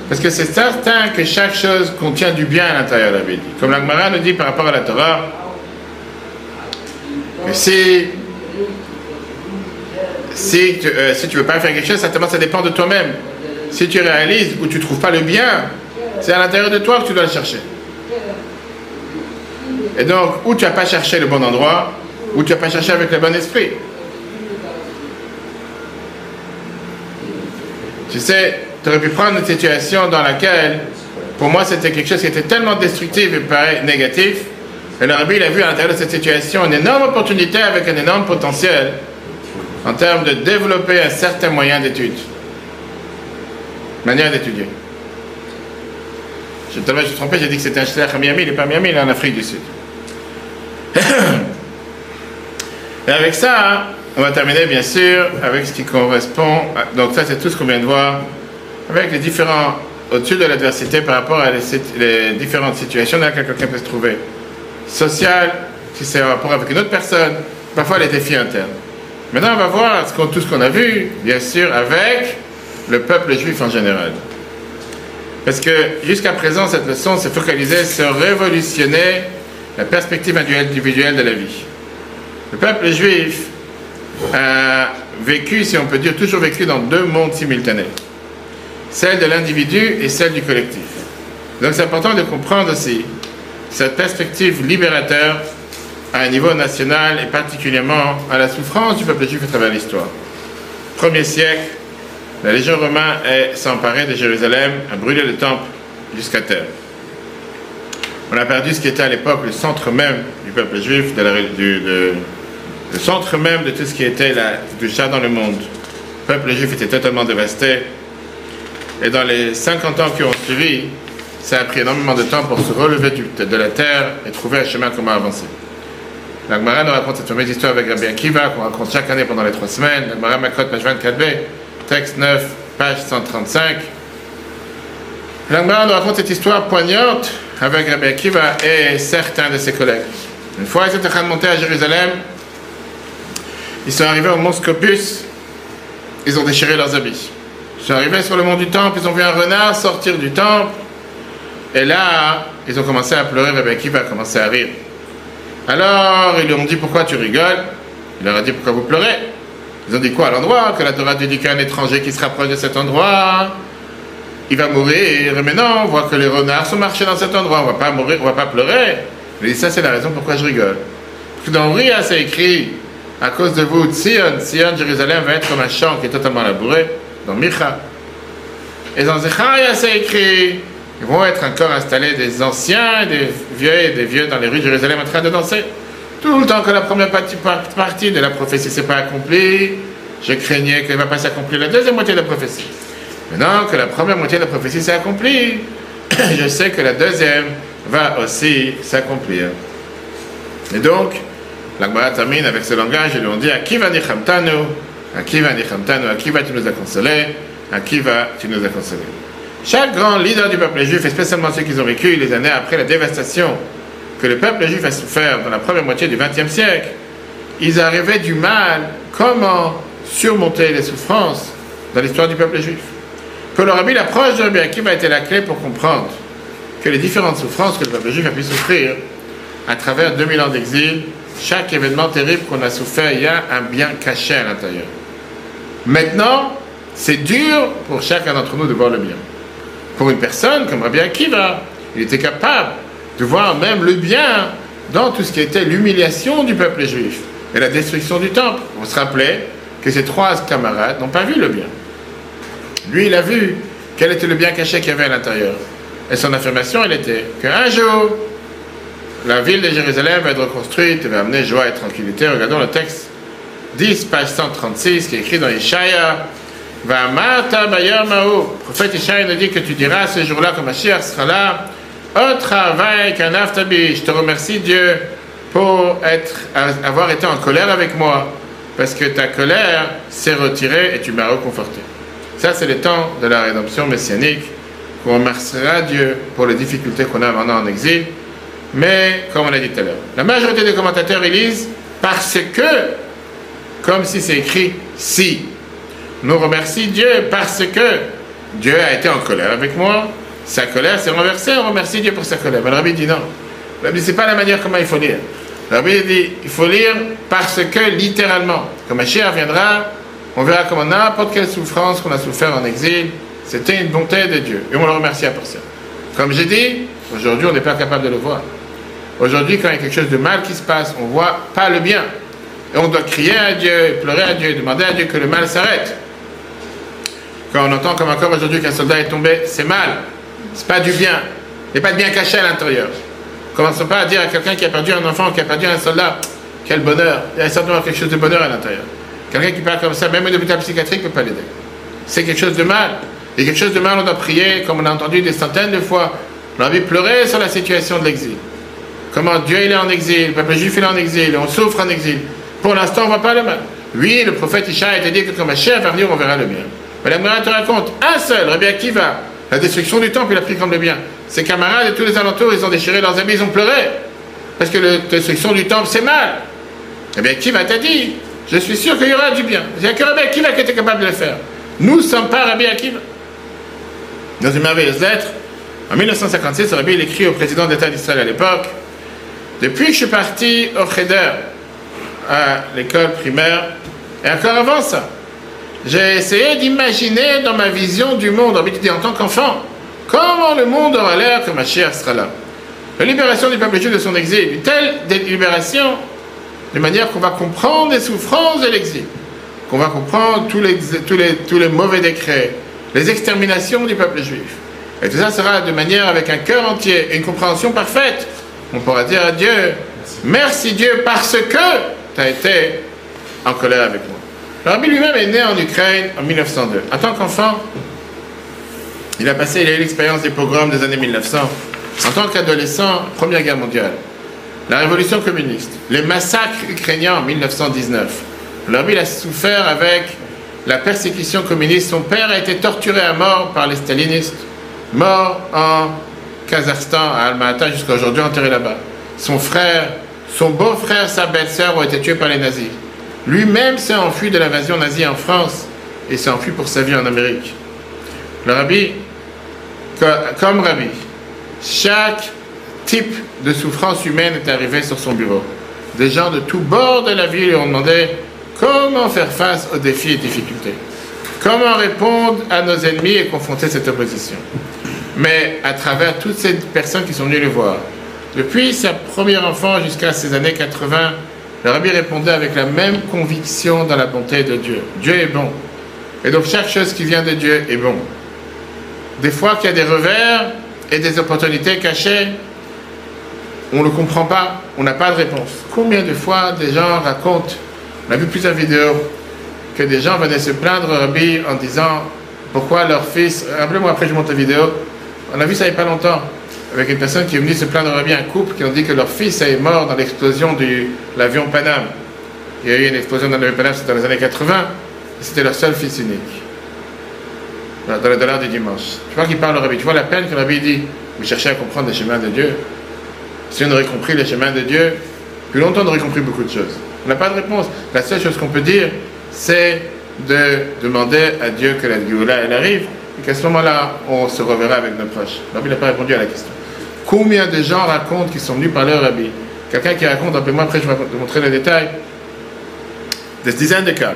Parce que c'est certain que chaque chose contient du bien à l'intérieur de la Bible. Comme l'Agmara nous dit par rapport à la Torah, que si, si, tu, euh, si tu veux pas faire quelque chose, certainement ça dépend de toi-même. Si tu réalises ou tu trouves pas le bien, c'est à l'intérieur de toi que tu dois le chercher. Et donc, ou tu n'as pas cherché le bon endroit, ou tu n'as pas cherché avec le bon esprit. Tu sais, tu aurais pu prendre une situation dans laquelle, pour moi, c'était quelque chose qui était tellement destructif et pareil, négatif. Et le rabbi, il a vu à l'intérieur de cette situation une énorme opportunité avec un énorme potentiel en termes de développer un certain moyen d'étude, manière d'étudier. Je, je suis trompé, j'ai dit que c'était un shliach à Miami, il n'est pas à Miami, il est en Afrique du Sud. Et avec ça, on va terminer bien sûr avec ce qui correspond. donc, ça, c'est tout ce qu'on vient de voir. Avec les différents. Au-dessus de l'adversité par rapport à les, différentes situations dans lesquelles quelqu'un peut se trouver. Social, si c'est en rapport avec une autre personne, parfois les défis internes. Maintenant, on va voir tout ce qu'on a vu, bien sûr, avec le peuple juif en général. Parce que jusqu'à présent, cette leçon s'est focalisée sur révolutionner la perspective individuelle de la vie. Le peuple juif a vécu, si on peut dire, toujours vécu dans deux mondes simultanés. Celle de l'individu et celle du collectif. Donc c'est important de comprendre aussi cette perspective libérateur à un niveau national et particulièrement à la souffrance du peuple juif à travers l'histoire. Premier siècle, la Légion romaine est s'emparer de Jérusalem, a brûlé le temple jusqu'à terre. On a perdu ce qui était à l'époque le centre même du peuple juif, le centre même de tout ce qui était la, du chat dans le monde. Le peuple juif était totalement dévasté. Et dans les 50 ans qui ont suivi, ça a pris énormément de temps pour se relever du- de la terre et trouver un chemin comment avancer. La Gemara nous raconte cette fameuse histoire avec Rabbi Akiva qu'on raconte chaque année pendant les trois semaines. La Gemara Makot, page 24b, texte 9, page 135. La Gemara nous raconte cette histoire poignante avec Rabbi Akiva et certains de ses collègues. Une fois, ils étaient en train de monter à Jérusalem. ils sont arrivés au mont Scopus, ils ont déchiré leurs habits. Ils sont arrivés sur le mont du temple, ils ont vu un renard sortir du temple, et là, ils ont commencé à pleurer, Rabbi Akiva a commencé à rire. Alors, ils lui ont dit pourquoi tu rigoles? Il leur a dit pourquoi vous pleurez? Ils ont dit quoi à l'endroit? Que la Torah dit qu'un étranger qui se rapproche de cet endroit, il va mourir. Mais non, on voit que les renards sont marchés dans cet endroit, on va pas mourir, on va pas pleurer. Il dit ça c'est la raison pourquoi je rigole. Parce que dans Ria, c'est écrit à cause de vous, Sion, Sion, Jérusalem va être comme un champ qui est totalement labouré, dans Micha. Et dans Zecharia, c'est écrit ils vont être encore installés des anciens, des vieux et des vieux dans les rues de Jérusalem en train de danser. Tout le temps que la première partie de la prophétie ne s'est pas accomplie, je craignais qu'elle ne va pas s'accomplir la deuxième moitié de la prophétie. Maintenant que la première moitié de la prophétie s'est accomplie, je sais que la deuxième va aussi s'accomplir. Et donc, l'Agmara termine avec ce langage, ils lui ont dit, Akiva nichamtanu, Akiva nichamtanu, Akiva tu nous as consolés, Akiva tu nous as. Chaque grand leader du peuple juif, et spécialement ceux qui ont vécu les années après la dévastation que le peuple juif a souffert dans la première moitié du XXe siècle, ils arrivaient du mal, comment surmonter les souffrances dans l'histoire du peuple juif? Pour le rabbi, l'approche de Rabbi Akiva a été la clé pour comprendre que les différentes souffrances que le peuple juif a pu souffrir à travers 2000 ans d'exil, chaque événement terrible qu'on a souffert, il y a un bien caché à l'intérieur. Maintenant, c'est dur pour chacun d'entre nous de voir le bien. Pour une personne comme Rabbi Akiva, il était capable de voir même le bien dans tout ce qui était l'humiliation du peuple juif et la destruction du temple. On se rappelait que ses trois camarades n'ont pas vu le bien. Lui, il a vu quel était le bien caché qu'il y avait à l'intérieur. Et son affirmation, elle était qu'un jour, la ville de Jérusalem va être reconstruite et va amener joie et tranquillité. Regardons le texte 10, page 136, qui est écrit dans Ishaïa. Va Bayar Mao. Le prophète Ishaïa nous dit que tu diras ce jour-là que Mashiach sera là. Au travail qu'un aftabi. Je te remercie, Dieu, pour être, avoir été en colère avec moi. Parce que ta colère s'est retirée et tu m'as reconforté. Ça, c'est le temps de la rédemption messianique. On remerciera Dieu pour les difficultés qu'on a maintenant en exil. Mais, comme on l'a dit tout à l'heure, la majorité des commentateurs lisent parce que, comme si c'est écrit si. Nous remercie Dieu parce que Dieu a été en colère avec moi. Sa colère s'est renversée, on remercie Dieu pour sa colère. Mais le rabbi dit non. Le rabbi c'est pas la manière comment il faut lire. Le rabbi dit il faut lire parce que littéralement, quand Mashiach viendra, on verra comment n'importe quelle souffrance qu'on a souffert en exil, c'était une bonté de Dieu. Et on le remercie pour ça. Comme j'ai dit, aujourd'hui on n'est pas capable de le voir. Aujourd'hui, quand il y a quelque chose de mal qui se passe, on ne voit pas le bien. Et on doit crier à Dieu, pleurer à Dieu, demander à Dieu que le mal s'arrête. Quand on entend comme encore aujourd'hui qu'un soldat est tombé, c'est mal. C'est pas du bien. Il n'y a pas de bien caché à l'intérieur. Commençons pas à dire à quelqu'un qui a perdu un enfant, qui a perdu un soldat, quel bonheur. Il y a certainement quelque chose de bonheur à l'intérieur. Quelqu'un qui parle comme ça, même un hôpital psychiatrique ne peut pas l'aider. C'est quelque chose de mal. Et quelque chose de mal, on doit prier, comme on a entendu des centaines de fois. On a envie pleurer sur la situation de l'exil. Comment Dieu il est en exil, le peuple juif est en exil, on souffre en exil. Pour l'instant, on ne voit pas le mal. Oui, le prophète Isha a dit que comme un chef va venir, on verra le bien. Mais la te raconte, un seul, Rabbi Akiva, la destruction du temple, il a pris comme le bien. Ses camarades et tous les alentours, ils ont déchiré leurs habits, ils ont pleuré. Parce que la destruction du temple, c'est mal. Rabbi Akiva t'a dit, je suis sûr qu'il y aura du bien. Il n'y a que Rabbi Akiva qui était capable de le faire. Nous ne sommes pas Rabbi Akiva. Dans une merveilleuse lettre, en 1956, Rabbi il écrit au président d'État d'Israël à l'époque Depuis que je suis parti au Cheder, à l'école primaire, et encore avant ça, j'ai essayé d'imaginer dans ma vision du monde, en tant qu'enfant, comment le monde aura l'air que ma chère sera là. La libération du peuple juif de son exil, une telle libération, de manière qu'on va comprendre les souffrances de l'exil, qu'on va comprendre tous les, tous, les, tous les mauvais décrets, les exterminations du peuple juif. Et tout ça sera de manière avec un cœur entier et une compréhension parfaite. On pourra dire à Dieu, merci Dieu parce que tu as été en colère avec moi. Le rabbi lui-même est né en Ukraine en 1902. En tant qu'enfant, il a passé, il a eu l'expérience des pogroms des années 1900. En tant qu'adolescent, Première Guerre mondiale, la révolution communiste, les massacres ukrainiens en 1919. Le rabbi a souffert avec la persécution communiste. Son père a été torturé à mort par les stalinistes, mort en Kazakhstan, à Almaty, jusqu'à aujourd'hui enterré là-bas. Son frère, son beau-frère, sa belle-sœur ont été tués par les nazis. Lui-même s'est enfui de l'invasion nazie en France et s'est enfui pour sa vie en Amérique. Le rabbi, co- comme rabbi, chaque type de souffrance humaine est arrivé sur son bureau. Des gens de tous bords de la ville lui ont demandé comment faire face aux défis et difficultés. Comment répondre à nos ennemis et confronter cette opposition. Mais à travers toutes ces personnes qui sont venues le voir, depuis sa première enfant jusqu'à ses années 80, le rabbi répondait avec la même conviction dans la bonté de Dieu. Dieu est bon. Et donc chaque chose qui vient de Dieu est bon. Des fois qu'il y a des revers et des opportunités cachées, on ne comprend pas, on n'a pas de réponse. Combien de fois des gens racontent, on a vu plusieurs vidéos, que des gens venaient se plaindre rabbi en disant pourquoi leur fils, rappelez-moi après je monte la vidéo, on a vu ça il n'y a pas longtemps, avec une personne qui est venue se plaindre rabbi, un couple qui ont dit que leur fils est mort dans l'explosion de l'avion Paname. Il y a eu une explosion dans l'avion Paname, c'était dans les années 80, et c'était leur seul fils unique. Dans le dollar du dimanche. Tu vois qu'il parle au rabbi, tu vois la peine que le rabbi dit, vous cherchez à comprendre les chemins de Dieu. Si on aurait compris les chemins de Dieu, plus longtemps on aurait compris beaucoup de choses. On n'a pas de réponse. La seule chose qu'on peut dire, c'est de demander à Dieu que la Géoula elle arrive, et qu'à ce moment-là, on se reverra avec nos proches. Le rabbi n'a pas répondu à la question. Combien de gens racontent qu'ils sont venus parler au rabbi? Quelqu'un qui raconte, rappelez-moi après je vais vous montrer les détails, des dizaines de cas,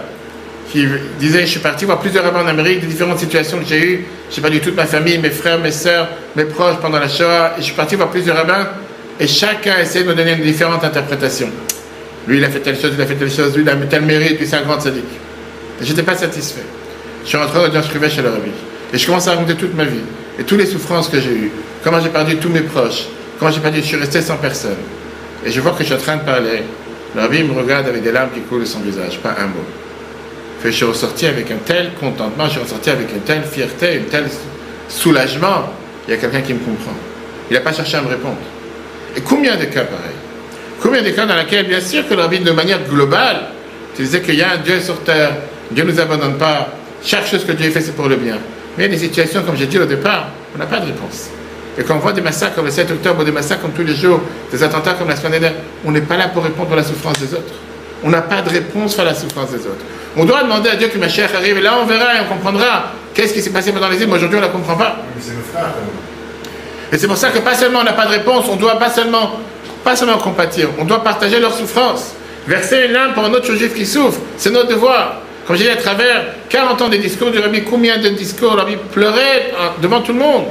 qui disaient Je suis parti voir plusieurs rabbins en Amérique, des différentes situations que j'ai eues. J'ai perdu toute ma famille, mes frères, mes sœurs, mes proches pendant la Shoah, et je suis parti voir plusieurs rabbins, et chacun essaie de me donner une différente interprétation. Lui, il a fait telle chose, il a fait telle chose, lui, il a tel mérite, lui, c'est un grand sadique. Je n'étais pas satisfait. Je suis rentré en audience privée chez le rabbi. Et je commence à raconter toute ma vie. Et toutes les souffrances que j'ai eues. Comment j'ai perdu tous mes proches. Comment j'ai perdu, je suis resté sans personne. Et je vois que je suis en train de parler. Le rabbi me regarde avec des larmes qui coulent de son visage, pas un mot. Fait, je suis ressorti avec un tel contentement, je suis ressorti avec une telle fierté, un tel soulagement. Il y a quelqu'un qui me comprend. Il n'a pas cherché à me répondre. Et combien de cas pareils Combien de cas dans lesquels, bien sûr, que le rabbi, de manière globale, tu disais qu'il y a un Dieu sur terre, Dieu ne nous abandonne pas, chaque chose que Dieu fait, c'est pour le bien. Mais il y a des situations, comme j'ai dit au départ, on n'a pas de réponse. Et quand on voit des massacres comme le 7 octobre, des massacres comme tous les jours, des attentats comme la semaine dernière, on n'est pas là pour répondre à la souffrance des autres. On n'a pas de réponse à la souffrance des autres. On doit demander à Dieu que ma chère arrive, et là on verra et on comprendra qu'est-ce qui s'est passé pendant les îles, mais aujourd'hui on ne la comprend pas. Mais c'est quand même. Et c'est pour ça que pas seulement on n'a pas de réponse, on doit pas seulement, pas seulement compatir, on doit partager leur souffrance. Verser une larme pour un autre juif qui souffre, c'est notre devoir. Comme j'ai dit à travers 40 ans des discours du Rabbi, combien de discours le Rabbi pleurait hein, devant tout le monde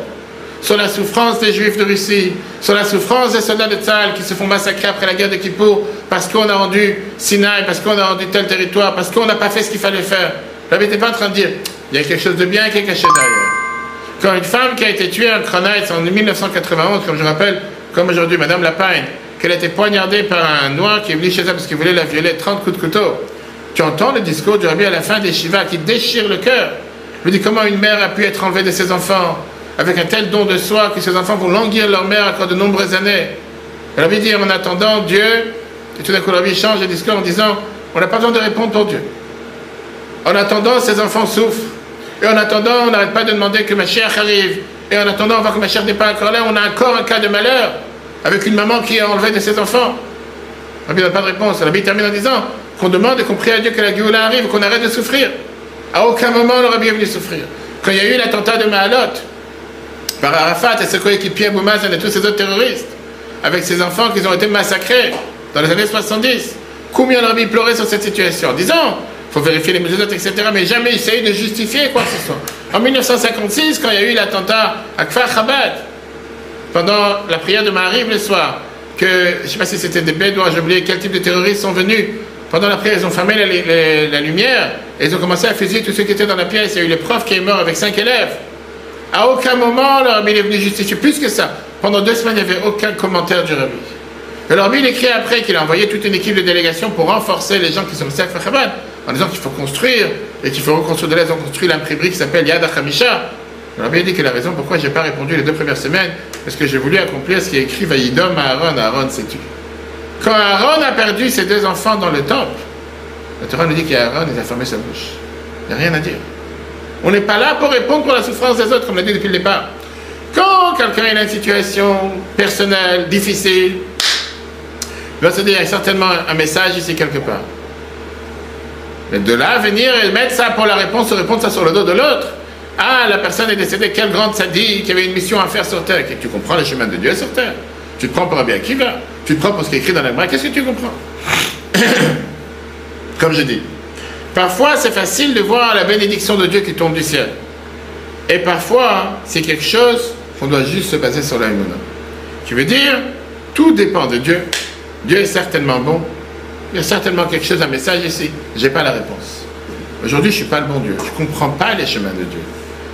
sur la souffrance des juifs de Russie, sur la souffrance des soldats de Tzal qui se font massacrer après la guerre de Kippour parce qu'on a rendu Sinaï, parce qu'on a rendu tel territoire, parce qu'on n'a pas fait ce qu'il fallait faire. Le Rabbi n'était pas en train de dire, il y a quelque chose de bien qui est caché derrière. Quand une femme qui a été tuée en Kronheitz en 1991, comme je rappelle, comme aujourd'hui, Madame Lapagne, qu'elle a été poignardée par un noir qui est venu chez elle parce qu'il voulait la violer, 30 coups de couteau. Tu entends le discours du rabbi à la fin des Shiva qui déchire le cœur. Il dit comment une mère a pu être enlevée de ses enfants avec un tel don de soi que ses enfants vont languir leur mère encore de nombreuses années? Le rabbi dit en attendant Dieu, et tout d'un coup le rabbi change le discours en disant on n'a pas besoin de répondre pour Dieu. En attendant, ses enfants souffrent. Et en attendant, on n'arrête pas de demander que ma chère arrive. Et en attendant, on voit que ma chère n'est pas encore là. On a encore un cas de malheur avec une maman qui est enlevée de ses enfants. Rabbi n'a pas de réponse. Rabbi termine en disant qu'on demande et qu'on prie à Dieu que la Géoula arrive, qu'on arrête de souffrir. À aucun moment, le rabbi est venu souffrir. Quand il y a eu l'attentat de Mahalot, par Arafat et ses coéquipiers Abou et tous ces autres terroristes, avec ses enfants qui ont été massacrés dans les années 70, combien le rabbi pleurait sur cette situation? Disant faut vérifier les mesures, etc. Mais jamais essayé de justifier quoi que ce soit. En 1956, quand il y a eu l'attentat à Kfar Chabad, pendant la prière de Marie le soir, que je ne sais pas si c'était des Bédouins, j'ai oublié quel type de terroristes sont venus. Pendant la prière, ils ont fermé la, lumière et ils ont commencé à fusiller tous ceux qui étaient dans la pièce. Il y a eu le prof qui est mort avec cinq élèves. À aucun moment, le rabbi est venu justifier. Plus que ça, pendant deux semaines, il n'y avait aucun commentaire du rabbi. Le rabbi, il écrit après qu'il a envoyé toute une équipe de délégation pour renforcer les gens qui sont restés à Kfar Chabad, en disant qu'il faut construire et qu'il faut reconstruire de l'aide. Ils ont construit l'imprimerie qui s'appelle Yad HaChamisha. Le rabbi a dit que la raison pourquoi je n'ai pas répondu les deux premières semaines, parce que j'ai voulu accomplir ce qui est écrit Vaïdom à Aaron. Aaron s'est tué. Quand Aaron a perdu ses deux enfants dans le temple, la Torah nous dit qu'Aaron, il a fermé sa bouche. Il n'y a rien à dire. On n'est pas là pour répondre pour la souffrance des autres, comme l'a dit depuis le départ. Quand quelqu'un dans une situation personnelle, difficile, il va se dire, il y a certainement un message ici quelque part. Mais de là venir et mettre ça pour la réponse, répondre ça sur le dos de l'autre. Ah, la personne est décédée, quelle grande sadique, qui avait une mission à faire sur terre. Tu comprends le chemin de Dieu sur terre. Tu te prends pour Rabbi Akiva. Tu te prends pour ce qui est écrit dans la Gemara. Qu'est-ce que tu comprends? Comme je dis. Parfois, c'est facile de voir la bénédiction de Dieu qui tombe du ciel. Et parfois, c'est quelque chose qu'on doit juste se baser sur la Tu veux dire, tout dépend de Dieu. Dieu est certainement bon. Il y a certainement quelque chose, un message ici. Je n'ai pas la réponse. Aujourd'hui, je ne suis pas le bon Dieu. Je ne comprends pas les chemins de Dieu.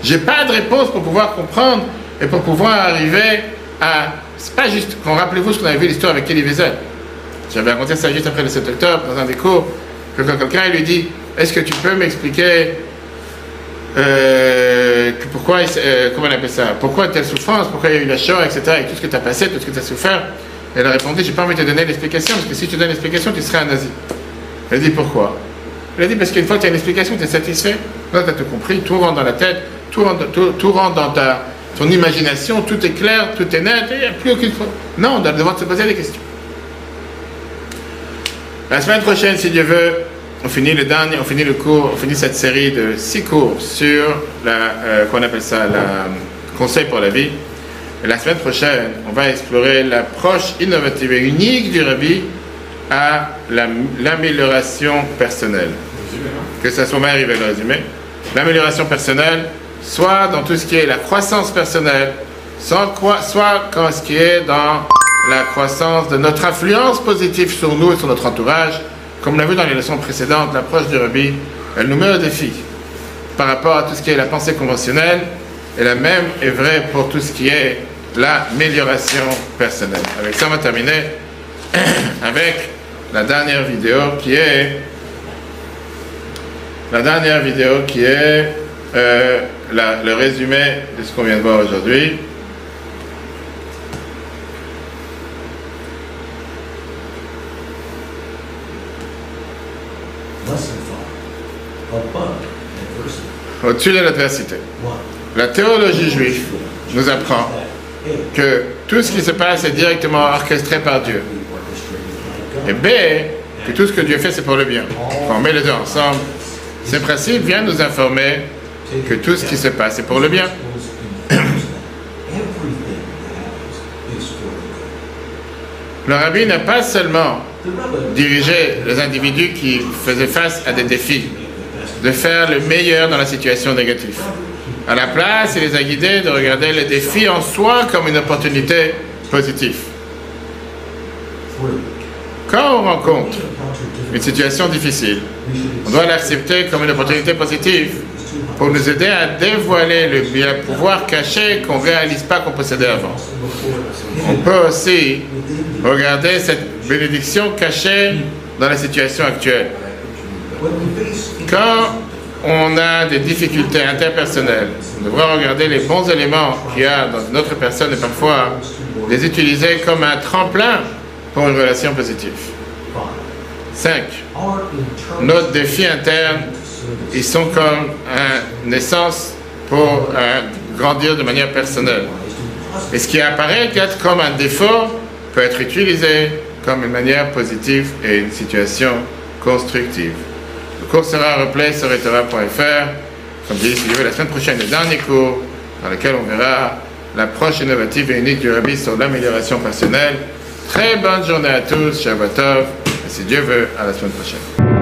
Je n'ai pas de réponse pour pouvoir comprendre et pour pouvoir arriver à. C'est pas juste. Rappelez-vous ce qu'on avait vu l'histoire avec Elie Wiesel. J'avais raconté ça juste après le 7 octobre dans un des cours. Que quand quelqu'un lui dit Est-ce que tu peux m'expliquer euh, pourquoi, euh, comment on appelle ça? Pourquoi telle souffrance? Pourquoi il y a eu la Shoah, etc. Et tout ce que tu as passé, tout ce que tu as souffert? Elle a répondu J'ai pas envie de te donner l'explication, parce que si tu donnes l'explication, tu serais un nazi. Elle a dit Pourquoi? Elle a dit Parce qu'une fois que tu as une explication, tu es satisfait. Là, tu as tout compris, tout rentre dans la tête, tout rentre, tout, rentre dans ta, ton imagination, tout est clair, tout est net, il n'y a plus aucune. Non, on doit devoir se poser des questions. La semaine prochaine, si Dieu veut, on finit le dernier, on finit le cours, on finit cette série de six cours sur la, euh, qu'on appelle ça, la conseil pour la vie. La semaine prochaine, on va explorer l'approche innovative et unique du rabbi à l'amélioration personnelle. Que ça soit arrivé le résumé. L'amélioration personnelle, soit dans tout ce qui est la croissance personnelle, soit, quand ce qui est dans la croissance de notre influence positive sur nous et sur notre entourage, comme on l'a vu dans les leçons précédentes, l'approche du Rabbi, elle nous met au défi par rapport à tout ce qui est la pensée conventionnelle, et la même est vraie pour tout ce qui est l'amélioration personnelle. Avec ça, on va terminer avec la dernière vidéo qui est la dernière vidéo qui est euh, le résumé de ce qu'on vient de voir aujourd'hui. Au-dessus de l'adversité. La théologie juive nous apprend que tout ce qui se passe est directement orchestré par Dieu. Et B, que tout ce que Dieu fait, c'est pour le bien. On met les deux ensemble, ces principes viennent nous informer que tout ce qui se passe est pour le bien. Le rabbi n'a pas seulement dirigé les individus qui faisaient face à des défis, de faire le meilleur dans la situation négative. À la place, il les a guidés de regarder les défis en soi comme une opportunité positive. Quand on rencontre une situation difficile, on doit l'accepter comme une opportunité positive pour nous aider à dévoiler le bien pouvoir caché qu'on ne réalise pas qu'on possédait avant. On peut aussi regarder cette bénédiction cachée dans la situation actuelle. Quand on a des difficultés interpersonnelles, on devra regarder les bons éléments qu'il y a dans notre personne et parfois les utiliser comme un tremplin pour une relation positive. 5. Nos défis internes, ils sont comme une naissance pour euh, grandir de manière personnelle. Et ce qui apparaît être comme un défaut peut être utilisé comme une manière positive et une situation constructive. Le cours sera replay sur etora.fr. Comme je dis, la semaine prochaine, le dernier cours dans lequel on verra l'approche innovative et unique du Rabbi sur l'amélioration personnelle. Très bonne journée à tous, Shabbat Tov, et si Dieu veut, à la semaine prochaine.